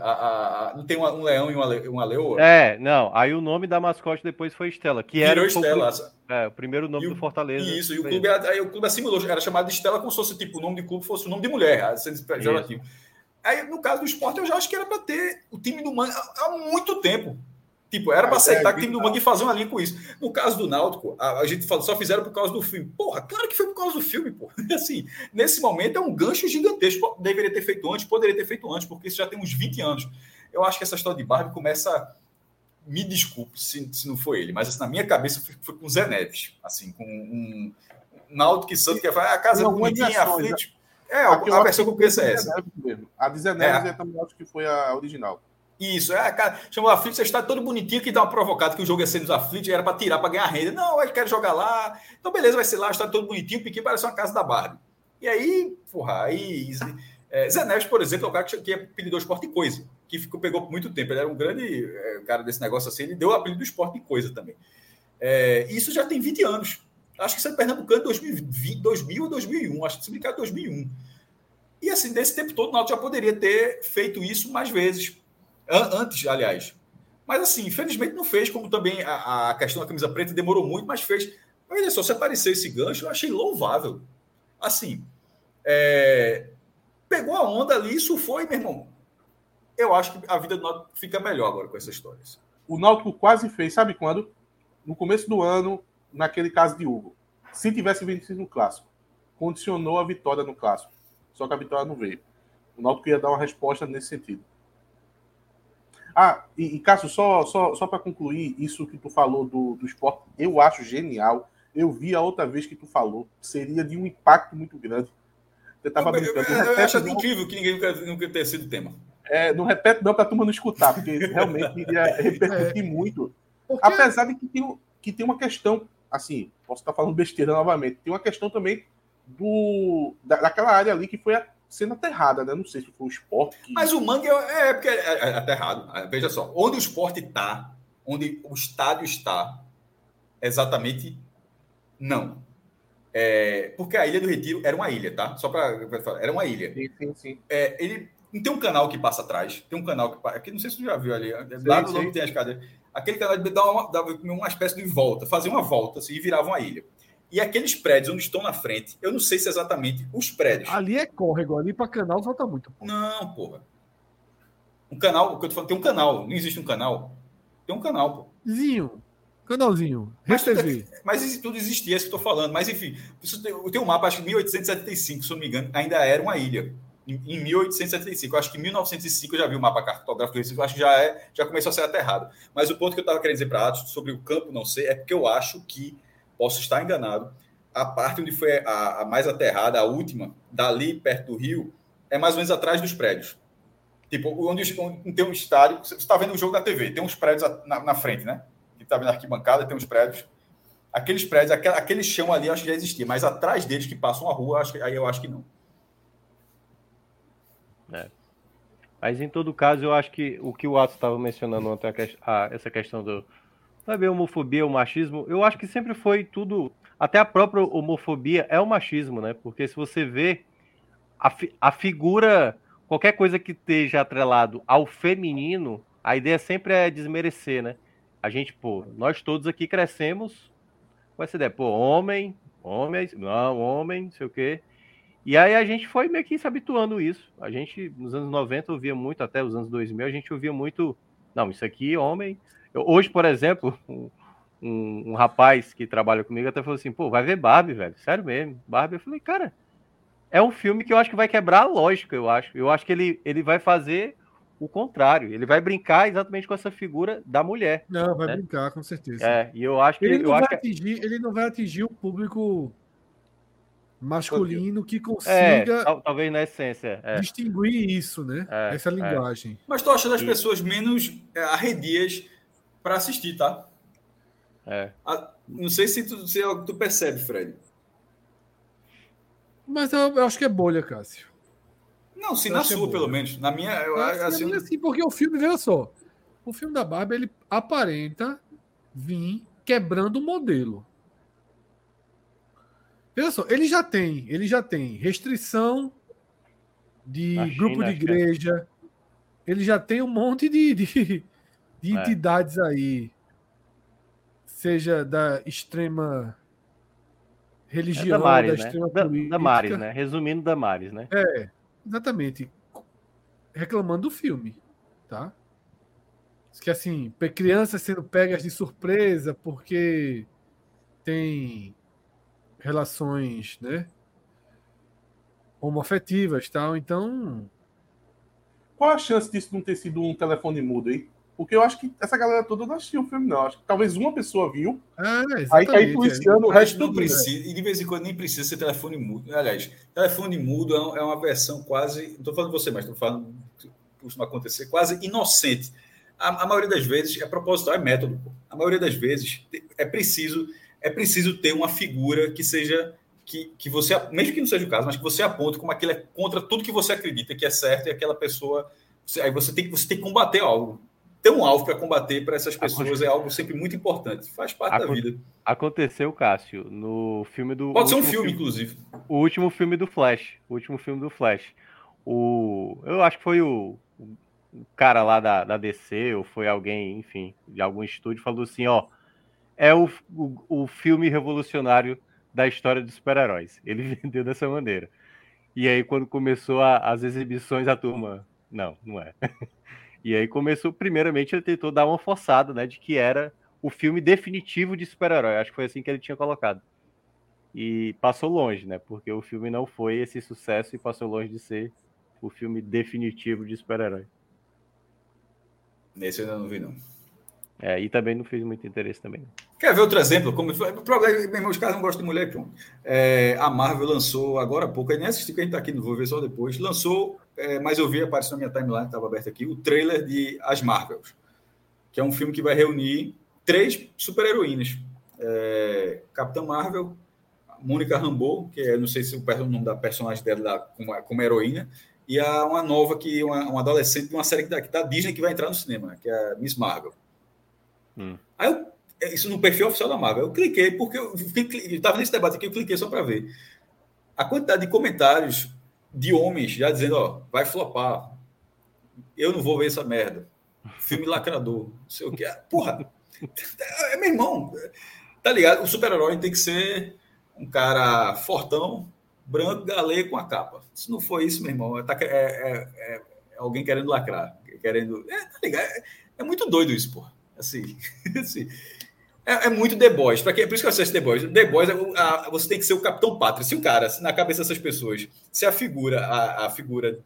a, não tem um leão e uma, uma leoa? É, não. Aí o nome da mascote depois foi Estela, que Virou era Estela. O, é, o primeiro nome do Fortaleza. Isso, e o clube, aí o clube assimilou, era chamado de Estela como se fosse tipo, o nome de clube fosse o nome de mulher, sendo pejorativo. Aí, no caso do esporte, eu já acho que era para ter o time do Mangue há muito tempo. Tipo, era para aceitar é, que o time do Mangue fazer uma linha com isso. No caso do Náutico, a, a, gente só fizeram por causa do filme. Porra, claro que foi por causa do filme, porra. Assim, nesse momento é um gancho gigantesco. Deveria ter feito antes, poderia ter feito antes, porque isso já tem uns 20 anos. Eu acho que essa história de Barbie começa. Me desculpe se, se não foi ele, mas assim, na minha cabeça foi, foi com o Zé Neves. Assim, com um Náutico e Santos que vai a casa bonitinha, a frente. É, a, a versão que eu conheço é essa. A 19 é. eu também acho que foi a original. Isso, é, cara, chamou aflito, você está todo bonitinho que dá uma provocada que o jogo ia ser nos aflitos, era para tirar, para ganhar renda. Não, ele quer jogar lá. Então, beleza, vai ser lá, está todo bonitinho, o Piquinho parece uma casa da Barbie. E aí, porra, aí. É, Zé Neves, por exemplo, é o cara que, que apelidou esporte de coisa, que ficou, pegou por muito tempo. Ele era um grande é, cara desse negócio assim, ele deu o apelido do esporte de coisa também. É, isso já tem 20 anos. Acho que é Pernambucano 2020, 2000 ou 2001, acho que se brincar 2001. E assim, desse tempo todo, o Náutico já poderia ter feito isso mais vezes Antes, aliás. Mas assim, infelizmente não fez, como também a, a questão da camisa preta demorou muito, mas fez. Olha só, se apareceu esse gancho, eu achei louvável. Assim, é... pegou a onda ali, isso foi, meu irmão. Eu acho que a vida do Náutico fica melhor agora com essas histórias. O Náutico quase fez, sabe quando? No começo do ano, naquele caso de Hugo. Se tivesse vencido no clássico, condicionou a vitória no clássico. Só que a vitória não veio. O Náutico ia dar uma resposta nesse sentido. Ah, e, e Cássio, só, só, só para concluir isso que tu falou do, do esporte, eu acho genial. Eu vi a outra vez que tu falou, seria de um impacto muito grande. Você tava eu, brincando. Eu, eu, eu acho não... incrível que ninguém nunca, nunca tenha sido tema. É, não repete não para a turma não escutar, porque realmente iria repercutir é. muito. Porque... Apesar de que tem, que tem uma questão, assim, posso estar falando besteira novamente, tem uma questão também do da, daquela área ali que foi a, sendo aterrada, né? Não sei se foi o esporte. Que... Mas o Mangue é, é porque é, é aterrado. É, veja só, onde o esporte está, onde o estádio está, exatamente não. É, porque a Ilha do Retiro era uma ilha, tá? Só para era uma ilha. Sim, sim, sim. É, ele não tem um canal que passa atrás, tem um canal que aqui não sei se tu já viu ali, lá no nome tem as cadeiras. Aquele canal dava uma, dava uma espécie de volta, fazia uma volta assim, e virava uma ilha. E aqueles prédios onde estão na frente, eu não sei se é exatamente os prédios. Ali é córrego, ali para canal falta muito. Porra. Não, porra. Um canal, o que eu tô falando, tem um canal, não existe um canal. Tem um canal, pô. Zinho. Canalzinho. Mas, tudo, mas tudo existia, é isso que eu tô falando. Mas enfim, eu tenho um mapa, acho que 1875, se eu não me engano, ainda era uma ilha. Em, em 1875. Eu acho que em 1905 eu já vi o mapa cartográfico eu acho que já, é, já começou a ser aterrado. Mas o ponto que eu estava querendo dizer para Atos sobre o campo não sei é porque eu acho que posso estar enganado. A parte onde foi a, a, mais aterrada, a última, dali perto do rio, é mais ou menos atrás dos prédios. Tipo, onde, onde tem um estádio, você está vendo o jogo da TV, tem uns prédios na, na frente, né? Que está vendo a arquibancada, tem uns prédios. Aqueles prédios, aquele, aquele chão ali, acho que já existia, mas atrás deles que passam a rua, acho, aí eu acho que não. É. Mas em todo caso, eu acho que o que o Atos estava mencionando ontem, a, essa questão do, Sabe, homofobia, o machismo, eu acho que sempre foi tudo. Até a própria homofobia é o machismo, né? Porque se você vê a, fi, a figura, qualquer coisa que esteja atrelado ao feminino, a ideia sempre é desmerecer, né? A gente, pô, nós todos aqui crescemos com essa ideia, pô, homem, homem, não, homem, não sei o quê. E aí a gente foi meio que se habituando isso. A gente, nos anos 90, ouvia muito, até os anos 2000, a gente ouvia muito, não, isso aqui, homem, eu, hoje, por exemplo, um, um, rapaz que trabalha comigo até falou assim: pô, vai ver Barbie, velho. Sério mesmo. Barbie. Eu falei, cara, é um filme que eu acho que vai quebrar a lógica, eu acho. Eu acho que ele, ele vai fazer o contrário. Ele vai brincar exatamente com essa figura da mulher. Não, vai né? brincar, com certeza. É, e eu acho que. Ele não, vai, acho atingir, que... ele não vai atingir o público masculino que consiga. É, talvez na essência. É. Distinguir isso, né? É, Essa é. linguagem. Mas tu acha as pessoas menos é, arredias para assistir, tá? É. não sei se tu, se é tu percebe, Fred. Mas eu, eu, acho que é bolha, Cássio. Não, se eu na é sua, é pelo menos. Na minha, eu, acho assim, minha, assim, porque o filme, veja só. O filme da Barbie, ele aparenta vir quebrando o modelo. Veja só, ele já tem, ele já tem restrição de China, grupo de é. igreja, ele já tem um monte de, de, de é. entidades aí, seja da extrema religião, é Damares, da né? extrema da, política. Damares, né? Resumindo, Damares, né? É, exatamente. Reclamando do filme, tá? Que assim, crianças sendo pegas de surpresa porque tem relações, né? Homoafetivas tal. Então. Qual a chance disso não ter sido um telefone mudo aí? Porque eu acho que essa galera toda não assistiu o filme, não. Acho que talvez uma pessoa viu. Ah, aí tá influenciando é. o resto não precisa. E de vez em quando nem precisa ser telefone mudo. Aliás, telefone mudo é uma versão quase. Não estou falando de você, mas estou falando costuma acontecer, quase inocente. A, a, maioria das vezes é proposital, é método. A maioria das vezes é preciso é preciso ter uma figura que seja que, que você, mesmo que não seja o caso, mas que você aponte como aquilo é contra tudo que você acredita que é certo e aquela pessoa. Aí você tem, você tem que combater algo. Ter um alvo para combater para essas pessoas é algo sempre muito importante. Faz parte Aconte, da vida. Aconteceu, Cássio, no filme do. Pode ser um filme, filme, inclusive. O último filme do Flash. O último filme do Flash. O, eu acho que foi o, o cara lá da, da DC, ou foi alguém, enfim, de algum estúdio, falou assim: ó, é o, o, o filme revolucionário da história dos super-heróis. Ele vendeu dessa maneira. E aí, quando começou a, as exibições, a turma. Não, não é. e aí começou, primeiramente, ele tentou dar uma forçada, né? De que era o filme definitivo de super-herói. Acho que foi assim que ele tinha colocado. E passou longe, né? Porque o filme não foi esse sucesso e passou longe de ser o filme definitivo de super-herói. Nesse eu ainda não vi, não. É, e também não fez muito interesse também. Quer ver outro exemplo? Como foi? O problema, irmão, os caras não gostam de mulher, pronto. É, a Marvel lançou agora há pouco, aí nem assisti que a gente tá aqui, não vou ver só depois. Lançou, é, mas eu vi, apareceu na minha timeline, estava aberto aqui, o trailer de As Marvels, que é um filme que vai reunir três super-heroínas. É, Capitã Marvel, Mônica Rambeau, que é, não sei se o nome da personagem dela como, como heroína, e a, uma nova, que uma, uma adolescente de uma série da, da Disney que vai entrar no cinema, que é a Miss Marvel. Hum. Aí eu, é, isso no perfil oficial da Marvel. Eu cliquei, porque eu estava nesse debate aqui, eu cliquei só para ver. A quantidade de comentários de homens já dizendo, ó, vai flopar. Eu não vou ver essa merda. Filme lacrador. Não sei o que. Porra, é meu irmão. Tá ligado? O super-herói tem que ser um cara fortão, branco, galego com a capa. Se não for isso, meu irmão, é, é, é, é alguém querendo lacrar. Querendo. É, tá ligado? É, é muito doido isso, porra. Assim, assim é, é, muito The Boys. Pra quê? Por isso que eu assisto The Boys. The Boys, é a, você tem que ser o Capitão Pátria. Se o cara, se na cabeça dessas pessoas, se a figura, a, a figura,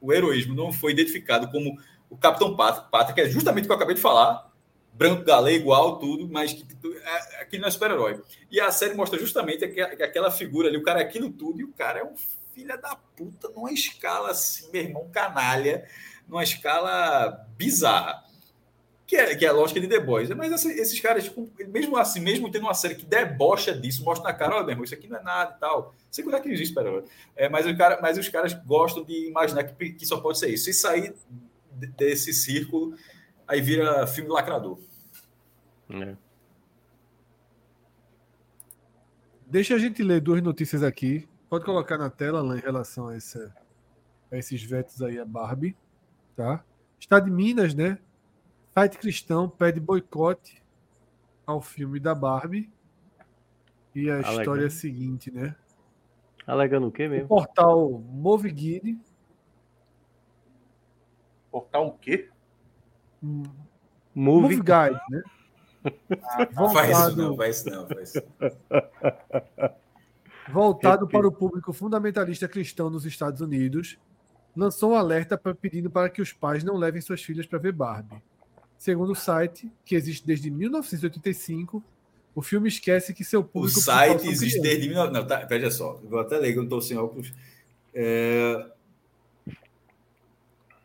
o heroísmo não foi identificado como o Capitão Pátria, que é justamente o que eu acabei de falar, branco, galego, igual, tudo, mas que, é, aqui não é super-herói. E a série mostra justamente que, que aquela figura ali, o cara é aquilo tudo, e o cara é um filho da puta numa escala assim, meu irmão, canalha, numa escala bizarra que é, que é a lógica de The Boys. Mas assim, esses caras, tipo, mesmo assim, mesmo tendo uma série que debocha disso, mostra na cara, olha, meu irmão, isso aqui não é nada e tal. Sei quando é que existe, pera, é, mas, o cara, mas os caras gostam de imaginar que, que só pode ser isso. Se sair desse círculo, aí vira filme lacrador. É. Deixa a gente ler duas notícias aqui. Pode colocar na tela lá em relação a, essa, a esses vetos aí a Barbie, tá? Estado de Minas, né? Site cristão pede boicote ao filme da Barbie. E a Alegando. história é a seguinte, né? Alegando o quê mesmo? O portal Moviguide. Portal o quê? Movie, Movie Guide, né? Ah, voltado, faz isso não, faz isso não, faz isso. Voltado para o público fundamentalista cristão nos Estados Unidos, lançou um alerta pedindo para que os pais não levem suas filhas para ver Barbie. Segundo o site, que existe desde 1985, o filme esquece que seu público. O site existe desde. Não, tá, veja só, vou até ler que eu não estou sem óculos. É...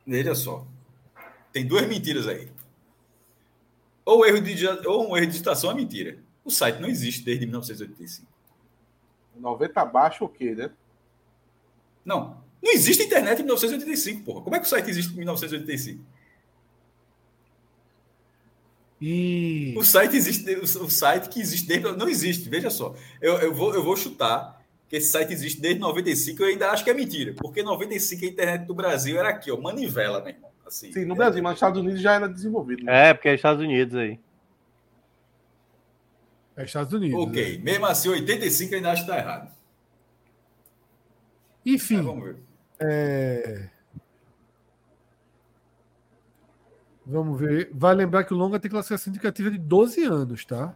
Veja só. Tem duas mentiras aí. Ou, erro de, ou um erro de digitação é mentira. O site não existe desde 1985. 90 abaixo o quê, né? Não. Não existe internet em 1985, porra. Como é que o site existe em 1985? E... O site existe, o site que existe desde. Não existe, veja só. Eu, eu, vou, eu vou chutar que esse site existe desde 95, eu ainda acho que é mentira. Porque 95 a internet do Brasil era aqui, ó, manivela, meu irmão. Assim, Sim, no é... Brasil, mas nos Estados Unidos já era desenvolvido. Né? É, porque é Estados Unidos aí. É Estados Unidos. Ok, né? mesmo assim, 85 eu ainda acho que tá errado. Enfim. É, vamos ver. É... Vamos ver. Vai lembrar que o longa tem classificação indicativa de 12 anos, tá?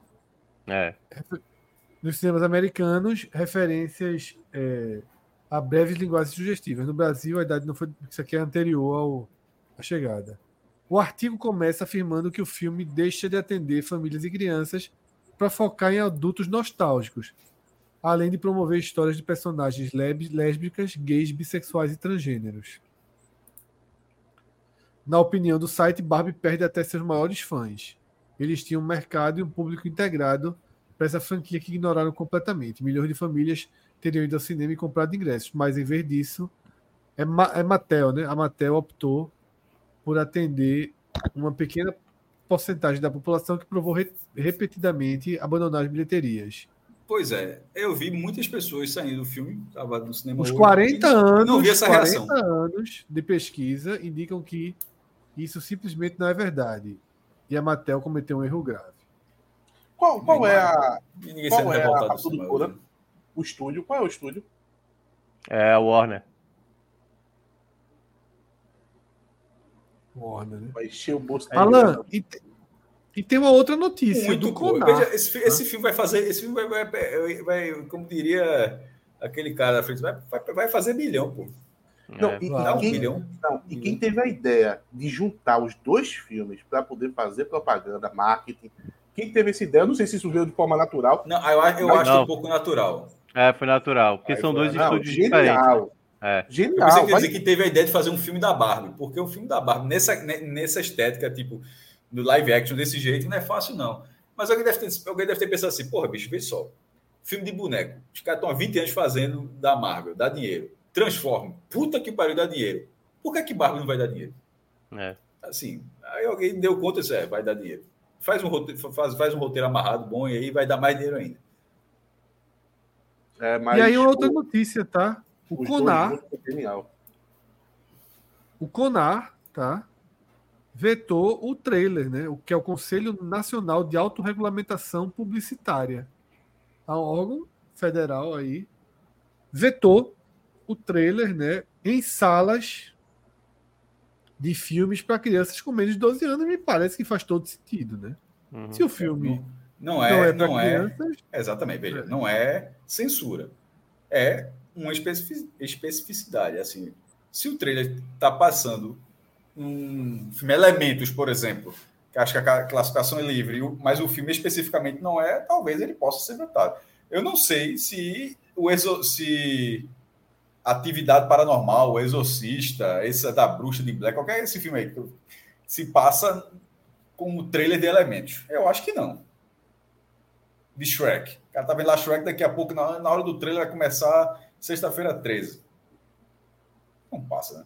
É. Nos cinemas americanos, referências é, a breves linguagens sugestivas. No Brasil, a idade não foi. Isso aqui é anterior ao, à chegada. O artigo começa afirmando que o filme deixa de atender famílias e crianças para focar em adultos nostálgicos, além de promover histórias de personagens lésbicas, gays, bissexuais e transgêneros. Na opinião do site, Barbie perde até seus maiores fãs. Eles tinham um mercado e um público integrado para essa franquia que ignoraram completamente. Milhões de famílias teriam ido ao cinema e comprado ingressos, mas em vez disso, é, Ma é Mattel, né? A Mattel optou por atender uma pequena porcentagem da população que provou re repetidamente abandonar as bilheterias. Pois é, eu vi muitas pessoas saindo do filme, estava no cinema. Os 40 anos, não vi essa 40 reação. anos de pesquisa indicam que isso simplesmente não é verdade. E a Mattel cometeu um erro grave. Qual, qual é a, E ninguém qual saiu é a, a produtora? O estúdio? Qual é o estúdio? É, a Warner. Warner, né? Vai encher o bolso Alan, e, te- e tem uma outra notícia Muito. Conar. Veja, esse, esse filme vai fazer. Esse filme vai, vai, vai- como diria aquele cara da frente, vai, vai, vai fazer milhão, pô. Não, É. e, Claro. quem, não, e quem teve a ideia de juntar os dois filmes para poder fazer propaganda, marketing, quem teve essa ideia, eu não sei se isso veio de forma natural. Não, eu, acho- eu Não. acho um pouco natural. É, foi natural. Porque Aí são dois não, estúdios diferentes. genial. É. Eu pensei Genial. que ia vai- dizer que teve a ideia de fazer um filme da Barbie, porque o filme da Barbie, nessa, ne- nessa estética, tipo, no live action desse jeito, não é fácil, não. Mas alguém deve ter, alguém deve ter pensado assim, porra, bicho, vê só. Filme de boneco. Os caras estão há 20 anos fazendo da Marvel, dá dinheiro. Transforma. Puta que pariu, dá dinheiro. Por que, que Barbie não vai dar dinheiro? É. Assim, aí alguém deu conta e disse, é, vai dar dinheiro. Faz um, roteiro, faz, faz um roteiro amarrado bom e aí vai dar mais dinheiro ainda. É, mas E aí outra o- notícia, tá? O Conar, o Conar, tá? Vetou o trailer, né? O que é o Conselho Nacional de Autorregulamentação Publicitária. A um órgão federal aí vetou o trailer, né, em salas de filmes para crianças com menos de 12 anos, me parece que faz todo sentido, né? Uhum. Se o filme Não não é, é não é, crianças, Exatamente, veja, É. não é censura. É uma especifi- especificidade. Assim, se o trailer está passando um filme Elementos, por exemplo, que acho que a ca- classificação é livre, mas o filme especificamente não é, talvez ele possa ser vetado. Eu não sei se o exo, se Atividade Paranormal, o Exorcista, esse da Bruxa de Black, qualquer esse filme aí, se passa como trailer de Elementos. Eu acho que não de Shrek. O cara tá vendo lá Shrek daqui a pouco, na, na hora do trailer, vai começar sexta-feira 13. Não passa, né?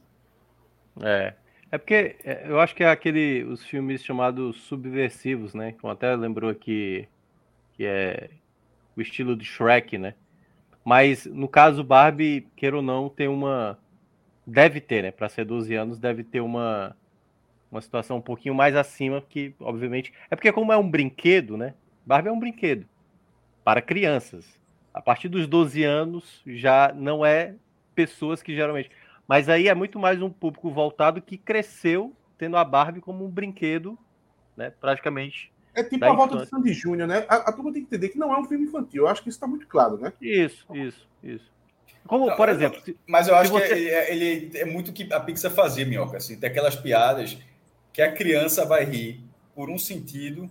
É. É porque é, eu acho que é aquele os filmes chamados subversivos, né? Como até lembrou aqui que é o estilo de Shrek, né? Mas no caso Barbie, queira ou não, tem uma deve ter, né? Para ser 12 anos, deve ter uma uma situação um pouquinho mais acima que, obviamente, é porque como é um brinquedo, né? Barbie é um brinquedo para crianças. A partir dos 12 anos já não é pessoas que geralmente mas aí é muito mais um público voltado que cresceu tendo a Barbie como um brinquedo, né? Praticamente. É tipo Da a volta do infância. Sandy Júnior, né? A, a turma tem que entender que não é um filme infantil. Eu acho que isso está muito claro, né? Isso, isso, isso. Como, Não, por exemplo, Mas eu acho você- que é- ele, ele é muito o que a Pixar fazia, Minhoca. Assim, tem aquelas piadas que a criança vai rir por um sentido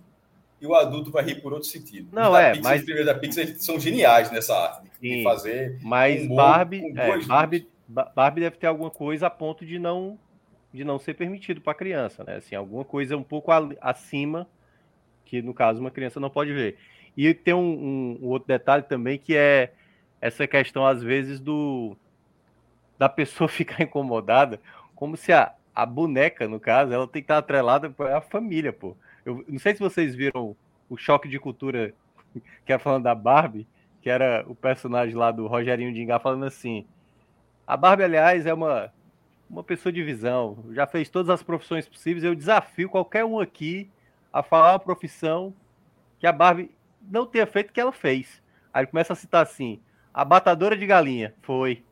e o adulto vai rir por outro sentido. Não, é, Pixar, mas- Os primeiros da Pixar são geniais nessa arte de, de Sim. fazer. mas humor Barbie, com é, Barbie, Ba- Barbie deve ter alguma coisa a ponto de não de não ser permitido para criança, né? Assim, alguma coisa um pouco a- acima que no caso uma criança não pode ver. E tem um, um- um outro detalhe também que é essa questão às vezes do da pessoa ficar incomodada, como se a, a boneca, no caso, ela tem que estar atrelada à família, pô. Eu não sei se vocês viram o choque de cultura que era falando da Barbie, que era o personagem lá do Rogerinho Dingá falando assim: a Barbie, aliás, é uma, uma pessoa de visão, já fez todas as profissões possíveis. Eu desafio qualquer um aqui a falar uma profissão que a Barbie não tenha feito que ela fez. Aí ele começa a citar assim: a batadora de galinha, foi.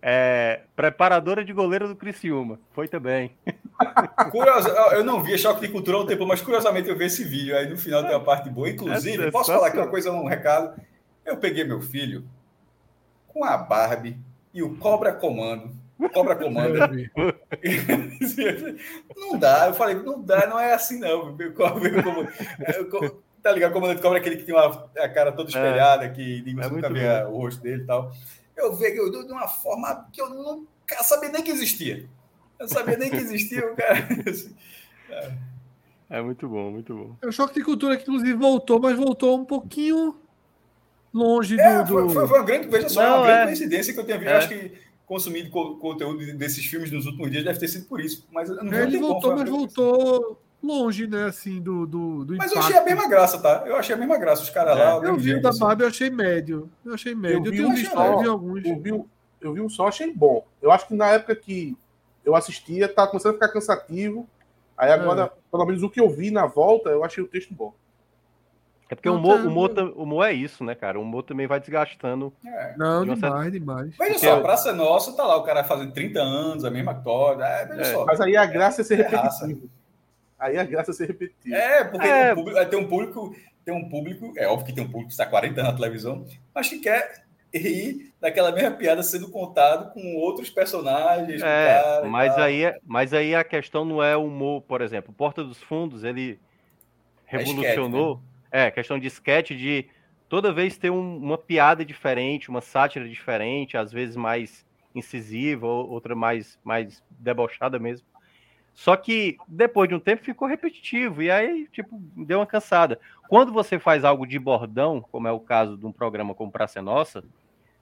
É, preparadora de goleiro do Criciúma, foi também. Curiosa, eu não vi Choque de Cultura há um tempo, mas curiosamente eu vi esse vídeo. Aí no final tem uma parte boa. Inclusive, É posso falar aqui uma coisa, um recado? Eu peguei meu filho com a Barbie e o Cobra Comando. Cobra vi. Não dá, eu falei, não dá, não é assim não. Cobra- como- Tá ligado? O comandante cobra é aquele que tem uma, a cara toda espelhada, que ninguém É nunca vê o rosto dele e tal. Eu eu, de uma forma que eu não quero saber nem que existia. Eu sabia nem que existia o cara. É muito bom, muito bom. É o choque de cultura que, inclusive, voltou, mas voltou um pouquinho longe É, do. foi, foi- foi uma grande, veja só, Não, uma grande é. coincidência que eu tenho visto. É. Acho que consumindo co- conteúdo desses filmes nos últimos dias deve ter sido por isso. Mas eu não É, ele voltou, mas grande voltou longe, né? Assim, do, do, do Mas eu achei a mesma graça, tá? Eu achei a mesma graça. Os caras É. lá. Eu vi o da assim. Barbie, eu achei médio. Eu achei médio. Eu, vi tenho um visto, só. eu vi alguns. Eu vi, um- eu vi um só, achei bom. Eu acho que na época que eu assistia, tá começando a ficar cansativo. Aí agora, pelo menos o que eu vi na volta, eu achei o texto bom. É porque o tá- o, tam- o humor é isso, né, cara? O humor também vai desgastando. É. Não, De demais, demais. Veja Porque só, eu- a Praça é Nossa, tá lá, o cara fazendo 30 anos, a mesma história. É, veja É. só. Mas aí a graça é ser É raça. repetitivo. Aí a graça é ser repetitivo. É, porque É. Tem, um público, tem um público, tem um público, é óbvio que tem um público que está 40 anos na televisão, mas que quer rir daquela mesma piada sendo contado com outros personagens. É, cara mas aí, é- mas aí a questão não é o humor, por exemplo. Porta dos Fundos, ele É revolucionou. É, questão de sketch, de toda vez ter um- uma piada diferente, uma sátira diferente, às vezes mais incisiva, ou- outra mais, mais debochada mesmo. Só que depois de um tempo ficou repetitivo, e aí, tipo, deu uma cansada. Quando você faz algo de bordão, como é o caso de um programa como Praça é Nossa,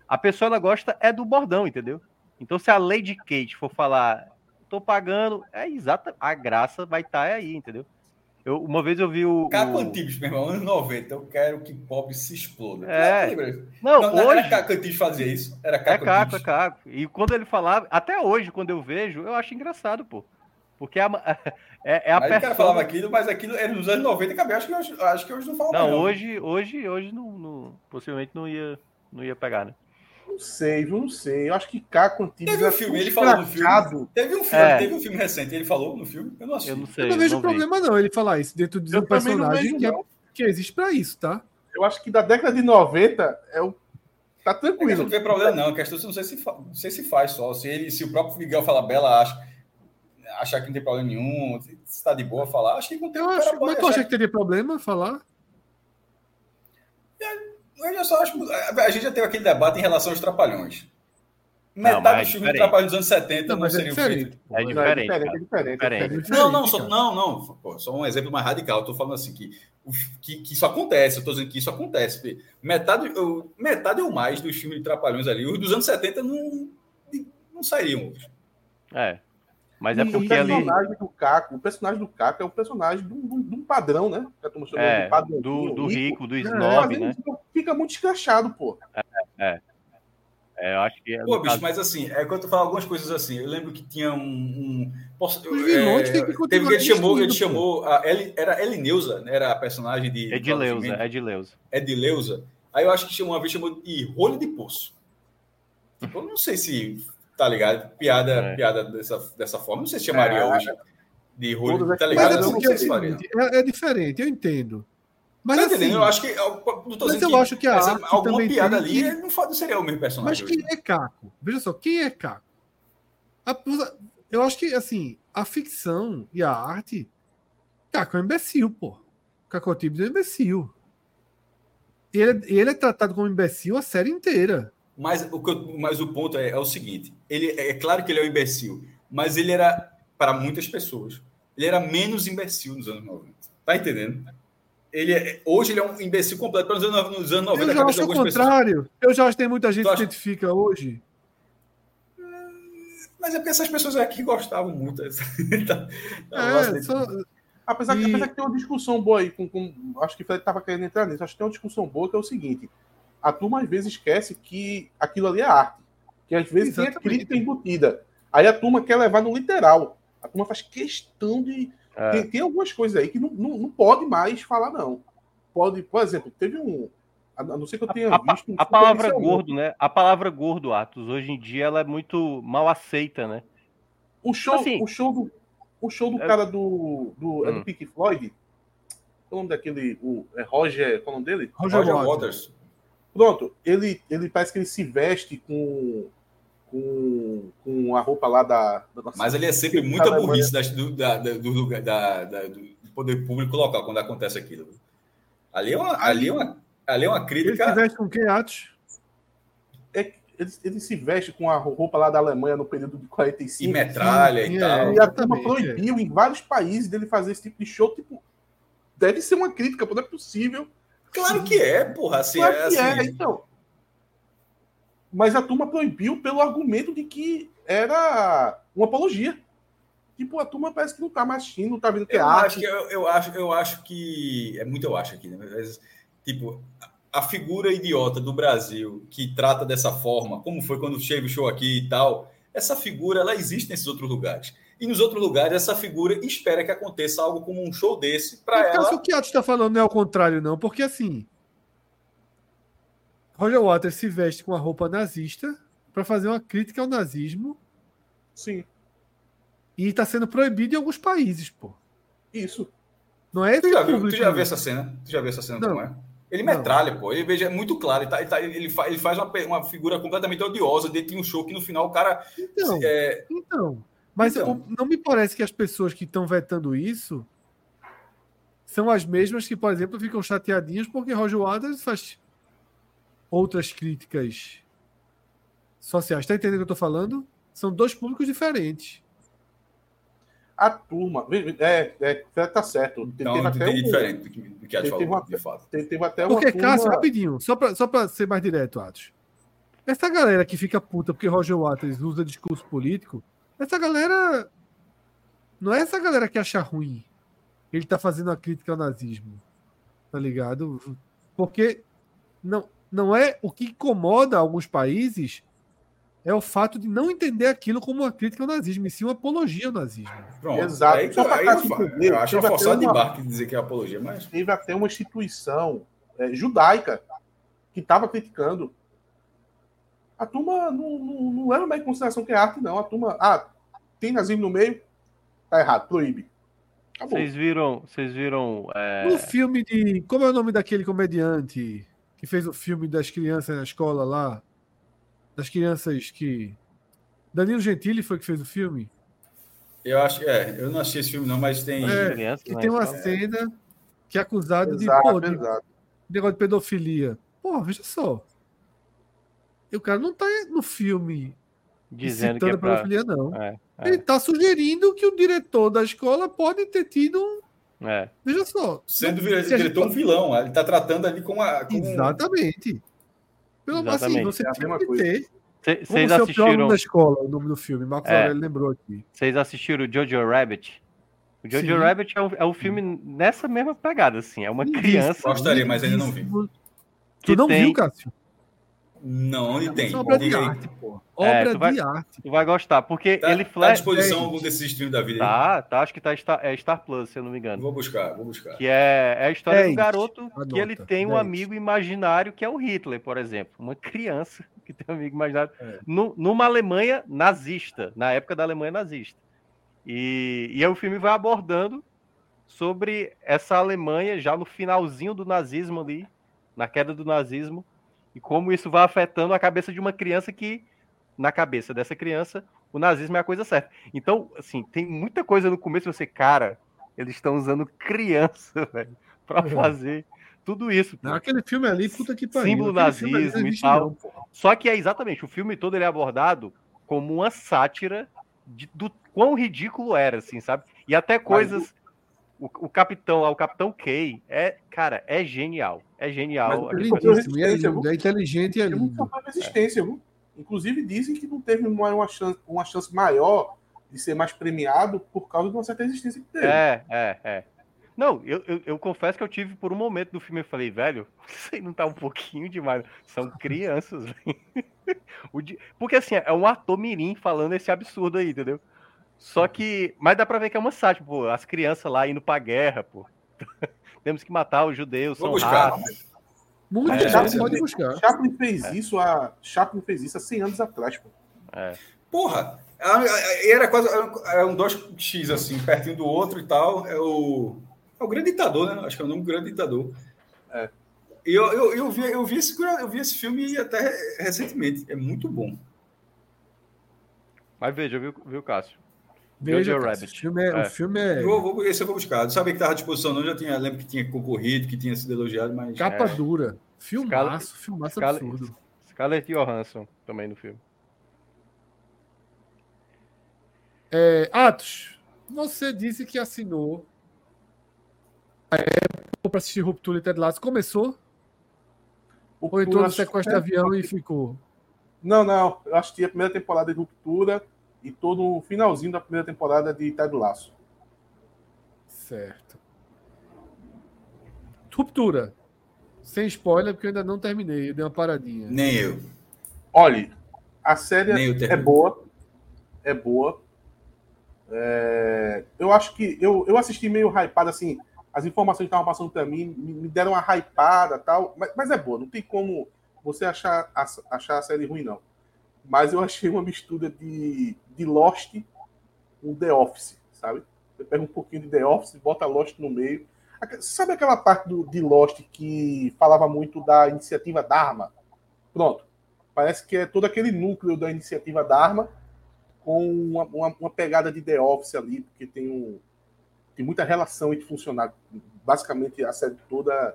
a pessoa ela gosta é do bordão, entendeu? Então, se a Lady Kate for falar, tô pagando, é exata, a graça vai estar aí, entendeu? Eu, uma vez eu vi o. Caco o- Antibes, meu irmão, anos 90, eu quero que pobre se exploda. É. Não, Não, não hoje. era Caco Antibes fazia isso? Era É Caco caco, é Antibes. caco. E quando ele falava, até hoje, quando eu vejo, eu acho engraçado, pô. Porque é a, é, é a Aí o cara persona- falava aquilo, mas aquilo era nos anos 90 que acho que hoje, acho que hoje não fala mais, Não, hoje, hoje, hoje não, não- possivelmente não ia, não ia pegar, né? Não sei, viu? Não sei. Eu acho que Caco Antibes Teve um é filme, ele falou no filme. Teve um filme, É. teve um filme recente, ele falou no filme, eu não assisti. Eu não sei. Eu não vejo vi. problema, não, ele falar isso dentro de um não personagem vejo, que, é- não. que existe pra isso, tá? Eu acho que da década de 90 é o. Tá É que não tranquilo. tem problema, não. A questão é não sei se, fa- não sei se faz só. Se, ele, se o próprio Miguel Falabella acha, achar que não tem problema nenhum, se está de boa falar, acho que não tem Eu o acho, mas tu achar acha que teria problema falar? Eu só acho que a gente já teve aquele debate em relação aos trapalhões. Metade é dos filmes. Trapalhões dos anos 70 Não, não, é seriam feitos. É Não, diferente, é diferente, é diferente. É diferente. Não, não, só, não, não. Pô, só um exemplo mais radical. Tô falando assim que, o que, que isso acontece. Eu tô dizendo que isso acontece. Metade, eu- metade ou mais dos filmes de Trapalhões ali, os dos anos 70 não, não sairiam. É. Mas é E porque o ali. personagem do Caco, o personagem do Caco é o personagem de um, padrão, né? Que a turma chama É, de padrãozinho, do, do rico, do É, snob, mas ele né? Fica- muito escrachado, pô. É, eu acho que. é, Pô, bicho, caso- mas assim, é quando eu falo algumas coisas assim. Eu lembro que tinha um. um posso- Os vilões é, têm que teve que ele chamou, ele chamou a Eli- era Elineuza, né? Era a personagem de. Edileuza, Edileuza. Edileuza. Aí eu acho que chamou uma vez chamou de rolho de poço. Tipo, eu não sei se tá ligado, piada, É. piada dessa, dessa forma. Não sei se chamaria É. hoje de rolho, tá Mas ligado? é é, é, é diferente, eu entendo. Mas Tá assim? Eu acho que. Eu, mas eu acho que a essa- arte alguma piada ali que- não, não seria o mesmo Mas personagem. quem hoje. é Caco? Veja só, quem é Caco? A- eu acho que, assim, a ficção e a arte. Caco é um imbecil, pô. Caco é um imbecil. E ele, ele é tratado como imbecil a série inteira. Mas o, que eu- mas o ponto é, é o seguinte: ele é claro que ele é um imbecil, mas ele era, para muitas pessoas, ele era menos imbecil nos anos 90. Tá entendendo? Ele é- hoje ele é um imbecil completo, pelo menos nos anos- nos anos 90, Eu já acho o algumas pessoas. contrário. Eu já acho que tem muita gente que acha- identifica hoje. Mas é porque essas pessoas aqui gostavam muito. Então, É, só- Apesar, que, E- apesar que tem uma discussão boa aí, com, com- acho que o Fred estava querendo entrar nisso, acho que tem uma discussão boa que é o seguinte: a turma às vezes esquece que aquilo ali é arte, que às vezes tem a Exatamente. crítica embutida. Aí a turma quer levar no literal. A turma faz questão de. É. Tem, tem algumas coisas aí que não, não, não pode mais falar, não. Pode, por exemplo, teve um. A não ser que eu tenha A, visto. um a palavra gordo, né? A palavra gordo, Atos, hoje em dia ela é muito mal aceita, né? O show, Assim- o show do, o show do É- cara do. do é do Hum. Pink Floyd. Qual o nome daquele. O, é Roger. Qual é o nome dele? Roger, Roger Waters. Waters. Pronto, ele, ele parece que ele se veste com. Com, com a roupa lá da. da nossa- Mas ele é sempre muita burrice das- do, da- do, da- da- do poder público local quando acontece aquilo. Ali é uma, ali é uma, ali é uma Ele crítica. se veste com quem, Atos? É, ele, ele se veste com a roupa lá da Alemanha no período de 45. E metralha e é. tal. E a turma proibiu em vários países dele fazer esse tipo de show. Tipo, deve ser uma crítica, pô, não é possível. Claro que é, porra. Assim, Claro é, que é, assim, então. Mas a turma proibiu pelo argumento de que era uma apologia. Tipo, a turma parece que não tá mais assistindo, não tá vendo que é Eu acho arte. que, eu, eu acho, eu acho que. É muito eu acho aqui, né? Mas, tipo, a figura idiota do Brasil que trata dessa forma, como foi quando chega o show aqui e tal, essa figura ela existe nesses outros lugares. E nos outros lugares, essa figura espera que aconteça algo como um show desse para Mas, ela. o que Atos está falando não é o contrário, não, porque assim. Roger Waters se veste com a roupa nazista para fazer uma crítica ao nazismo Sim, e está sendo proibido em alguns países, pô. isso. Não é Tu esse já, viu, tu já viu essa cena? Tu já viu essa cena Não. como é? Ele Não. metralha, pô. Ele veja é muito claro. Ele, tá- ele, tá- ele fa- ele faz uma, uma figura completamente odiosa dentro de um show que no final o cara. Então, é, então. Mas Então. o- não me parece que as pessoas que estão vetando isso são as mesmas que, por exemplo, ficam chateadinhas porque Roger Waters faz outras críticas sociais. Tá entendendo o que eu tô falando? São dois públicos diferentes. A turma. É, é, tá certo. então, teve, até um- diferente do que, a gente teve falou, uma- de fato. teve, teve até uma Porque, turma... Cássio, rapidinho, só pra, só pra ser mais direto, Atos. Essa galera que fica puta porque Roger Waters usa discurso político, essa galera. Não é essa galera que acha ruim. Ele tá fazendo a crítica ao nazismo. Tá ligado? Porque não, não é o que incomoda alguns países é o fato de não entender aquilo como uma crítica ao nazismo, e sim uma apologia ao nazismo. Pronto. Exato. Aí, Só aí eu, entender, eu acho uma forçada de barco dizer que é apologia, mas. teve até uma instituição é, judaica que estava criticando. A turma não, não, não leva mais em consideração que é arte, não. A turma, ah, tem nazismo no meio, tá errado, proíbe. Acabou. Vocês viram, vocês viram é, No filme de. Como é o nome daquele comediante que fez o filme das crianças na escola lá? Das crianças que. Danilo Gentili foi que fez o filme? Eu acho, é, eu não assisti esse filme, não, mas tem. É, Que tem uma cena que é acusado de, Exato, pô, de negócio de pedofilia. Pô, veja só. E o cara não tá no filme dizendo que citando é a pra... pedofilia, não. É, é, Ele tá sugerindo que o diretor da escola pode ter tido um. É. Veja só. Sendo não- se a gente diretor um vilão, ele tá tratando ali com a. Com... Exatamente. Pelo assim, Exatamente. você É a tem mesma que coisa. ter. Cê- Vocês o aluno assistiram, da escola, o nome do filme. Marcos É. Aurélio lembrou aqui. vocês assistiram Jojo Rabbit? O Jojo Sim. Rabbit é um, é um filme nessa mesma pegada, assim. É uma criança Gostaria, mas ainda não vi. Tu não tem... viu, Cássio? Não, onde tem? Isso é obra de arte, pô. É, Obra tu vai- de arte. Tu vai gostar, porque Tá, ele tá à flash... disposição algum desses streams da vida aí? Tá, tá, acho que tá Star, é Star Plus, se eu não me engano. Vou buscar, vou buscar. Que é, é a história Dez. do garoto que ele tem um amigo imaginário que é o Hitler, por exemplo. Uma criança que tem um amigo imaginário É. nu- numa Alemanha nazista, na época da Alemanha nazista. E, e aí o filme vai abordando sobre essa Alemanha já no finalzinho do nazismo ali, na queda do nazismo, e como isso vai afetando a cabeça de uma criança que, na cabeça dessa criança, o nazismo é a coisa certa. Então, assim, tem muita coisa no começo, você, cara, eles estão usando criança, velho, pra É. fazer tudo isso. pô. Aquele filme ali, puta que pariu. Símbolo ali nazismo e tal. não. Só que é exatamente, o filme todo ele é abordado como uma sátira de- do quão ridículo era, assim, sabe? E até coisas. O, o capitão lá, o capitão Kay, é, cara, é genial. É genial. Mas é lindo, é inteligente e é lindo. sofreu resistência, viu? Inclusive dizem que não teve uma, uma, chance, uma chance maior de ser mais premiado por causa de uma certa resistência que teve. É, é, é. Não, eu, eu, eu confesso que eu tive por um momento do filme, eu falei, velho, isso aí não tá um pouquinho demais. São crianças, velho. Porque assim, é um ator mirim falando esse absurdo aí, entendeu? Só que. Mas dá pra ver que é uma sátira, pô. As crianças lá indo pra guerra, pô. Temos que matar os judeus, Vou são buscar. raças. Muito É, chato, é. pode buscar. Chaplin fez isso há Chaplin fez isso há 100 anos atrás, pô. É. Porra, era quase era um 2x assim, pertinho do outro e tal. É o, é o grande ditador, né? Acho que é o nome do grande ditador. É. E eu, eu, eu, vi, eu, vi esse, eu vi esse filme até recentemente. É muito bom. Mas veja, viu, viu Cássio? Veja, Jojo Rabbit. O filme é, É. o filme é Vou, vou, esse eu vou buscar. Não sabia que estava à disposição, não. Já tinha, lembro que tinha concorrido, que tinha sido elogiado, mas. capa É. dura. Filmaço, filmaço Scala- absurdo. Scarlett Johansson também no filme. É, Atos, você disse que assinou a Apple para assistir Ruptura e Ted Lasso. Começou? Ou entrou no sequestro de avião e ficou? Não, não. Eu assisti a primeira temporada de Ruptura e tô no finalzinho da primeira temporada de Ted Laço. Certo. Ruptura. Sem spoiler, porque eu ainda não terminei. Eu dei uma paradinha. Nem eu. Olhe, a série é boa. É boa. É, Eu acho que. Eu, eu assisti meio hypado, assim. As informações que estavam passando para mim me, deram uma hypada tal. Mas, mas é boa, não tem como você achar achar a série ruim, não. Mas eu achei uma mistura de, de Lost com The Office, sabe? Você pega um pouquinho de The Office, bota Lost no meio. Sabe aquela parte do, de Lost que falava muito da iniciativa Dharma? Pronto. Parece que é todo aquele núcleo da iniciativa Dharma com uma, uma, uma pegada de The Office ali, porque tem, um, tem muita relação entre funcionários. Basicamente, a série toda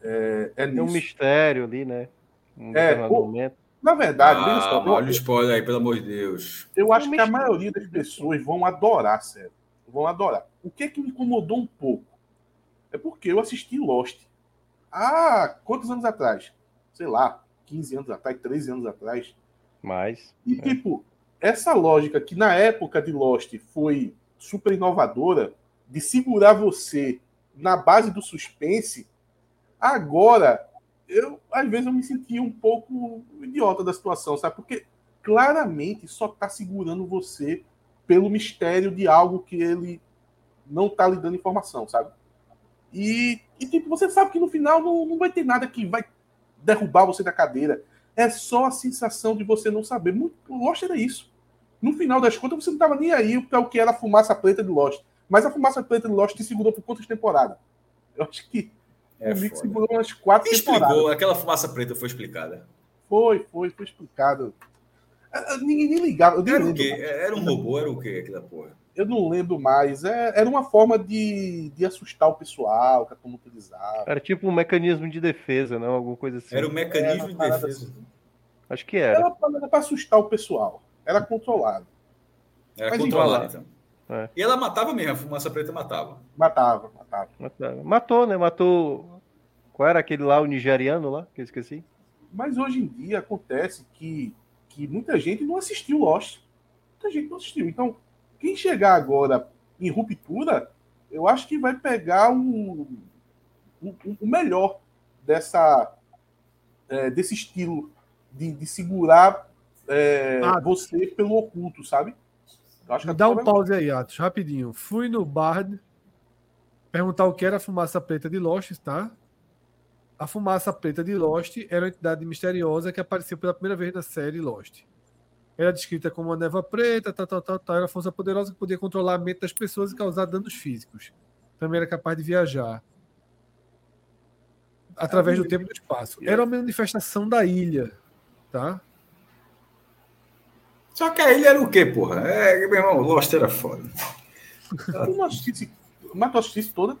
é, é Tem um mistério ali, né? Um É, determinado o- momento. Na verdade, só, Ah, eu- olha o spoiler aí, pelo amor de Deus. Eu acho que a maioria das pessoas vão adorar a série. Vão adorar. O que é que me incomodou um pouco? É porque eu assisti Lost. Há quantos anos atrás? Sei lá, 15 anos atrás, 13 anos atrás. Mas. E, tipo, essa lógica que na época de Lost foi super inovadora, de segurar você na base do suspense, agora, eu, às vezes, eu me sentia um pouco idiota da situação, sabe? Porque claramente só tá segurando você pelo mistério de algo que ele não tá lhe dando informação, sabe? E, e tipo, você sabe que no final não, não vai ter nada que vai derrubar você da cadeira. É só a sensação de você não saber. Muito, Lost era isso. No final das contas, você não estava nem aí para o que era a fumaça preta de Lost. Mas a fumaça preta de Lost te segurou por quantas temporadas? Eu acho que É o foda. segurou umas quatro temporadas. explicou? Aquela fumaça preta foi explicada. Foi, foi, foi explicado. Ah, ah, Ninguém nem ligava. Era o quê? mais. Era um robô? Era o quê aquela porra? Eu não lembro mais. É, era uma forma de, de assustar o pessoal que a turma utilizava. Era tipo um mecanismo de defesa, não? Alguma coisa assim. Era o mecanismo Era de defesa. assim. Acho que era. Era para assustar o pessoal. Era controlado. Era Mas controlado, então. É. E ela matava mesmo, a fumaça preta matava. Matava, matava. Matou, Matou, né? Matou. Qual era aquele lá, o nigeriano lá? Que eu esqueci. Mas hoje em dia acontece que, que muita gente não assistiu Lost. Muita gente não assistiu. Então, quem chegar agora em ruptura, eu acho que vai pegar o, o, o melhor dessa, é, desse estilo de, de segurar é, Ah. você pelo oculto, sabe? Acho que Dá um vai- pause aí, Atos, rapidinho. Fui no Bard perguntar o que era a fumaça preta de Lost, tá? A fumaça preta de Lost era uma entidade misteriosa que apareceu pela primeira vez na série Lost. Era descrita como uma névoa preta, tal, tal, tal, tal. Era uma força poderosa que podia controlar a mente das pessoas e causar danos físicos. Também era capaz de viajar através do tempo e do espaço. Era uma manifestação da ilha, tá? Só que a ilha era o quê, porra? É, meu irmão, Lost era foda. Tu não assistisse- Mas tu toda?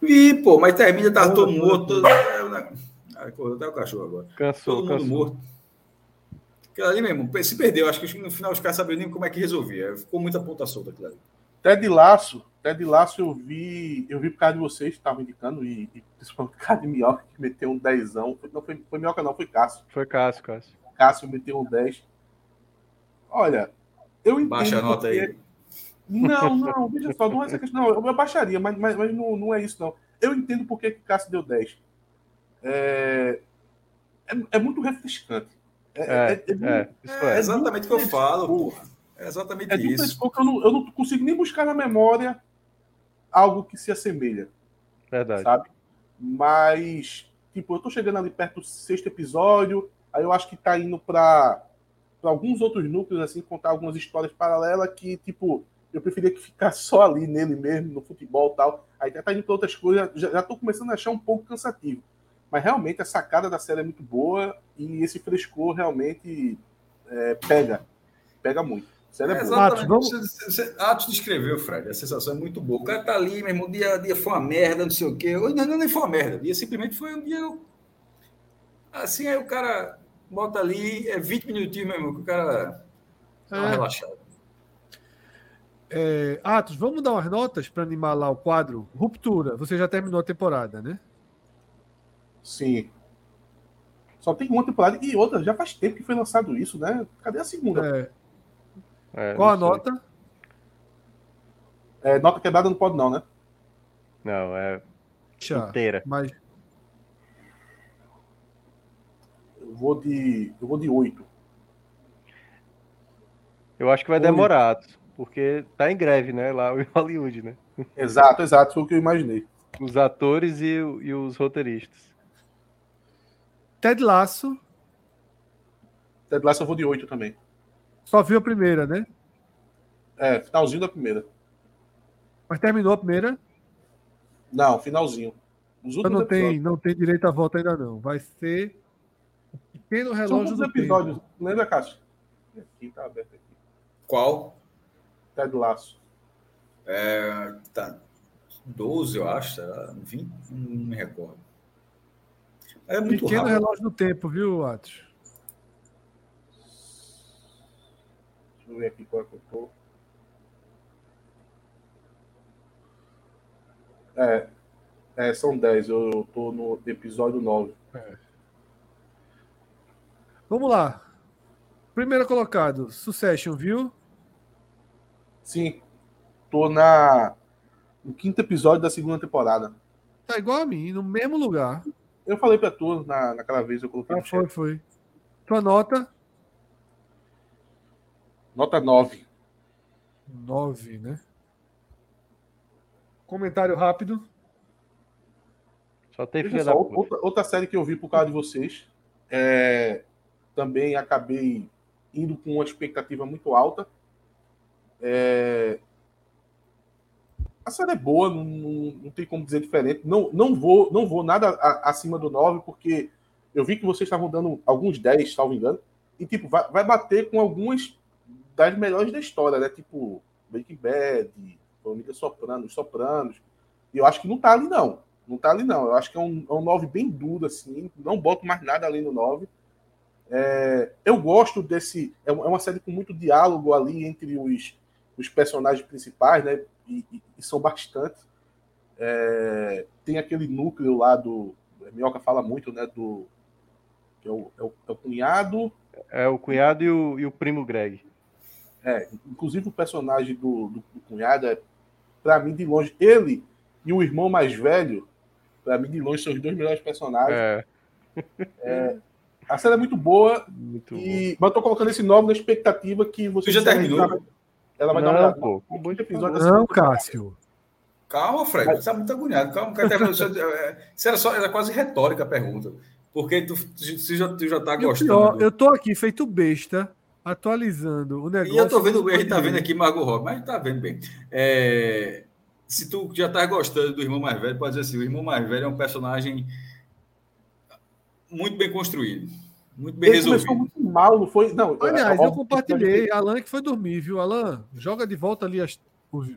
Vi, pô, mas termina, todo morto. toda, Todo... Ah, acordou até o cachorro agora. Cansou, Todo mundo cansou. morto. Aquilo ali mesmo, se perdeu. Acho que no final os caras sabiam nem como é que resolvia. Ficou muita ponta solta aquilo ali. Ted Laço, Ted Laço eu vi, eu vi por causa de vocês que estavam indicando, e, e principalmente por causa de Minhoca, que meteu um dezão. Foi- Não foi, foi Minhoca, não, foi Cássio. Foi Cássio, Cássio. Cássio meteu um 10. Olha, eu entendo. Baixa a nota porque- aí. Não, não, veja só, não é essa questão. Não, eu, baixaria, mas, mas, mas não, não é isso, não. Eu entendo por que que Cássio deu 10. É, é, é muito refrescante. É, É, é- é- é, É é. exatamente o que eu falo, Porra. É exatamente isso. eu não, eu não consigo nem buscar na memória algo que se assemelha, Verdade. sabe? Mas, tipo, eu tô chegando ali perto do sexto episódio, aí eu acho que tá indo pra, pra alguns outros núcleos, assim, contar algumas histórias paralelas que, tipo, eu preferia que ficasse só ali nele mesmo, no futebol e tal. Aí tá indo pra outras coisas, já, já tô começando a achar um pouco cansativo. Mas realmente a sacada da série é muito boa e esse frescor realmente é, pega. Pega muito. Série é, É, exatamente. Vamos- Você- você- Atos descreveu, Fred. A sensação é muito boa. O cara tá ali, meu irmão, o dia, dia foi uma merda, não sei o quê. Não, não, nem foi uma merda. O dia simplesmente foi um dia. Assim, aí o cara bota ali, é 20 minutinhos mesmo, que o cara É. relaxada. É, Atos, vamos dar umas notas para animar lá o quadro? Ruptura. Você já terminou a temporada, né? Sim. Só tem uma temporada e outra. Já faz tempo que foi lançado isso, né? Cadê a segunda? É, É, qual a sei. nota? É, nota quebrada não pode, não, né? Não, é Já. inteira. Mas Eu vou de. Eu vou de 8. Eu acho que vai demorar, porque tá em greve, né? Lá em Hollywood, né? Exato, exato. Foi o que eu imaginei. Os atores e, e os roteiristas. Ted Lasso Ted Lasso eu vou de 8 também. só viu a primeira, né? É, finalzinho da primeira. Mas terminou a primeira. Não, finalzinho. Os Então não tem, episódios. não tem direito à volta ainda não. Vai ser pequeno São relógio quantos do episódios? tempo. Lembra, Cássio? Aqui, tá aberto aqui. Qual? Ted Lasso. É, tá. 12, eu acho, será? 20? Não me recordo. É muito Pequeno rápido. relógio do tempo, viu, Atos? Deixa eu ver aqui qual é que eu tô. É, é, são 10. Eu, eu tô no episódio 9. Vamos lá. Primeiro colocado, Succession, viu? Sim. Tô na, no quinto episódio da segunda temporada. Tá igual a mim, no mesmo lugar. Eu falei pra tu na, naquela vez, eu coloquei Ah, no foi, chat. foi. Tua nota? Nota 9. 9, né? Comentário rápido. Só tem filha só, da puta. outra, outra série que eu vi por causa de vocês. é, também acabei indo com uma expectativa muito alta. É, a série é boa, não, não- tem como dizer diferente. Não, não, vou, não vou nada a- acima do 9, porque eu vi que vocês estavam dando alguns 10, salvo engano. E tipo, vai, vai bater com algumas das melhores da história, né? Tipo, Breaking Bad, Família Sopranos, Sopranos. E eu acho que não tá ali, não. Não tá ali, não. Eu acho que é um, é um 9 bem duro, assim. Não boto mais nada além do 9. É, eu gosto desse. É uma é uma série com muito diálogo ali entre os, os personagens principais, né? E, e- e são bastante. É, tem aquele núcleo lá do. Minhoca fala muito, né? Do. é o, é o- é o cunhado. É o cunhado e o, e o primo Greg. É, inclusive o personagem do, do, do cunhado é, pra mim, de longe, ele e o irmão mais velho, pra mim, de longe, são os dois melhores personagens. É, A série é muito boa, muito e, mas eu tô colocando esse nome na expectativa que você já terminou? Ela vai dar Não, uma olhada. pô. Quinto episódio da Não. Cássio. Calma, Fred, você tá muito agoniado. Calma, cara. Isso é- isso era, só, era quase retórica a pergunta. Porque tu, tu, já, tu já tá gostando. pior, eu tô aqui feito besta, atualizando o negócio. E eu tô vendo, a gente tá vendo aqui Margot Robbie, mas tá vendo bem. É, se tu já tá gostando do irmão mais velho, pode dizer assim, o irmão mais velho é um personagem muito bem construído, muito bem Ele começou resolvido. muito mal, não foi? Não, Aliás, é eu óbvio que compartilhei. Alan que foi dormir, viu? Alan, joga de volta ali as. os-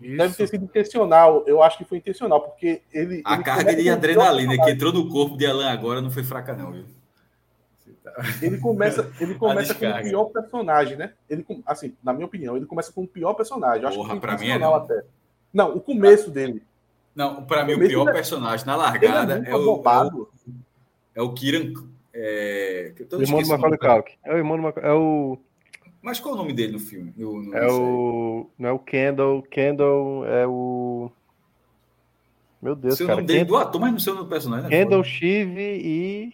Deve Isso. ter sido intencional. Eu acho que foi intencional, porque ele. A ele carga de adrenalina que entrou no corpo de Alan agora não foi fraca, não, viu? Ele começa, ele começa com o pior personagem, né? Ele, assim, na minha opinião, ele começa com o pior personagem. Eu acho Porra, que pra mim é intencional não. até. Não, o começo dele. Não, para mim o pior ele- personagem na é largada muito é o, é o. é o Kiran. É, que eu tô O irmão do Macaulay nome. Culkin. É o irmão do Macaulay. É o. Mas qual é o nome dele no filme? No, no- É série? o. Não é o Kendall. Kendall é o. Meu Deus, Seu cara. nome dele Kendall, do ator, mas não sei o nome do personagem. né? Kendall Shiv e.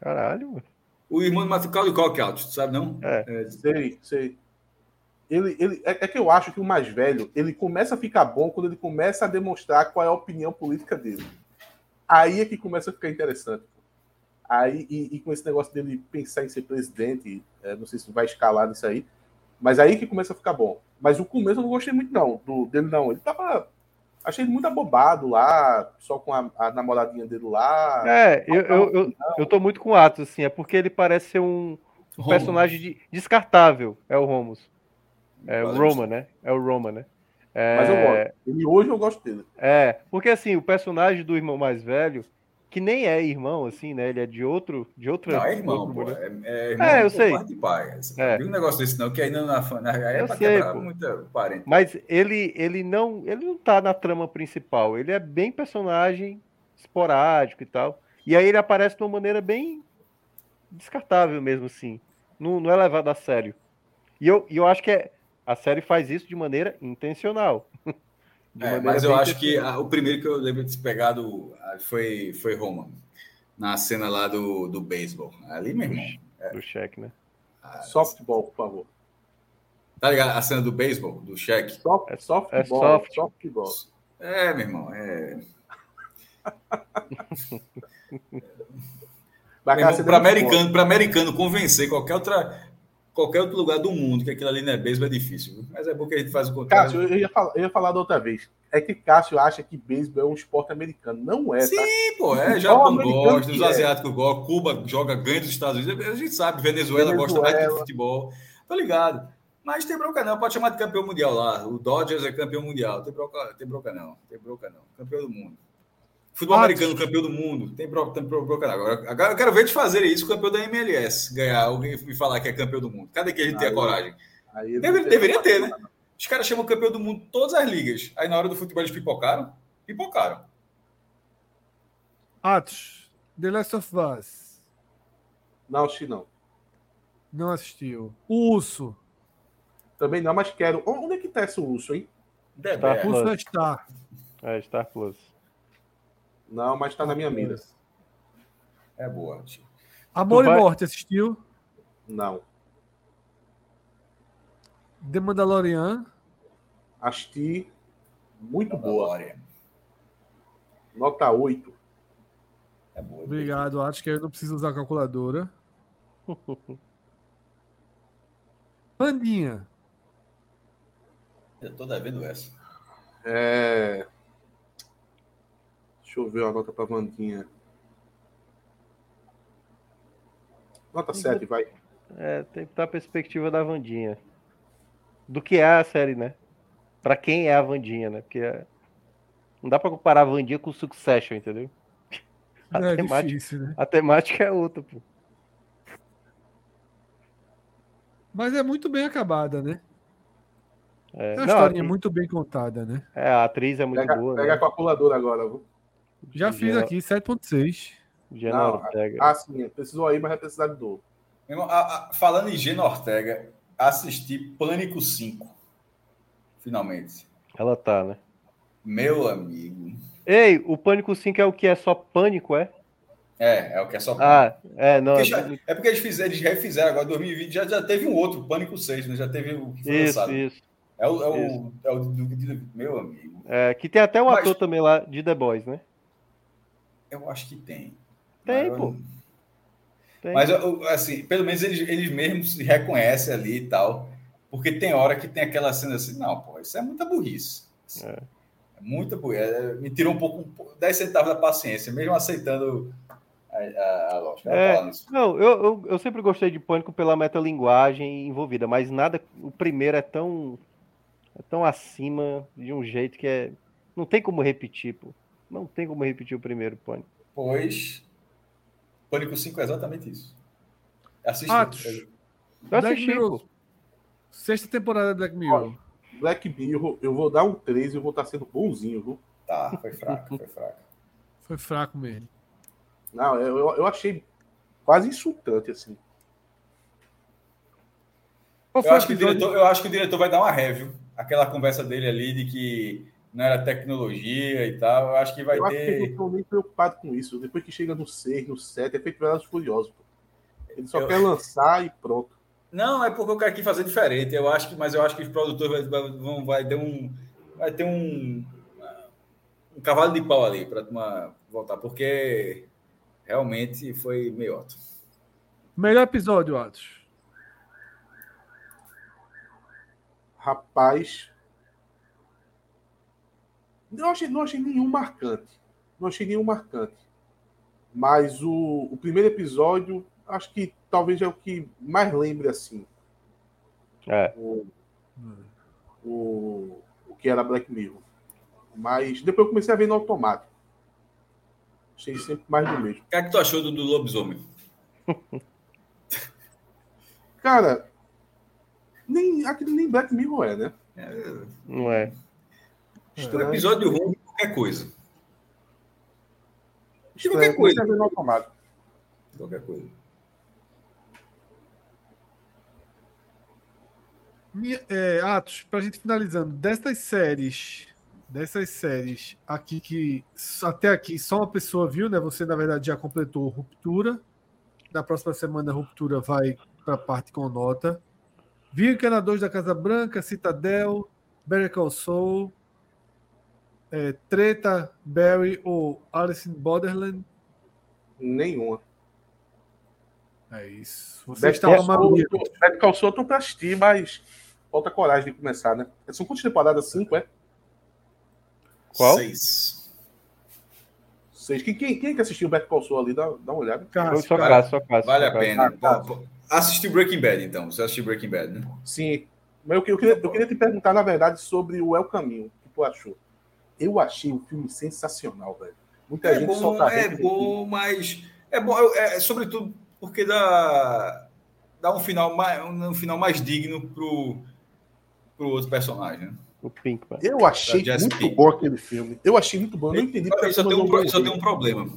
Caralho, mano. O irmão do Macaulay Culkin, Alto, tu sabe não? É. Sei, sei. Ele, ele, é, é que eu acho que o mais velho, ele começa a ficar bom quando ele começa a demonstrar qual é a opinião política dele. Aí é que começa a ficar interessante. Aí, e, e com esse negócio dele pensar em ser presidente, é, não sei se vai escalar nisso aí, mas aí que começa a ficar bom. Mas o começo eu não gostei muito, não, do, dele, não. Ele tava. Achei ele muito abobado lá, só com a, a namoradinha dele lá. É, eu, eu, eu, eu tô muito com o Atos, assim. É porque ele parece ser um, um personagem de- descartável. É o Romus. É o. Roma, né? É o Roma, né? É, Mas eu gosto. Ele hoje eu gosto dele. É, porque assim, o personagem do irmão mais velho, que nem é irmão, assim, né? Ele é de outro. De outra, Não, é irmão, outro pô. mulher. É, é irmão É, eu sei. parte de pai. Você É. um negócio desse, não, que ainda na, na aí é Eu pra sei, quebrar pô. muita parente. Mas ele, ele não ele não tá na trama principal. Ele é bem personagem esporádico e tal. E aí ele aparece de uma maneira bem descartável mesmo, assim. Não, não é levado a sério. E eu, e eu acho que é, a série faz isso de maneira intencional. De É, maneira mas eu acho que ah, o primeiro que eu lembro de ter pegado ah, foi, foi Roma. Na cena lá do, do beisebol. Ali, meu irmão. do cheque, né? ah, Softball, por favor. Tá ligado? A cena do beisebol, do cheque. Soft, É- softball. é soft. Softball. É, meu irmão. É. Para é americano, para americano convencer qualquer outra qualquer outro lugar do mundo que aquilo ali não é beisebol é difícil. Mas é bom que a gente faz o contrário. Cássio, eu ia, falar, eu ia falar da outra vez. É que Cássio acha que beisebol é um esporte americano. Não é, tá? Sim, pô, é. Japão gosta, os é. asiáticos gostam, Cuba joga, ganha dos Estados Unidos. A gente sabe, Venezuela, gosta mais de Venezuela. futebol. Tô ligado. Mas tem bronca não, pode chamar de campeão mundial lá. O Dodgers é campeão mundial. Tem bronca, tem bronca não. Tem bronca não. Campeão do mundo. Futebol Ah, americano, campeão do mundo. Tem não. Agora, agora eu quero ver eles fazerem isso, campeão da MLS. Ganhar alguém e falar que é campeão do mundo. Cadê que a gente tem a coragem? Aí Deve- deveria ter, né? Os caras chamam campeão do mundo todas as ligas. Aí na hora do futebol eles pipocaram. Pipocaram. Atos, The Last of Us. Não, acho não. Não assistiu. O Urso. Também não, mas quero. Onde é que tá esse urso, hein? Tá. é. O Urso Plus. é Star. É, Star Plus. Não, mas tá na minha mira. É boa. tio. Amor Tu e vai- Morte assistiu. Não. The Mandalorian. Assisti. Muito boa. Glória. Nota 8. É boa. Obrigado, Atos, que eu não preciso usar a calculadora. Pandinha. Eu tô devendo essa. É... Deixa eu ver a nota pra Vandinha. Nota 7, vai. É, tem que dar a perspectiva da Vandinha. Do que é a série, né? Pra quem é a Vandinha, né? Porque é- não dá pra comparar a Vandinha com o Succession, entendeu? A, é temática, difícil, né? a temática é outra, pô. Mas é muito bem acabada, né? É, É uma não, historinha a, muito bem contada, né? é, a atriz é muito Pega, boa, pega a né? calculadora agora. Viu? Já fiz Gena- aqui 7.6. Gena Não, Ortega. Ah, sim. Precisou aí, mas vai precisar de a- falando em Gena Ortega, assisti Pânico 5. Finalmente. Ela tá, né? Meu amigo. Ei, o Pânico 5 é o que? É só Pânico, é? É, é o que é só. Ah, é, não. Porque é já- é porque eles, fizeram, eles refizeram agora, 2020, já, já teve um outro, Pânico 6, né? Já teve o que foi Isso, lançado. isso. É o, é o, Isso. é o do, do- meu amigo. É, que tem até um Mas- ator também lá de The Boys, né? Eu acho que tem. Tem, Mas, pô. Tem. Mas, assim, pelo menos eles, eles mesmos se reconhecem ali e tal. Porque tem hora que tem aquela cena assim, não, pô, isso é muita burrice. É. É muita burrice. É, me tirou um pouco, um pouco- 10 centavos da paciência, mesmo aceitando a, a, a lógica. É. Não, eu, eu, eu sempre gostei de Pânico pela metalinguagem envolvida, mas nada. O primeiro é tão. É tão acima de um jeito que é. Não tem como repetir, pô. Não tem como repetir o primeiro Pânico. Pois, Pânico 5 é exatamente isso. Assista. Atos. Eu assisti, Mirror. pô. Sexta temporada de Black Mirror. Black Mirror, eu vou dar um 3 e eu vou estar sendo bonzinho, viu? Tá, foi fraco, foi fraco. Foi fraco mesmo. Não, eu, eu- eu achei quase insultante, assim. Eu acho, que o diretor, eu acho que o diretor vai dar uma review. Aquela conversa dele ali de que não era tecnologia e tal. Eu acho que vai eu acho que eles não ter. estão nem preocupados com isso. Depois que chega no 6, no 7, é feito Velozes Furiosos. pô. Ele só Eu- quer lançar e pronto. Não, é porque eu quero aqui fazer diferente. Eu acho que, mas eu acho que os produtores vai, vai- vão vai ter um, vai ter um, um cavalo de pau ali para voltar, porque realmente foi meiota. Melhor episódio, Atos. Rapaz. Não achei, não achei nenhum marcante. Não achei nenhum marcante. Mas o, o primeiro episódio, acho que talvez é o que mais lembre assim. É. O, o, o que era Black Mirror. Mas depois eu comecei a ver no automático. Achei sempre mais do mesmo. O que é que tu achou do, do lobisomem? Cara, nem, aquele nem Black Mirror é, né? É, Não é? Um episódio ruim de qualquer coisa. De Estranho, qualquer coisa. é automático. De Qualquer coisa. Minha- é, Atos, pra gente finalizando, dessas séries, dessas séries aqui que até aqui só uma pessoa viu, né? Você, na verdade, já completou Ruptura. Na próxima semana, a Ruptura vai pra parte com nota. Vi Encanadores da Casa Branca, Citadel, Better Call Saul, é, Treta, Barry ou Alice in Borderland. Nenhuma. É isso. Você está uma Call Saul, mamia. eu tô- pra assistir, mas falta coragem de começar, né? São quantas temporadas? Cinco, é? Qual? Seis. Seis. Quem, quem, quem que assistiu o Better Call Saul ali? Dá, dá uma olhada. Cássio, só caso, só caso. Vale só a caso. pena. Ah, tá. Assistiu Breaking Bad, então. Você assistiu Breaking Bad, né? Sim. Mas eu, eu queria, eu queria te perguntar, na verdade, sobre o El Caminho. O que tu achou? Eu achei o filme sensacional, velho. Muita É gente bom, solta é bom, mas é bom, é, é, sobretudo porque dá, dá um final mais um final mais digno pro, pro outro personagem. Né? O Pinkman. Eu achei muito Pink. bom aquele filme. Eu achei muito bom. Eu não entendi porque Ele só tem, um, pro- só tem um problema.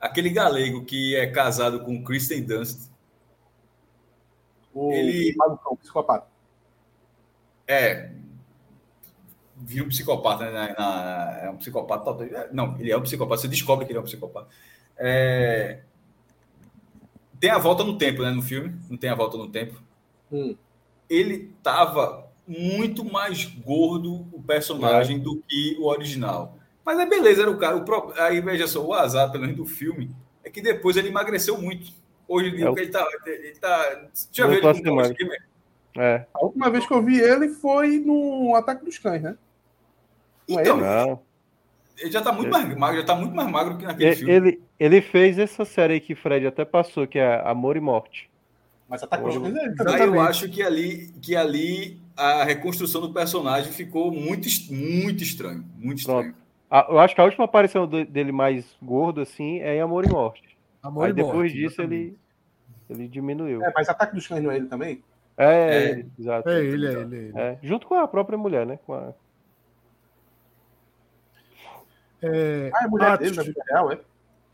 Aquele galego que é casado com Kristen Dunst, O ele- malucão, psicopata. é vira um psicopata, né? na- na- é um psicopata total. é, Não, ele é um psicopata. Você descobre que ele é um psicopata. É, tem a volta no tempo, né? No filme, não tem a volta no tempo. Hum. ele tava muito mais gordo o personagem do que o original. Mas é beleza, era o cara. O pro... Aí veja só, o azar, pelo menos do filme, é que depois ele emagreceu muito. Hoje em dia, É o- ele tá. Ele tá... Já viu Voltou ele a com? É. A última vez que eu vi ele foi no Ataque dos Cães, né? É Então, ele? Não. ele já tá muito mais magro, já tá muito mais magro que naquele Ele, filme. ele, ele fez essa série aí que o Fred até passou, que é Amor e Morte. Mas Ataque dos Ô, Cães é ele eu acho que ali, que ali a reconstrução do personagem ficou muito, muito estranho. Muito estranho. A- eu acho que a última aparição dele mais gordo, assim, é em Amor e Morte. Amor Aí e depois Morte, disso exatamente. ele, ele diminuiu. É, mas Ataque dos Cães não é ele também? É, É. ele, exato. É ele, é ele. é ele. É, junto com a própria mulher, né? Com a- É, Ah, é mulher dele na vida real, é?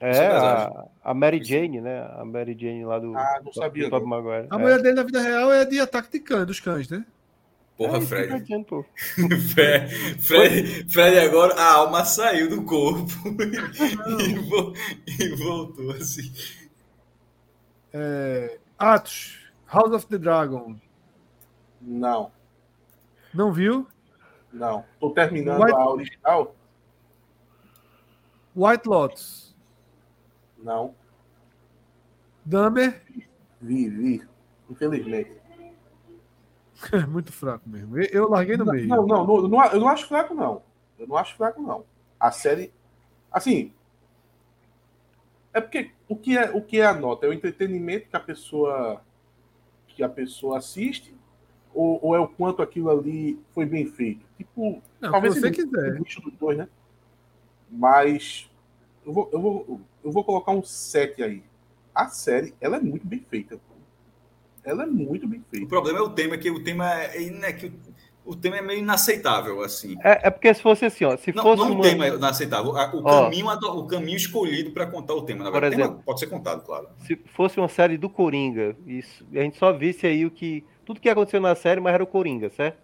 É, é a, a Mary Jane, né? A Mary Jane lá do, Ah, não do, sabia, do não. Maguire. A É. mulher dele na vida real é de ataque de cães, dos cães, né? Porra, É Fred. pô. Fred, Fred, Fred agora a alma saiu do corpo e, vo- e voltou assim. É, Atos, House of the Dragon. Não, Não viu? não. Tô terminando White- a original? White Lotus. Não. Dahmer. Vi, vi. Infelizmente. É muito fraco mesmo. Eu- larguei no Não, meio. não, não, não, eu não, eu não acho fraco, não. Eu não acho fraco, não. A série. Assim. É porque o que é, o que é a nota? É o entretenimento que a pessoa que a pessoa assiste? Ou, ou é o quanto aquilo ali foi bem feito? Tipo, Não, talvez você quiser. dois, né? Mas eu vou, eu, vou, eu vou colocar um 7 aí. A série, ela é muito bem feita. Ela é muito bem O feita. problema é o tema, que o tema é, né, que o, o tema é meio inaceitável, assim. É, é porque se fosse assim, ó. Se Não, fosse não uma... o tema é inaceitável, o, Ó. caminho, o caminho escolhido para contar o tema. Na Por verdade, o tema exemplo. pode ser contado, claro. se fosse uma série do Coringa, isso, a gente só visse aí o que. Tudo que aconteceu na série, mas era o Coringa, certo?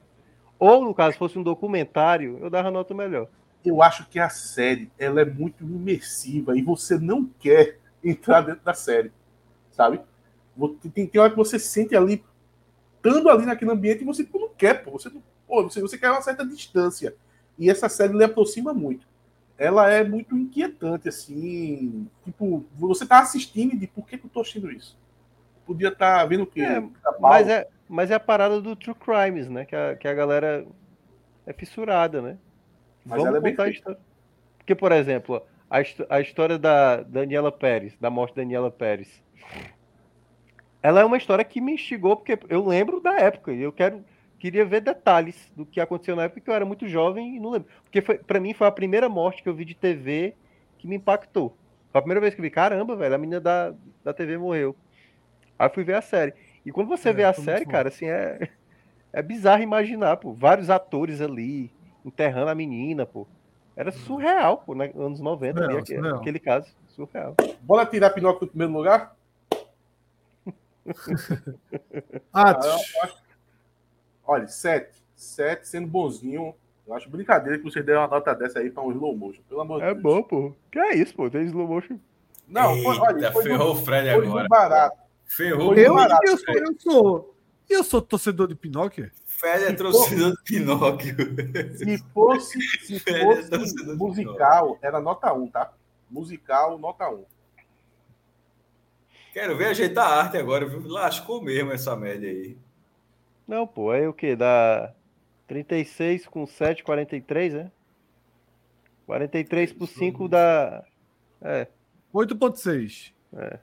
Ou, no caso, fosse um documentário, eu dava nota melhor. Eu acho que a série ela é muito imersiva e você não quer entrar dentro da série, sabe? Tem, tem hora que você sente ali, estando ali naquele ambiente e você pô, não quer, pô, você, não, pô, você, você quer uma certa distância. E essa série lhe aproxima muito. Ela é muito inquietante, assim. Tipo, você tá assistindo e de por que, que eu tô assistindo isso? Podia estar vendo o quê? É, Pica-pau. Mas é, mas é a parada do True Crimes, né? Que a, que a galera é fissurada, né? Mas ela é bem contar a feita. história. Porque, por exemplo, a, a história da Daniela Pérez, da morte da Daniela Pérez. Ela é uma história que me instigou, porque eu lembro da época, e eu quero, queria ver detalhes do que aconteceu na época, que eu era muito jovem e não lembro. Porque pra mim foi a primeira morte que eu vi de TV que me impactou. Foi a primeira vez que eu vi, caramba, velho, a menina da, da TV morreu. Aí eu fui ver a série. E quando você É, vê a série, cara, assim, é, é bizarro imaginar, pô. Vários atores ali, enterrando a menina, pô. Era surreal, pô, nos anos 90, ali, Surreal, aque- surreal. aquele caso. Surreal. Bora tirar Pinóquio do primeiro lugar? Ah, Ah, eu acho- Olha, 7. 7 sendo bonzinho. Eu acho brincadeira que vocês deram uma nota dessa aí pra um slow motion. Pelo amor de É Deus. bom, pô. Que é isso, pô? Tem slow motion. Não, foi, olha, Eita, foi, ferrou o Fred foi agora. barato. Ferrou eu, o barato, eu, sou, eu sou. Eu sou torcedor de Pinóquio. Fred é torcedor do Pinóquio. Se fosse, se Ele fosse musical, era nota 1, tá? Musical, nota 1. Quero ver ajeitar a arte agora, viu? Lascou mesmo essa média aí. Não, pô, aí o quê? Dá 36 com 7, 43, né? 43 por 5 dá. É, 8.6. É.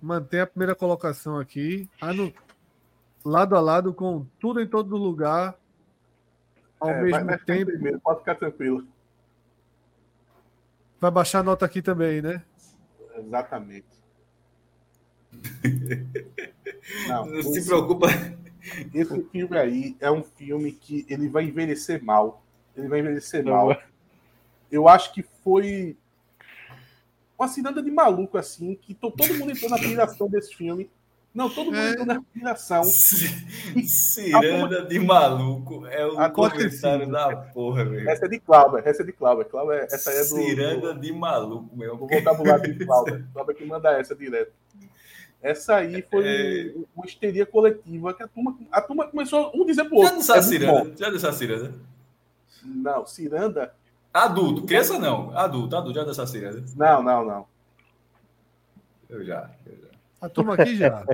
Mantém a primeira colocação aqui. Ah, no- lado a lado com tudo em todo lugar. Ao É, mesmo vai tempo. primeiro, pode ficar tranquilo. Vai baixar a nota aqui também, né? Exatamente. Não, Não se preocupa. Esse filme aí é um filme que ele vai envelhecer mal. Ele vai envelhecer Não mal. Eu acho que foi uma ciranda de maluco, assim, que to- todo mundo entrou na piração desse filme. Não, todo mundo É. na piração. Ciranda de maluco. É o comentário da porra, velho. Essa é de Clauber, essa é de Clauber. Clauber essa é do, Ciranda do, de maluco, meu. do vocabulário de Clauber. Clauber que manda essa direto. Essa aí foi É. um- uma histeria coletiva que a turma, a turma começou um dizer pro Já outro. disse é a muito ciranda? Já disse a ciranda? bom. Não, ciranda? Adulto, criança não. Adulto, adulto, já disse a ciranda. Não, não, não. Eu já. Eu já. A turma aqui já.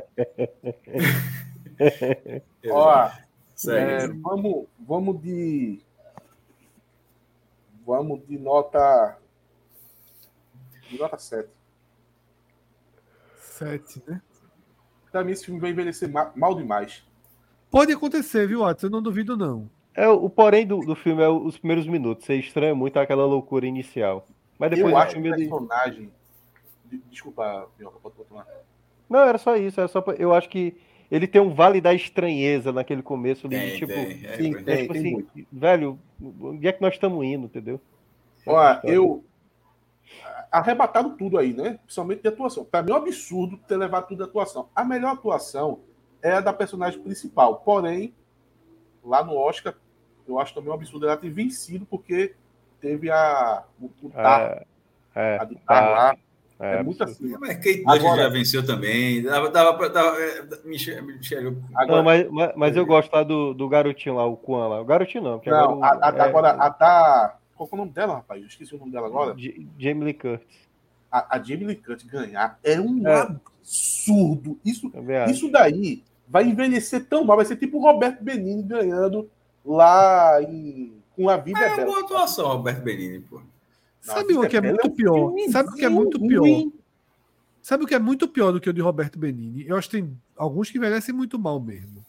Ó. É, vamos, vamos de. Vamos de nota. De nota 7. 7, né? Pra mim, esse filme vai envelhecer ma- mal demais. Pode acontecer, viu, Watson? Eu não duvido, não. É, o porém do, do filme é os primeiros minutos. Você estranha muito aquela loucura inicial. Mas depois eu acho que filme o ele. personagem. de- Desculpa, Pioca, pode continuar. Não, era só isso. Era só pra- Eu acho que ele tem um vale da estranheza naquele começo ali. Tem, tipo, tem. É, sim, é, tem. tipo assim, velho, onde é que nós estamos indo, entendeu? Olha, eu. Arrebataram tudo aí, né? Principalmente de atuação. Pra mim é um absurdo ter levado tudo de atuação. A melhor atuação é a da personagem principal. Porém, lá no Oscar, eu acho também um absurdo ela ter vencido, porque teve a. O, o Tar, É, é, a de Tar lá. É, É, muito assim. Mas Kate Blanchett Agora- já venceu também. Dava, dava, pra- dava, é, Michelle, Michelle, Agora, Não, mas, mas, mas eu gosto lá do, do garotinho lá, o Kwan lá. O garotinho não, porque Não, a, agora. a- o- é, agora a da. Qual que é o nome dela, rapaz? Eu esqueci o nome dela agora. Jamie Lee Curtis. A, a Jamie Lee Curtis ganhar é um É. absurdo. Isso, isso daí vai envelhecer tão mal. Vai ser tipo o Roberto Benini ganhando lá em, com a vida é uma dela. boa atuação, Roberto Benini, pô. Sabe Nossa, o que é muito pior? Sabe o que é muito pior? Sabe o que é muito pior do que o de Roberto Benini? Eu acho que tem alguns que envelhecem muito mal mesmo.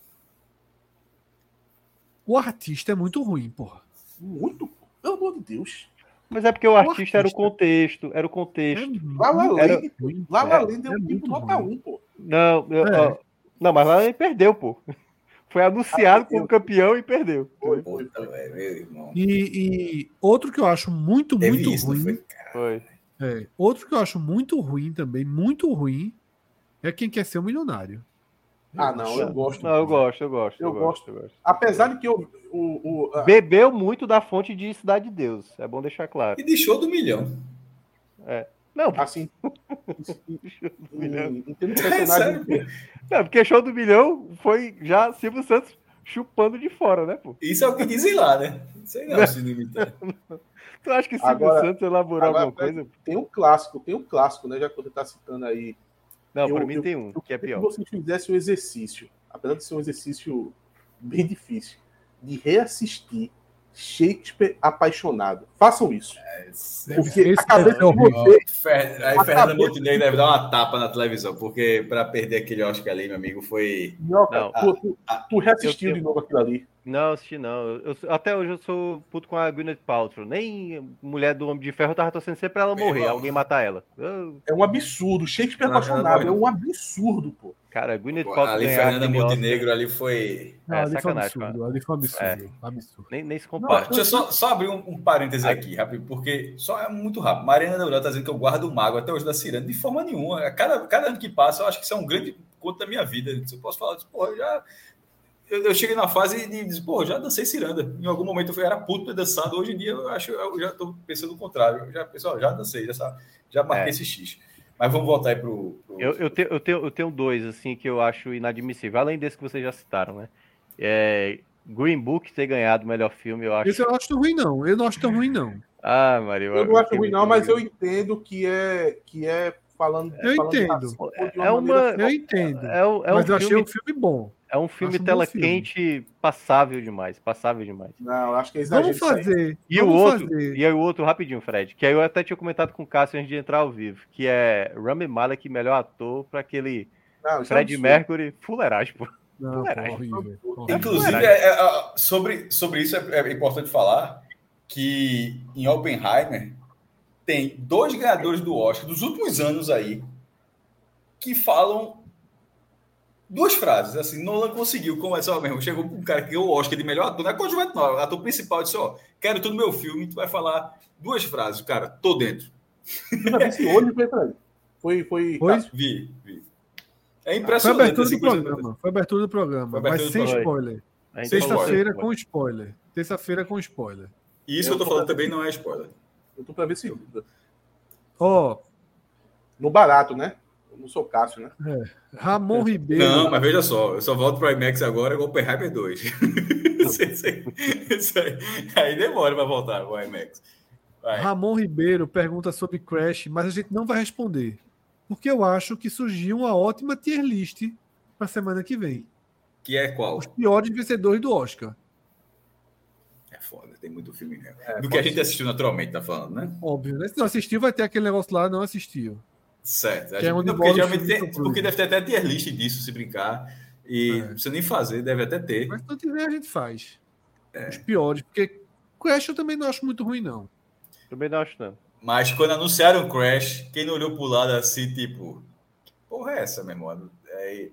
O artista é muito ruim, porra. Muito. Pelo amor de Deus. Mas é porque o artista, era o artista. contexto, era o É contexto. Lá La Era- Land, lá La é, Land é, é um tipo nota ruim. 1, pô. Não, eu- É. ó, não, mas lá ele perdeu, pô. Foi anunciado Ah, como campeão e perdeu. Puta, velho, meu irmão. E, e outro que eu acho muito, Teve muito isso, ruim. foi? É, outro que eu acho muito ruim também, muito ruim, é quem quer ser um milionário. Ah, não, eu gosto. Não, eu gosto, eu gosto. Eu gosto, eu gosto. Apesar de que eu, o, o, a- Bebeu muito da fonte de Cidade de Deus. É bom deixar claro. E de show do milhão. Não, assim, em, em de É personagem, não, porque show do milhão foi já Silvio Santos chupando de fora, né, pô? Isso é o que dizem lá, né? Não sei não se limitar. Tu acha que Silvio Agora- Santos elaborou agora- alguma coisa? tem um clássico, tem um clássico, né? Já que você tá citando aí. Não, eu- pra mim eu- tem um, que é Se pior. vocês fizessem o exercício, apesar de ser um exercício bem difícil, de reassistir Shakespeare apaixonado. Façam isso. Porque Esse a cabeça é de horrível. você Fer... Aí Fernanda Montenegro deve dar uma tapa na televisão, porque para perder aquele Oscar ali, meu amigo, foi. Minhoca, Não. tu, tu, tu reassistiu Eu- de novo aquilo ali. Não, assisti não. Eu- eu- até hoje eu sou puto com a Gwyneth Paltrow. Nem mulher do Homem de Ferro eu tava torcendo sempre pra ela Meu morrer, irmão. alguém matar ela. Eu- É um absurdo. Shakespeare Não, apaixonado. não, É um absurdo, pô. Cara, a Gwyneth Paltrow ali ganhar Fernanda Oscar, Montenegro ali foi. Não, É, ali foi um absurdo. Ali foi um absurdo. absurdo. nem, nem se compara. deixa eu só, só abrir um, um parêntese aqui, rápido, porque só é muito rápido. Mariana Neuró tá dizendo que eu guardo o mago até hoje da Ciranda, de forma nenhuma. A cada, cada ano que passa, eu acho que isso é um grande conto da minha vida. Se eu posso falar disso, porra, eu já. Eu, eu cheguei na fase de dizer, pô, já dancei ciranda. Em algum momento eu fui, era puto ter dançado. Hoje em dia eu acho, eu já tô pensando o contrário. Eu já, pessoal, já dancei, já, já marquei É. esse X. Mas vamos voltar aí pro. pro- Eu, eu, tenho, eu, tenho, eu tenho dois, assim, que eu acho inadmissível. Além desse que vocês já citaram, né? É, Green Book ter ganhado o melhor filme, eu acho. Esse eu não acho tão ruim, não. Eu não acho tão ruim, não. Ah, Maria. Eu não acho ruim, não, mas eu entendo que é, que é falando. Eu falando entendo. de É uma- Eu entendo. É, um- é um mas eu achei um filme bom. É um filme acho um tela filme. quente passável demais. Passável demais. Não, acho que é exagero. Vamos fazer. E o vamos outro, fazer. e aí o outro, rapidinho, Fred, que aí eu até tinha comentado com o Cássio antes de entrar ao vivo, que é Rami Malek, melhor ator, para aquele Não, é Fred. Mercury, fuleiragem, pô. Não, horrível. Inclusive, é- é, é, sobre, sobre isso é, é importante falar que em Oppenheimer tem dois ganhadores do Oscar dos últimos anos aí que falam duas frases. Assim, Nolan conseguiu, como é só mesmo, chegou um cara que ganhou o Oscar de melhor ator, não é coadjuvante, não, é ator principal, disse: Ó, quero tudo no meu filme, tu vai falar duas frases, cara, tô dentro. Esse olho foi pra ele. Foi, foi. Foi? Vi, vi. É Foi impressionante. abertura assim, do programa. Foi abertura do programa. Foi abertura Mas do sem programa. spoiler. Sexta-feira com spoiler. Terça-feira com spoiler. E isso que eu tô falando também não é spoiler. Eu tô pra ver se. Ó, No barato, né? Não sou Cássio, né? Ramon Ribeiro. Não, mas veja só, eu só volto para IMAX agora com o Oppenheimer 2. Isso aí- isso aí, aí demora para voltar o IMAX. Vai. Ramon Ribeiro pergunta sobre Crash, mas a gente não vai responder. Porque eu acho que surgiu uma ótima tier list para semana que vem. Que é qual? Os piores vencedores do Oscar. É foda, tem muito filme mesmo. É, Do que a gente ser. assistiu naturalmente, tá falando, né? Óbvio, né? Se não assistiu, vai ter aquele negócio lá, não assistiu. Certo. Que é onde não, bola porque, geralmente tem- porque deve ter até tier list disso, se brincar. E É. não precisa nem fazer, deve até ter. Mas se não tiver, a gente faz. É. Os piores, porque Crash eu também não acho muito ruim, não. Também não acho, não. Mas quando anunciaram o Crash, quem não olhou pro lado assim, tipo, porra é essa, meu irmão? Aí,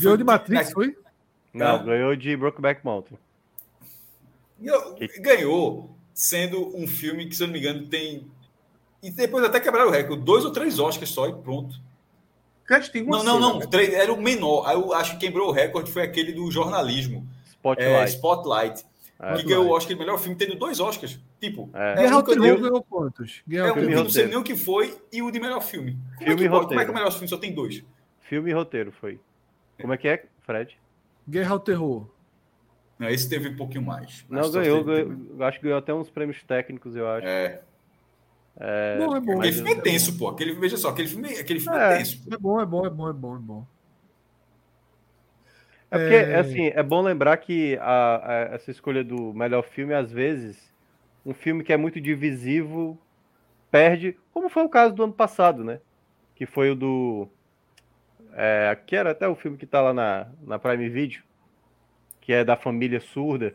Ganhou de Matrix, na- foi? Não, Não. ganhou de Brokeback Mountain. Ganhou- Ganhou sendo um filme que, se eu não me engano, tem. E depois até quebraram o recorde, dois ou três Oscars só e pronto. Crash tem uma Não, não, cena, não. né? três- era o menor. Aí eu acho que quebrou o recorde foi aquele do jornalismo. É, Spotlight. Spotlight. É. que ganhou o Oscar de melhor filme, tendo dois Oscars. Tipo, É. é, Guerra um ao que eu Terror deu- ganhou quantos? Guerra é ao um que não sei nem o que foi e o de melhor filme. Como, é Filme que, e pode? roteiro. Como é que o melhor filme só tem dois? Filme e roteiro foi. Como é que é, Fred? Guerra ao Terror. Não, esse teve um pouquinho mais. Não, que ganhou, ganhou. Acho que ganhou até uns prêmios técnicos, eu acho. É. bom, é bom. Aquele filme é tenso, pô. Aquele, veja só, aquele filme, aquele filme é, É. tenso. É bom, é bom, é bom, é bom, é bom. É porque, É. assim, é bom lembrar que a- a- essa escolha do melhor filme, às vezes, um filme que é muito divisivo perde, como foi o caso do ano passado, né? Que foi o do. É, que era até o filme que tá lá na, na Prime Video, que é da família surda.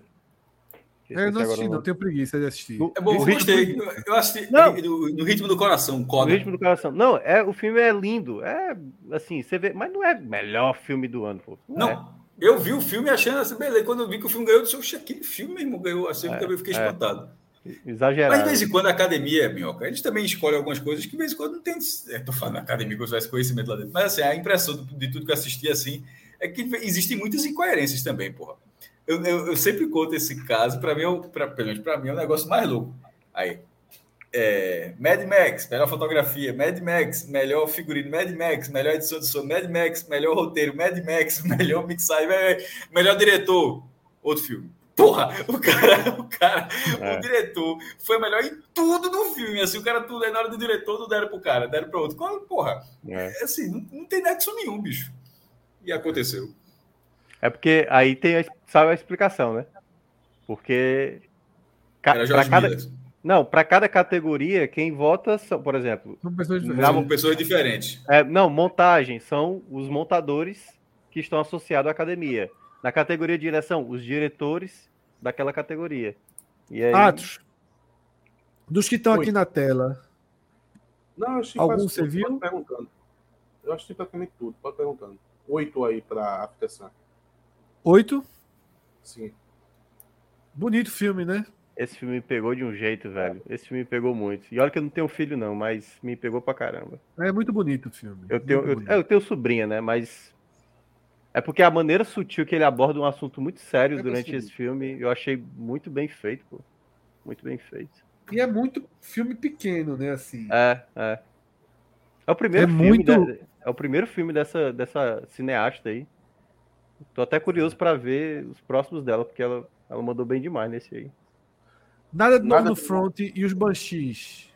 É, eu não assisti, não, tenho preguiça de assistir. O- É bom, eu ritmo- gostei. Eu, eu assisti Não. no, no ritmo do coração, O Coda. ritmo do coração. Não, é, o filme é lindo. É assim, você vê, mas não é melhor filme do ano, pô. Não, é. Não, eu vi o filme achando assim, beleza. Quando eu vi que o filme ganhou, eu disse, "Oxe, aquele filme mesmo ganhou. Assim, eu É, também fiquei é. espantado. Exagerado. Mas de vez em quando a academia, minhoca, eles também escolhem algumas coisas que de vez em quando não tem. Estou falando na academia que eu tivesse conhecimento lá dentro. Mas assim, a impressão de, de tudo que eu assisti assim é que existem muitas incoerências também, porra. Eu, eu, eu sempre conto esse caso, para mim, é pra, pelo menos para mim, é o negócio mais louco. Aí. É, Mad Max, melhor fotografia. Mad Max, melhor figurino. Mad Max, melhor edição de som. Mad Max, melhor roteiro. Mad Max, melhor mixagem. Melhor diretor. Outro filme. Porra, o cara, o cara, É. o diretor foi melhor em tudo do filme. Assim, o cara, tudo, aí na hora do diretor, não deram pro cara, deram pro outro. Porra, É. é assim, não, não tem nexo nenhum, bicho. E aconteceu. É porque aí tem a, sabe a explicação, né? Porque. ca- Jorge cada, não, para cada categoria, quem vota são, por exemplo, São pessoas Não, diferentes. São pessoas diferentes. É, não, montagem são os montadores que estão associados à academia. Na categoria de direção, os diretores daquela categoria. E aí, Atos. Dos que estão aqui na tela, Não, eu Algum você viu? pode perguntando. Eu achei praticamente tudo, pode perguntando. Oito aí África Sun. oito. Sim. Bonito filme, né? esse filme me pegou de um jeito, velho. Esse filme me pegou muito. E olha que eu não tenho filho, não, mas me pegou pra caramba. É muito bonito o filme. Eu tenho, eu, é, eu tenho sobrinha, né? Mas. É porque a maneira sutil que ele aborda um assunto muito sério É durante possível. esse filme, eu achei muito bem feito, pô. Muito bem feito. E é muito filme pequeno, né? Assim. É, é. É o primeiro É filme. muito- de- é o primeiro filme dessa, dessa cineasta aí. Tô até curioso pra ver os próximos dela, porque ela, ela mandou bem demais nesse aí. Nada de novo Nada no de front e os Banshees.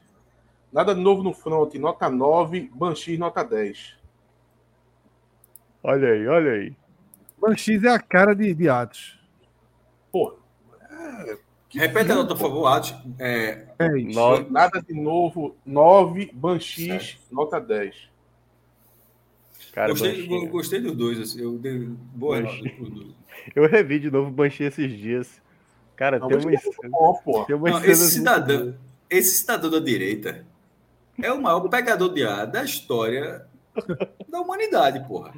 Nada de novo no front, nota 9, Banshee nota 10. Olha aí, olha aí. Banshees é a cara de, de Atos. Pô, Repete a nota, por favor, Atos. É, É isso. Nove. nada de novo, 9, Banshees nota 10. Cara, gostei, eu gostei dos dois. assim, Eu dei boa. Eu revi de novo o Banshee esses dias. Cara, Não, tem uma, é bom, tem uma Não, cena esse cidadão, boa. esse cidadão da direita é o maior pegador de ar da história da humanidade, porra.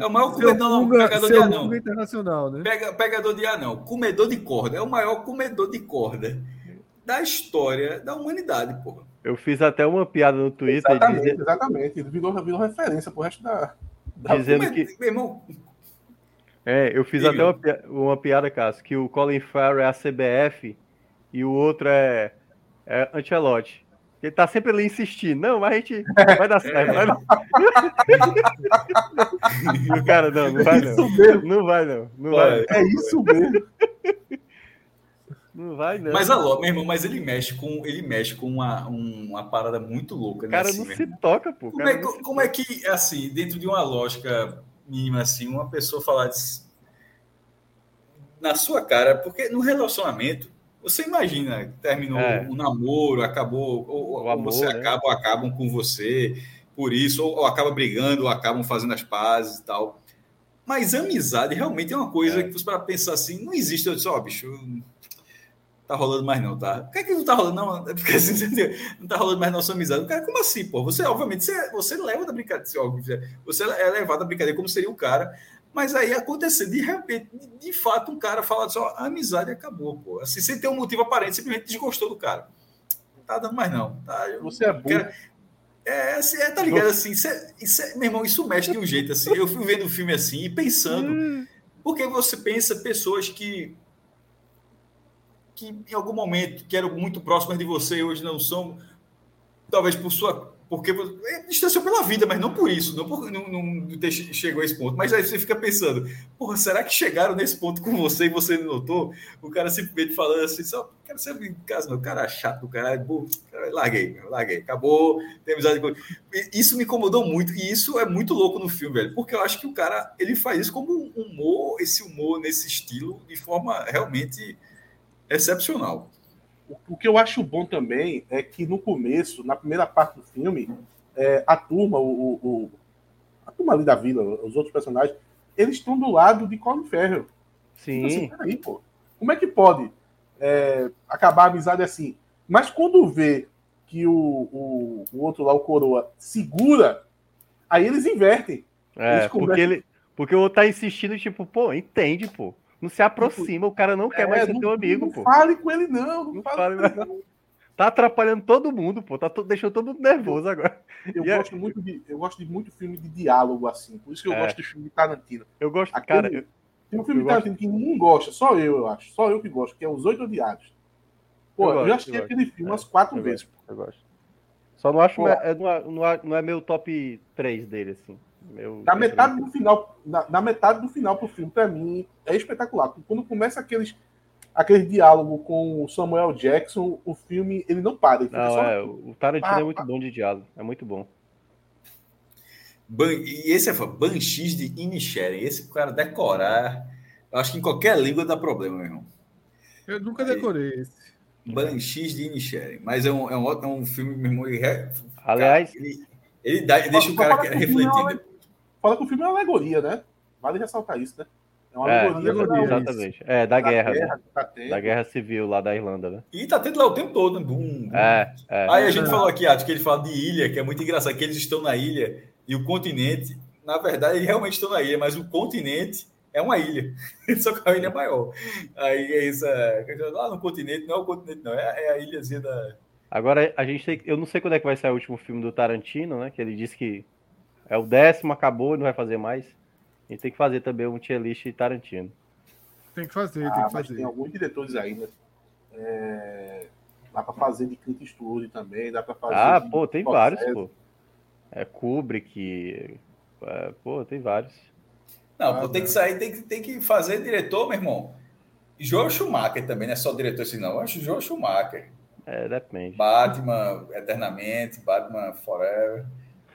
É o maior comedor, não, Funga, pegador de não. Funga internacional, né? Pega, pegador de ar, não. Comedor de corda. É o maior comedor de corda da história da humanidade, porra. Eu fiz até uma piada no Twitter Exatamente, dize- exatamente. Ele virou, virou referência pro resto da. da dizendo Come- que. Meu irmão, É, eu fiz até uma, pia- uma piada, Cássio, que o Colin Farrell é a CBF e o outro é, é Ancelotti. Ele tá sempre ali insistindo. Não, mas a gente vai dar certo. Vai dar... e o cara, não, não vai não. Isso mesmo. Não vai não. Não vai, Olha, É isso mesmo. não vai não. mas alô, meu irmão, mas ele mexe com, ele mexe com uma, um- uma parada muito louca, o né? cara assim, não se toca, pô. Como é, como é que, assim, dentro de uma lógica mínima, assim, uma pessoa falar disso na sua cara, porque no relacionamento, você imagina, terminou É. o namoro, acabou, ou, O ou amor, você né? acaba ou acabam com você por isso, ou, ou acaba brigando, ou acabam fazendo as pazes e tal. Mas amizade realmente é uma coisa É. que você para pensar assim, não existe, eu disse, ó, bicho, tá rolando mais não, tá? Por que, é que não tá rolando não? É porque assim, entendeu? não tá rolando mais nossa amizade. O cara, como assim, pô? Você, obviamente, você, você leva da brincadeira, você é levado da brincadeira como seria o cara, mas aí aconteceu, de repente, de, de fato, um cara fala só, a amizade acabou, pô. Assim, sem ter um motivo aparente, simplesmente desgostou do cara. Não tá dando mais não. Tá? Eu- Você é burro. Cara, é, assim, é, tá ligado? Assim, isso é- isso é- meu irmão, isso mexe de um jeito assim. Eu fui vendo o filme assim e pensando, porque você pensa pessoas que que em algum momento que eram muito próximas de você e hoje não são, talvez por sua porque é, distanciou pela vida, mas não por isso, não por não, não ter che- chegou a esse ponto. Mas aí você fica pensando, porra, será que chegaram nesse ponto com você e você não notou? O cara simplesmente falando assim, só quero ser em casa, meu cara é chato do caralho, burro, cara, larguei, larguei, acabou, tem amizade com Isso me incomodou muito, e isso é muito louco no filme, velho, porque eu acho que o cara, ele faz isso como um humor, esse humor nesse estilo, de forma realmente excepcional. O, o que eu acho bom também é que no começo, na primeira parte do filme, é, a turma, o, o- o- a turma ali da vila, os outros personagens, eles estão do lado de Colin assim, Sim. peraí, pô. Como é que pode é, acabar a amizade assim? Mas quando vê que o, o, o outro lá, o Coroa, segura, aí eles invertem. É, Eles porque ele. Porque o outro tá insistindo, tipo, pô, entende, pô. Não se aproxima, o cara não quer mais É, ser não, teu amigo, não pô. fale com ele, não. Não, Não fale fale com ele, não. Tá atrapalhando todo mundo, pô. Tá to- deixando todo mundo nervoso agora. Eu, E é- gosto muito de, eu gosto de muito filme de diálogo, assim. Por isso que eu É. gosto de filme de Tarantino. Eu gosto, Aquele- cara. eu- Tem um filme Eu de Tarantino que ninguém gosta, só eu, eu acho. Só eu que gosto, que é Os Oito Odiados. Pô, Eu eu, gosto, já assisti eu aquele filme É, umas quatro eu vezes. Eu gosto. Só não acho. Pô. é, não, é, não é- não é meu top 3 dele, assim. Meu, Da metade do final, da, da metade do final pro filme, pra mim, é espetacular. Quando começa aqueles, aquele diálogo com o Samuel Jackson, o filme, ele não para. Ele Não, só- é. O Tarantino Ah, é muito ah. bom de diálogo. É muito bom. Ban- E esse é fã, Banshees de Inisherin. Esse cara decorar, eu acho que em qualquer língua dá problema, meu irmão. Eu nunca decorei esse. Banshees de Inisherin. Mas é um, é um, é um filme, meu irmão, ele Aliás, cara, ele, ele dá- ele deixa o cara que Fala que o filme é uma alegoria, né? Vale ressaltar isso, né? É uma é, alegoria da- exatamente. É, da guerra, né? que tá tendo. Da guerra civil lá da Irlanda, né? E tá tendo lá o tempo todo, né? Bum, bum. É, é. Aí a gente falou aqui, acho que ele fala de ilha, que é muito engraçado, que eles estão na ilha e o continente, na verdade, eles realmente estão na ilha, mas o continente é uma ilha, só que a ilha é maior. Aí é isso, é, lá no continente, não é o continente, não, é, é a ilhazinha da. Agora a gente tem. Eu não sei quando é que vai sair o último filme do Tarantino, né? Que ele disse que é o décimo, acabou e não vai fazer mais. A gente tem que fazer também um tier list Tarantino. Tem que fazer, tem Ah, que mas fazer. tem alguns diretores ainda. É, Dá pra fazer de Clint Eastwood também, dá pra fazer. Ah, pô, tem vários, pô. É Kubrick. é, pô, tem vários. Não, Ah, pô, tem que sair, tem que, tem que fazer diretor, meu irmão. Joel Schumacher também, não é só diretor assim, não. Eu acho Joel Schumacher. É, depende. Batman Eternamente, Batman Forever.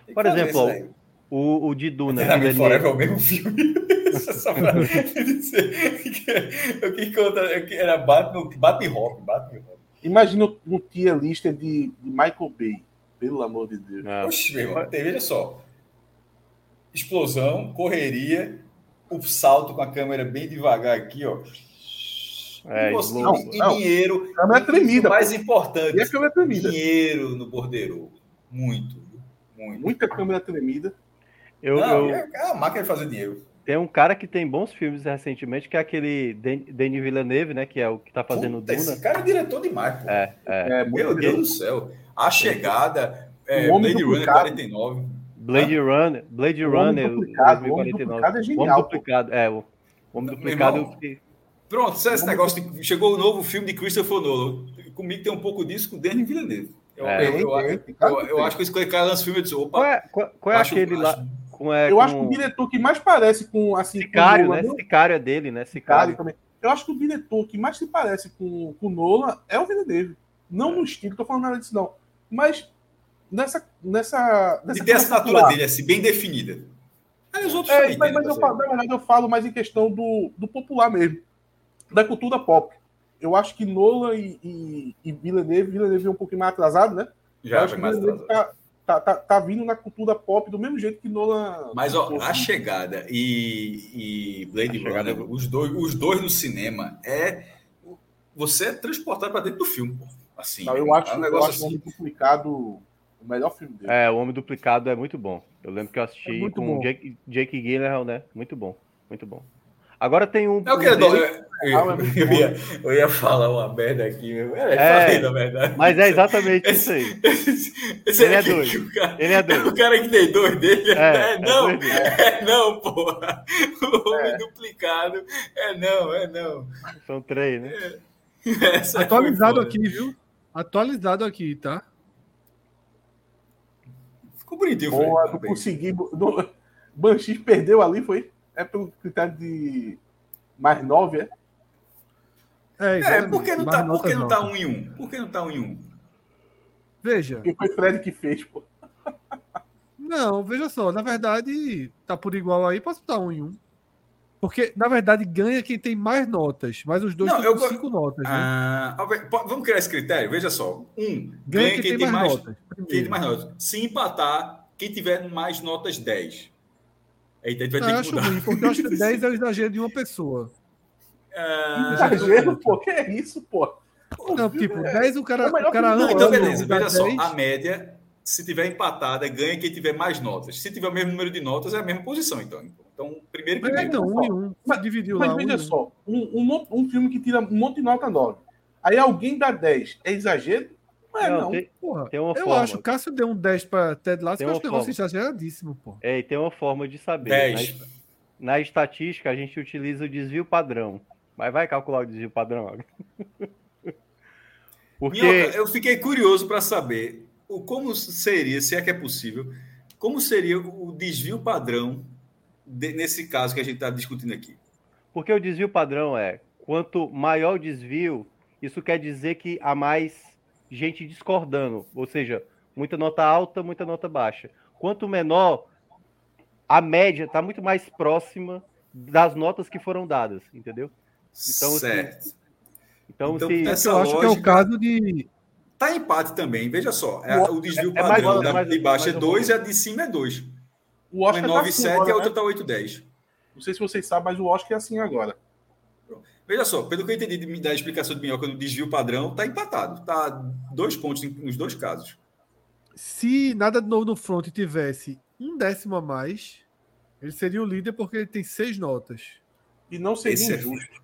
Tem que Por exemplo. O, o de Duna. Eternamente que Forever é o mesmo filme. Só pra dizer que, o que conta é que era Batman, Batman Robin, Batman Robin. Imagina um tier lista de, de Michael Bay, pelo amor de Deus. Não. Oxe, meu irmão, veja só. Explosão, correria, o salto com a câmera bem devagar aqui, ó. É, e, você- slow- e não. dinheiro. Câmera e tremida, O mais importante, E a câmera tremida. dinheiro no bordeiro. Muito, muito. Muita câmera tremida. Eu, Não, eu- é é a máquina de fazer dinheiro. tem um cara que tem bons filmes recentemente, que é aquele Den- Denis Villeneuve, né? Que é o que tá fazendo Puta, Duna. Esse cara é diretor demais, pô. É, é. É, Meu Deus do céu. A chegada, é, Blade Runner Duplicado. 49. Blade Runner, Blade Runner, Duplicado, o Homem 2049. Duplicado é O genial, Homem pô. duplicado, é, o Homem duplicado. irmão, fiquei- Pronto, sabe esse negócio de, chegou o novo filme de Christopher Nolan. Comigo tem um pouco disso com o Denis Villeneuve. Eu, É. eu, eu, eu, acho que esse cara lança filme e eu disse, opa, Qual é, qual, qual é acho- aquele lá? Com, é, Eu com... acho que o diretor que mais parece com assim, com Sicário, Nolan, né? Sicário é dele, né? Sicário também. Eu acho que o diretor que mais se parece com com o Nolan é o Villeneuve. Não É. no estilo, tô falando nada disso não. Mas nessa nessa nessa ter a coisa assinatura dele assim, bem definida. Aí os outros É, mas, mas né, eu na verdade, eu falo mais em questão do, do popular mesmo, da cultura pop. Eu acho que Nolan e, e, e Villeneuve, Villeneuve é um pouquinho mais atrasado, né? eu Já acho foi que mais Villeneuve atrasado. tá, tá, tá, tá vindo na cultura pop do mesmo jeito que Nolan. Mas ó, a chegada e, e Blade Runner, é- os dois, os dois no cinema, é você é transportado para dentro do filme, pô. Assim, Não, eu acho, é um eu negócio acho o assim. Homem Duplicado o melhor filme dele. É, o Homem Duplicado é muito bom. Eu lembro que eu assisti É muito com bom. o Jake, Jake Gyllenhaal, né? Muito bom, muito bom. Agora tem um. É o que um é, eu, é eu ia, eu ia falar uma merda aqui, meu. É, É. falei, na verdade. Mas é exatamente isso aí. Esse, esse Ele é aqui, doido. O cara, Ele é o doido. cara que tem dois dele. É, É, é não, é, não, porra. O homem duplicado. É não, é não. São três, né? Atualizado aqui, viu? Atualizado aqui, tá? Ficou bonitinho, Boa, não consegui. Banshee perdeu ali, foi? É pelo critério de mais nove, é? É, É, exatamente. por que não Mais tá, por que não tá altas. um em um? Por que não tá um em um? Veja, Porque foi Fred que fez, pô. não, veja só, na verdade, tá por igual aí, posso botar um em um. Porque, na verdade, ganha quem tem mais notas, mas os dois Não, eu cinco notas, né? Ah, vamos criar esse critério? Veja só. Um, ganha, quem, tem mais, notas. Quem tem mais notas. Se empatar, quem tiver mais notas 10. Aí a gente vai ter eu que acho mudar. ruim, porque eu acho que 10 é o exagero de uma pessoa. Ah, Exagero, pô. Que é isso, pô? Não, tipo, 10 o cara, É o o cara Não, então ano, beleza, veja só. 10. A média, se tiver empatada, ganha quem tiver mais notas. Se tiver o mesmo número de notas, é a mesma posição, então. Então, primeiro que É, primeiro. então, um em um. Mas- dividiu Mas lá. veja um. só, um, um, um filme que tira um monte de nota 9. Aí alguém dá 10. É exagero? É, Não, não. tem, Porra, tem uma eu forma. acho, o Cássio deu um 10 pra Ted Lasso, eu acho um negócio forma. exageradíssimo, pô. é, e tem uma forma de saber. 10. Na, na estatística, a gente utiliza o desvio padrão. Mas vai calcular o desvio padrão agora. Porque. Minhoca, eu fiquei curioso para saber o como seria, se é que é possível, como seria o desvio padrão de- nesse caso que a gente está discutindo aqui. Porque o desvio padrão é quanto maior o desvio, isso quer dizer que há mais gente discordando, ou seja, muita nota alta, muita nota baixa. Quanto menor, a média está muito mais próxima das notas que foram dadas, entendeu? Então, assim, certo. Então Então, Então, se, essa eu acho que é o lógica- caso de. Tá empate também, veja só. É, o desvio é padrão mais- da mais- de baixo é mais- 2 e a de cima é 2. O Um é Oscar tá 9 assim 7 e a outra né? tá 8 10. Não sei se vocês sabem, mas o Oscar é assim agora. Veja só, pelo que eu entendi de- da explicação do Minhoca no desvio padrão, tá empatado. Tá dois pontos em- nos dois casos. Se nada de novo no front tivesse um décimo a mais, ele seria o líder porque ele tem seis notas. E não seria Esse é- injusto.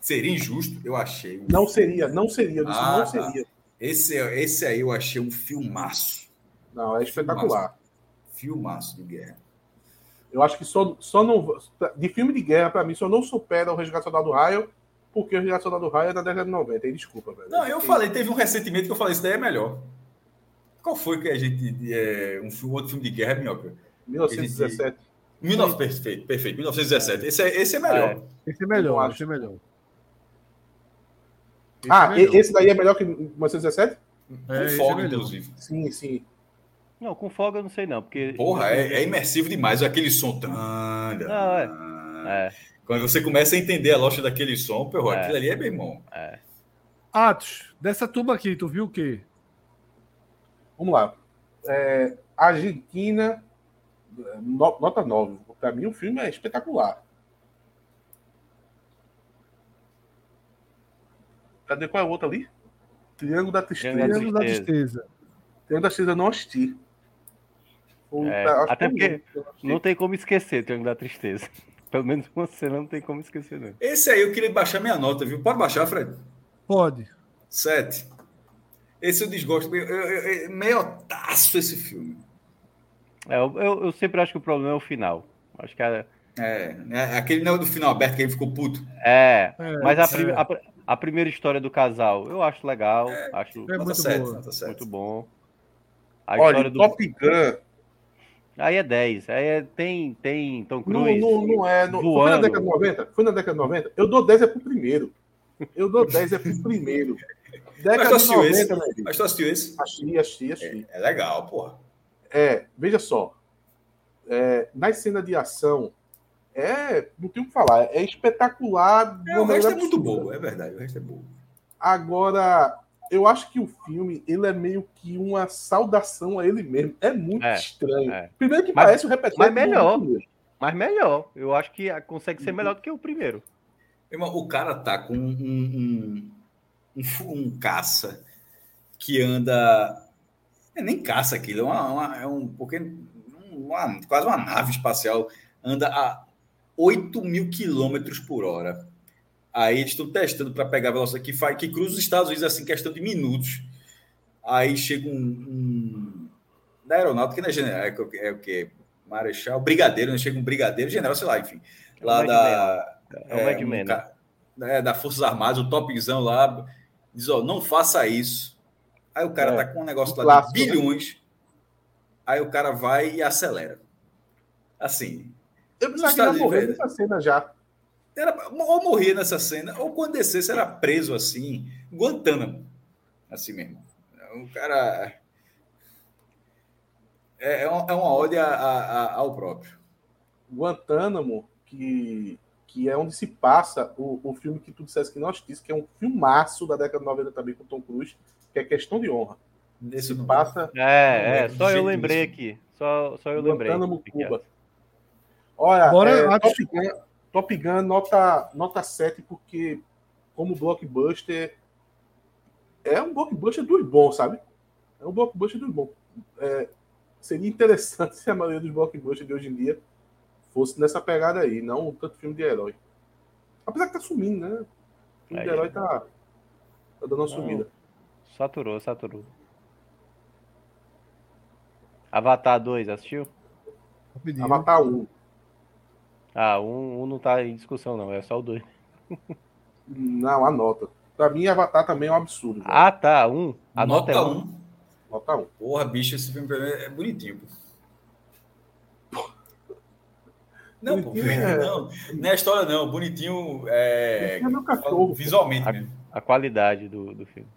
Seria injusto? Eu achei. um- Não seria, não seria. Ah, não tá. seria. Esse, esse aí eu achei um filmaço. Não, é espetacular. Filmaço de guerra. Eu acho que só, só não. De filme de guerra, pra mim, só não supera o Resgate Soldado Raio, porque o Resgate Soldado Raio é da década de 90. Aí, desculpa, velho. Não, eu falei, teve um recentemente que eu falei, isso daí é melhor. Qual foi que a gente. É, um outro filme de guerra, Minhoca? 1917. 19, perfeito, perfeito, 1917. Esse é, esse é melhor. É. Esse é melhor, acho. esse é melhor. Esse Ah, é melhor. e- esse daí é melhor que 1917? É, Com é folga, melhor. inclusive. Sim, sim. Não, com folga eu não sei não, porque... Porra, é, é imersivo demais. Aquele som. Tanda, Não, é. É, Quando você começa a entender a lógica daquele som, porra, É. aquilo ali é meu irmão. é. Atos, dessa turma aqui, tu viu o quê? Vamos lá. É, Argentina, no- nota 9. Pra mim, o filme é espetacular. Cadê qual é a outra ali? Triângulo da Tristeza. Triângulo da Tristeza. Tristeza. Triângulo da Tristeza eu não assisti. Puta, É, até que porque. Não tem como esquecer Triângulo da Tristeza. Pelo menos você não tem como esquecer, não. Esse aí eu queria baixar minha nota, viu? Pode baixar, Fred? Pode. Sete. Esse eu desgosto. Eu, eu, eu, meio otaço esse filme. É, eu, eu- sempre acho que o problema é o final. Acho que é. É, né? aquele não é do final aberto que ele ficou puto. É, É, mas a, é. prim- a, a primeira história do casal eu acho legal. acho É muito boa. muito bom. A Olha, história do. Top Gun. Aí é 10. Aí é- tem, tem Tom Não, Cruise. não, não é. Não, foi na década de 90? Foi na década de 90? Eu dou 10 é pro primeiro. Eu dou 10 é pro primeiro. Mas Década tu de assistiu esse? 90, né? Mas tu assistiu esse? Achei, achei, achei. É legal, porra. É, veja só. É, nas cenas de ação, é. Não tem o que falar. É espetacular. É, o resto é muito boa, é verdade. O resto é boa. Agora, eu acho que o filme ele é meio que uma saudação a ele mesmo. É muito É, estranho. é. Primeiro que Mas- parece o repertório. mas do melhor. Mas melhor. Eu acho que consegue Uhum. ser melhor do que o primeiro. Irmão, o cara tá com um, um, um, um caça que anda. É nem caça aquilo, é, uma, uma- é um. Porque, uma- quase uma nave espacial. Anda a 8 mil quilômetros por hora. Aí eles estão testando para pegar a velocidade que, faz, que cruza os Estados Unidos assim, questão de minutos. Aí chega um. um da aeronáutica, né, general? É, que- é o que? Marechal, brigadeiro, né? Chega um brigadeiro, general, sei lá, enfim. É Lá da. É o Mad um né? é, da Forças Armadas, o topzão lá, diz, ó, não faça isso. Aí o cara É, tá com um negócio um lá clássico, de bilhões, aí o cara vai e acelera. Assim, Eu que Estados morrer nessa cena já. Era, ou morria nessa cena, ou quando descesse era preso assim, Guantánamo. Assim mesmo. O cara... É, é uma, é uma ode a- a- a- ao próprio. Guantánamo, que, que é onde se passa o, o filme que tu disseste que não assistisse, que é um filmaço da década de 90 também com Tom Cruise, que é Questão de Honra. Nesse passa É, é, só eu lembrei aqui. Só, só eu lembrei. Guantánamo, Fique Cuba. Olha, Bora, é. Top, Gun, Top Gun nota, nota 7, porque como blockbuster é um blockbuster dos bons, sabe? É um blockbuster dos bons. É, seria interessante se a maioria dos blockbusters de hoje em dia fosse nessa pegada aí, não tanto filme de herói. Apesar que tá sumindo, né? O filme É, de herói tá, tá dando uma Não. sumida. Saturou, saturou. Avatar 2, assistiu? Rapidinho. Avatar 1. Ah, um, um não tá em discussão, não. É só o 2. Não, anota. Pra mim, Avatar também é um absurdo. velho. Ah, tá. Um. A nota, é Nota um. 1. Nota 1. Porra, bicho, esse filme pra mim é bonitinho. pô. Não, pô, é- não, não é a história, não. Bonitinho é. É. Visualmente A- mesmo. A qualidade do, do filme.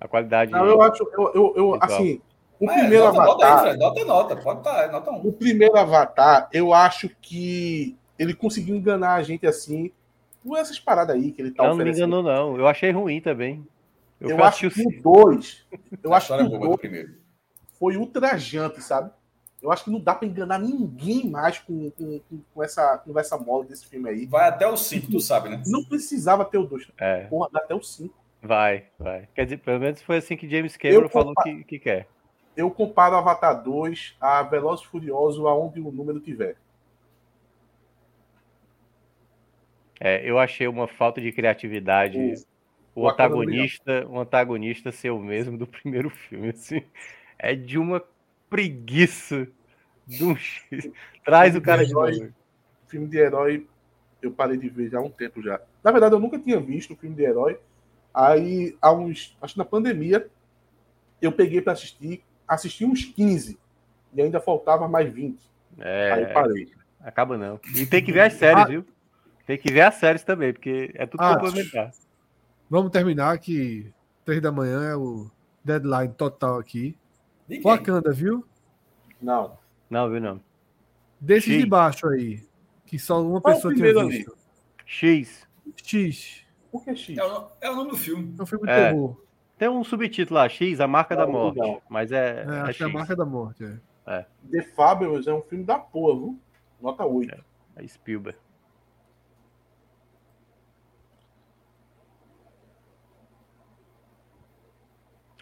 A qualidade. Não, eu acho, eu, eu, eu assim, o Mas primeiro nota, nota aí, Avatar, Fred, nota, nota. Pode estar, é nota 1. o primeiro Avatar, eu acho que ele conseguiu enganar a gente assim, Não é essas paradas aí que ele tá Não, não me oferecendo. enganou, não. Eu achei ruim também. Eu, fui acho que o 2. Eu acho que é o boa do 2 primeiro. foi ultrajante, sabe? Eu acho que não dá pra enganar ninguém mais com, com, com- com essa conversa mole desse filme aí. Vai até o 5, tu sabe, né? Não precisava ter o 2. É, Porra, dá até o 5. vai, vai. Quer dizer, pelo menos foi assim que James Cameron Eu falou que, que quer. Eu comparo Avatar 2 a Velozes e Furioso aonde o número tiver. É, eu achei uma falta de criatividade. O, o antagonista, o antagonista ser o mesmo do primeiro filme, assim. É de uma preguiça. De jeito. Traz o cara de Herói. novo. Filme de herói eu parei de ver já há um tempo já. Na verdade, eu nunca tinha visto um filme de herói. Aí, há uns. Acho que na pandemia, eu peguei pra assistir, assisti uns 15. E ainda faltava mais 20. Aí É, parei. acaba não. E tem que ver as séries, Ah. viu? Tem que ver as séries também, porque é tudo Ah, complementar. Vamos terminar que três da manhã é o deadline total aqui. Wakanda, viu? Não. Não, viu não. Desses Sim. de baixo aí. Que só uma Qual é o pessoa tinha ali? visto. X. X. Por que X? É o, é o nome do filme. É um filme de É. terror. Tem um subtítulo lá, X, a marca da morte. não. Mas é, É, é acho que é a marca da morte. É. The Fabulous é um filme da porra, viu? Nota 8. É Spielberg.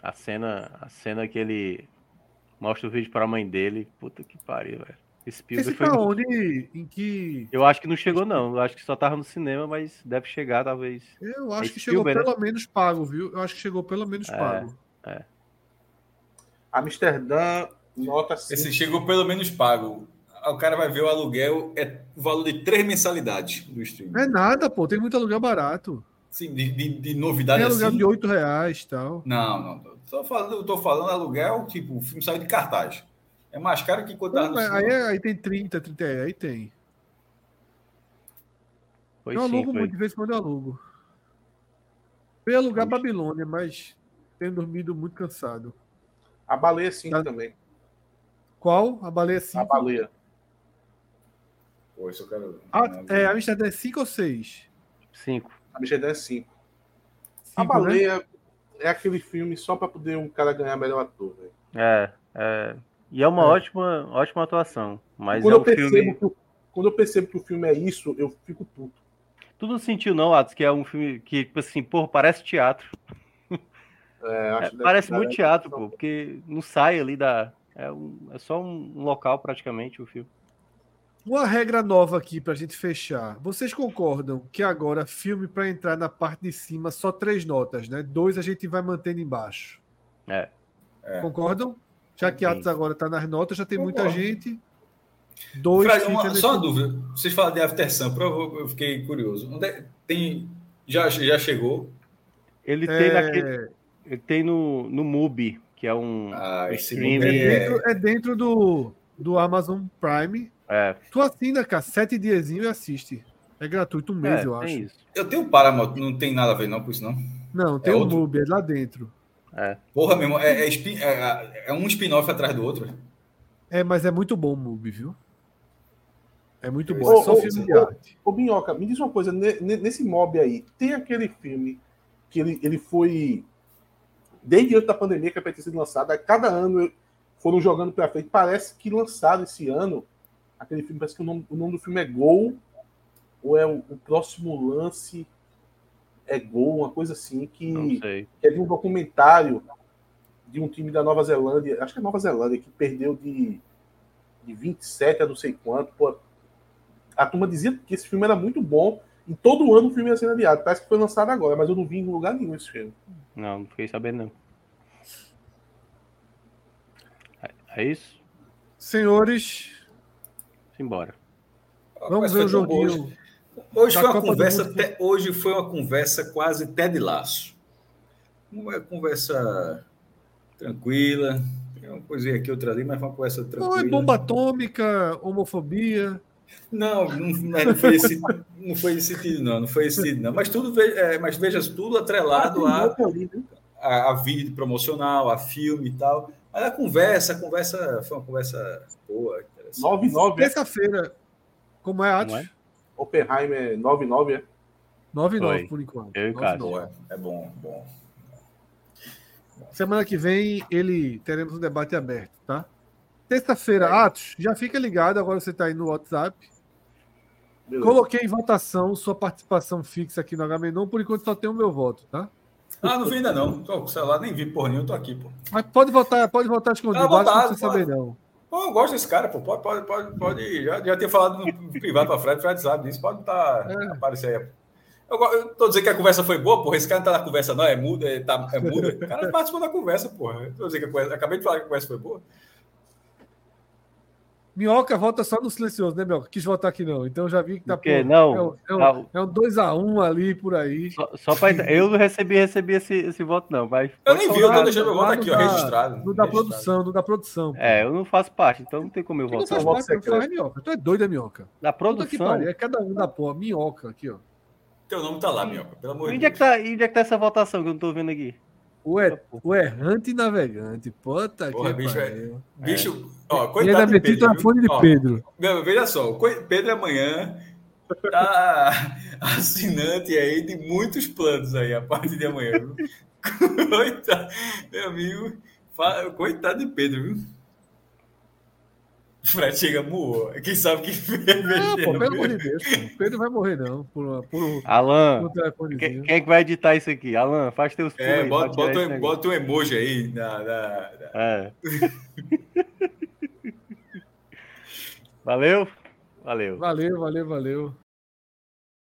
A cena, a cena que ele mostra o vídeo pra mãe dele. Puta que pariu, velho. Spielberg Esse foi. tá onde? Em que. Eu acho que não chegou, não. Eu acho que só tava no cinema, mas deve chegar, talvez. Eu acho É que chegou né? pelo menos pago, viu? Eu acho que chegou pelo menos É. pago. Amsterdã, nota 5. Esse chegou pelo menos pago. O cara vai ver o aluguel, é o valor de três mensalidades do streaming. Não é nada, pô. Tem muito aluguel barato. Sim, de, de, de Tem novidade aluguel assim. de 8 reais e tal. Não, não. Tô falando, tô falando aluguel, tipo, o filme saiu de cartaz. É mais caro que quando Não, aí, aí tem 30, 30 reais. Aí tem. Foi eu sim, alugo foi. muito, de vez em quando eu alugo. Eu ia alugar Babilônia, mas tenho dormido muito cansado. A baleia 5 Tá. também. Qual? A baleia A 5? baleia. Pô, isso eu quero. Ah, é, a Amsterdã é 5 ou 6? Cinco. Amsterdã é 5. A Cinco, né? baleia é aquele filme só pra poder um cara ganhar melhor ator, velho. É, é. E é uma É. ótima, ótima atuação. Mas Quando é eu um percebo filme. que o- quando eu percebo que o filme é isso, eu fico puto. Tu não sentiu, não, Atos, que é um filme que, tipo assim, porra, parece teatro. É, acho É, que parece muito teatro, pô, porque não sai ali da. É, um- é só um, um local praticamente o filme. Uma regra nova aqui pra gente fechar. Vocês concordam que agora filme pra entrar na parte de cima só três notas, né? Dois a gente vai mantendo embaixo. É. É. Concordam? Já que. Atos agora tá nas notas, já tem muita Concordo. gente. Dois fica uma- só uma dúvida. Vocês falam de After Sun, eu, fiquei curioso. Onde é- tem, já, já chegou? Ele tem É, naquele. Ele tem no, no MUBI, que é um Ah, streaming. É é- dentro, é dentro do, do Amazon Prime. É, Tu assina, cara, sete diazinho e assiste. É gratuito um mês, é, eu tem acho. isso. Eu tenho o Paramount, não tem nada a ver não com isso, não. Não, tem É o outro? Mubi, é lá dentro. É. Porra, meu irmão, é, é, spin- é- é um spin-off atrás do outro. É, mas é muito bom o Mubi, viu? É muito bom. Ô, é só ô, filme ô, de arte. Ô, Minhoca, me diz uma coisa, ne- ne- nesse mob aí, tem aquele filme que ele, ele foi. Desde antes da pandemia que é pra ter sido lançado, a cada ano foram jogando pra frente. Parece que lançaram esse ano aquele filme, parece que o nome, o nome do filme é Gol, ou é o, o próximo lance é Gol, uma coisa assim, que, que é de um documentário de um time da Nova Zelândia, acho que é Nova Zelândia, que perdeu de, de 27 a não sei quanto. Pô, a turma dizia que esse filme era muito bom e todo ano o filme ia ser adiado. Parece que foi lançado agora, mas eu não vi em lugar nenhum esse filme. Não, não fiquei sabendo, não. É, é isso? Senhores, Simbora. vamos ver o joguinho. Hoje foi uma Copa conversa, Mundo. te- hoje foi uma conversa quase Ted Laço. Uma conversa tranquila, tem uma coisinha aqui, outra ali, mas foi uma conversa tranquila. Não, é bomba atômica, homofobia. Não, não, não foi esse, não foi esse sentido, não, não foi esse sentido, não. Mas tudo, ve- é, mas veja, tudo atrelado a, Ah, ali, né? a, a vídeo promocional, a filme e tal. Mas a conversa, a conversa foi uma conversa boa, interessante. 99, é? Terça-feira, como é, Atos? É? Oppenheimer 99, é? 9 e 9 Foi. por enquanto. Eu e 9 e Cássio. 9. Boa, é bom, bom. Semana que vem ele teremos um debate aberto, tá? Terça-feira, É. Atos, já fica ligado, agora você está aí no WhatsApp. Beleza. Coloquei em votação sua participação fixa aqui no Agamenon, por enquanto só tem o meu voto, tá? Ah, não vi ainda não. Tô com o celular, nem vi porra nenhuma, tô aqui, pô. Mas pode votar, pode votar escondido, Ah, acho que não votar, precisa saber não. Eu gosto desse cara, pô. Pode, pode, pode, pode. Já, já tinha falado no privado pra Fred, Fred sabe disso. Pode tá, É. aparecer aí. Eu, eu tô dizendo que a conversa foi boa, porra. Esse cara não tá na conversa, não. É mudo, é, tá, é mudo. O cara participou da conversa, porra. Eu tô dizendo que a conversa, acabei de falar que a conversa foi boa. Minhoca vota só no silencioso, né, Minhoca? Quis votar aqui não. Então já vi que tá Por Não. É um, é um, Não. é um 2x1 ali por aí. Só, só pra entrar- Eu não recebi, recebi esse, esse voto, não. Mas, Eu nem vi, eu tô deixando meu voto aqui, ó, registrado. No da registrado. produção, no da produção. pô. é, eu não faço parte, então não tem como eu não votar. faz voto parte, não faz minhoca. Tu é doida, minhoca. Da produção. pariu. É cada um da porra. Minhoca aqui, ó. Teu nome tá lá, Minhoca, pelo amor de Onde é, Deus. que tá, e onde é que tá essa votação que eu não tô vendo aqui? O, er, o errante navegante. Puta Porra, que bicho, é-. Bicho, ó, E ainda coitado de meti o telefone de Ó, Pedro. Meu, veja só, Pedro amanhã tá assinante aí de muitos planos aí a partir de amanhã. Viu? Coitado, meu amigo, coitado de Pedro, viu? Fred chega moou. Quem sabe que Ah, pô, pelo amor de Deus, pô. Pedro vai morrer, não. Por, por, por Alan, um telefonezinho. quem, quem é que vai editar isso aqui? Alan, faz teus pulos É, aí bota, bota, um- bota um emoji aí na. na- na- É. Valeu? Valeu. Valeu, valeu, valeu.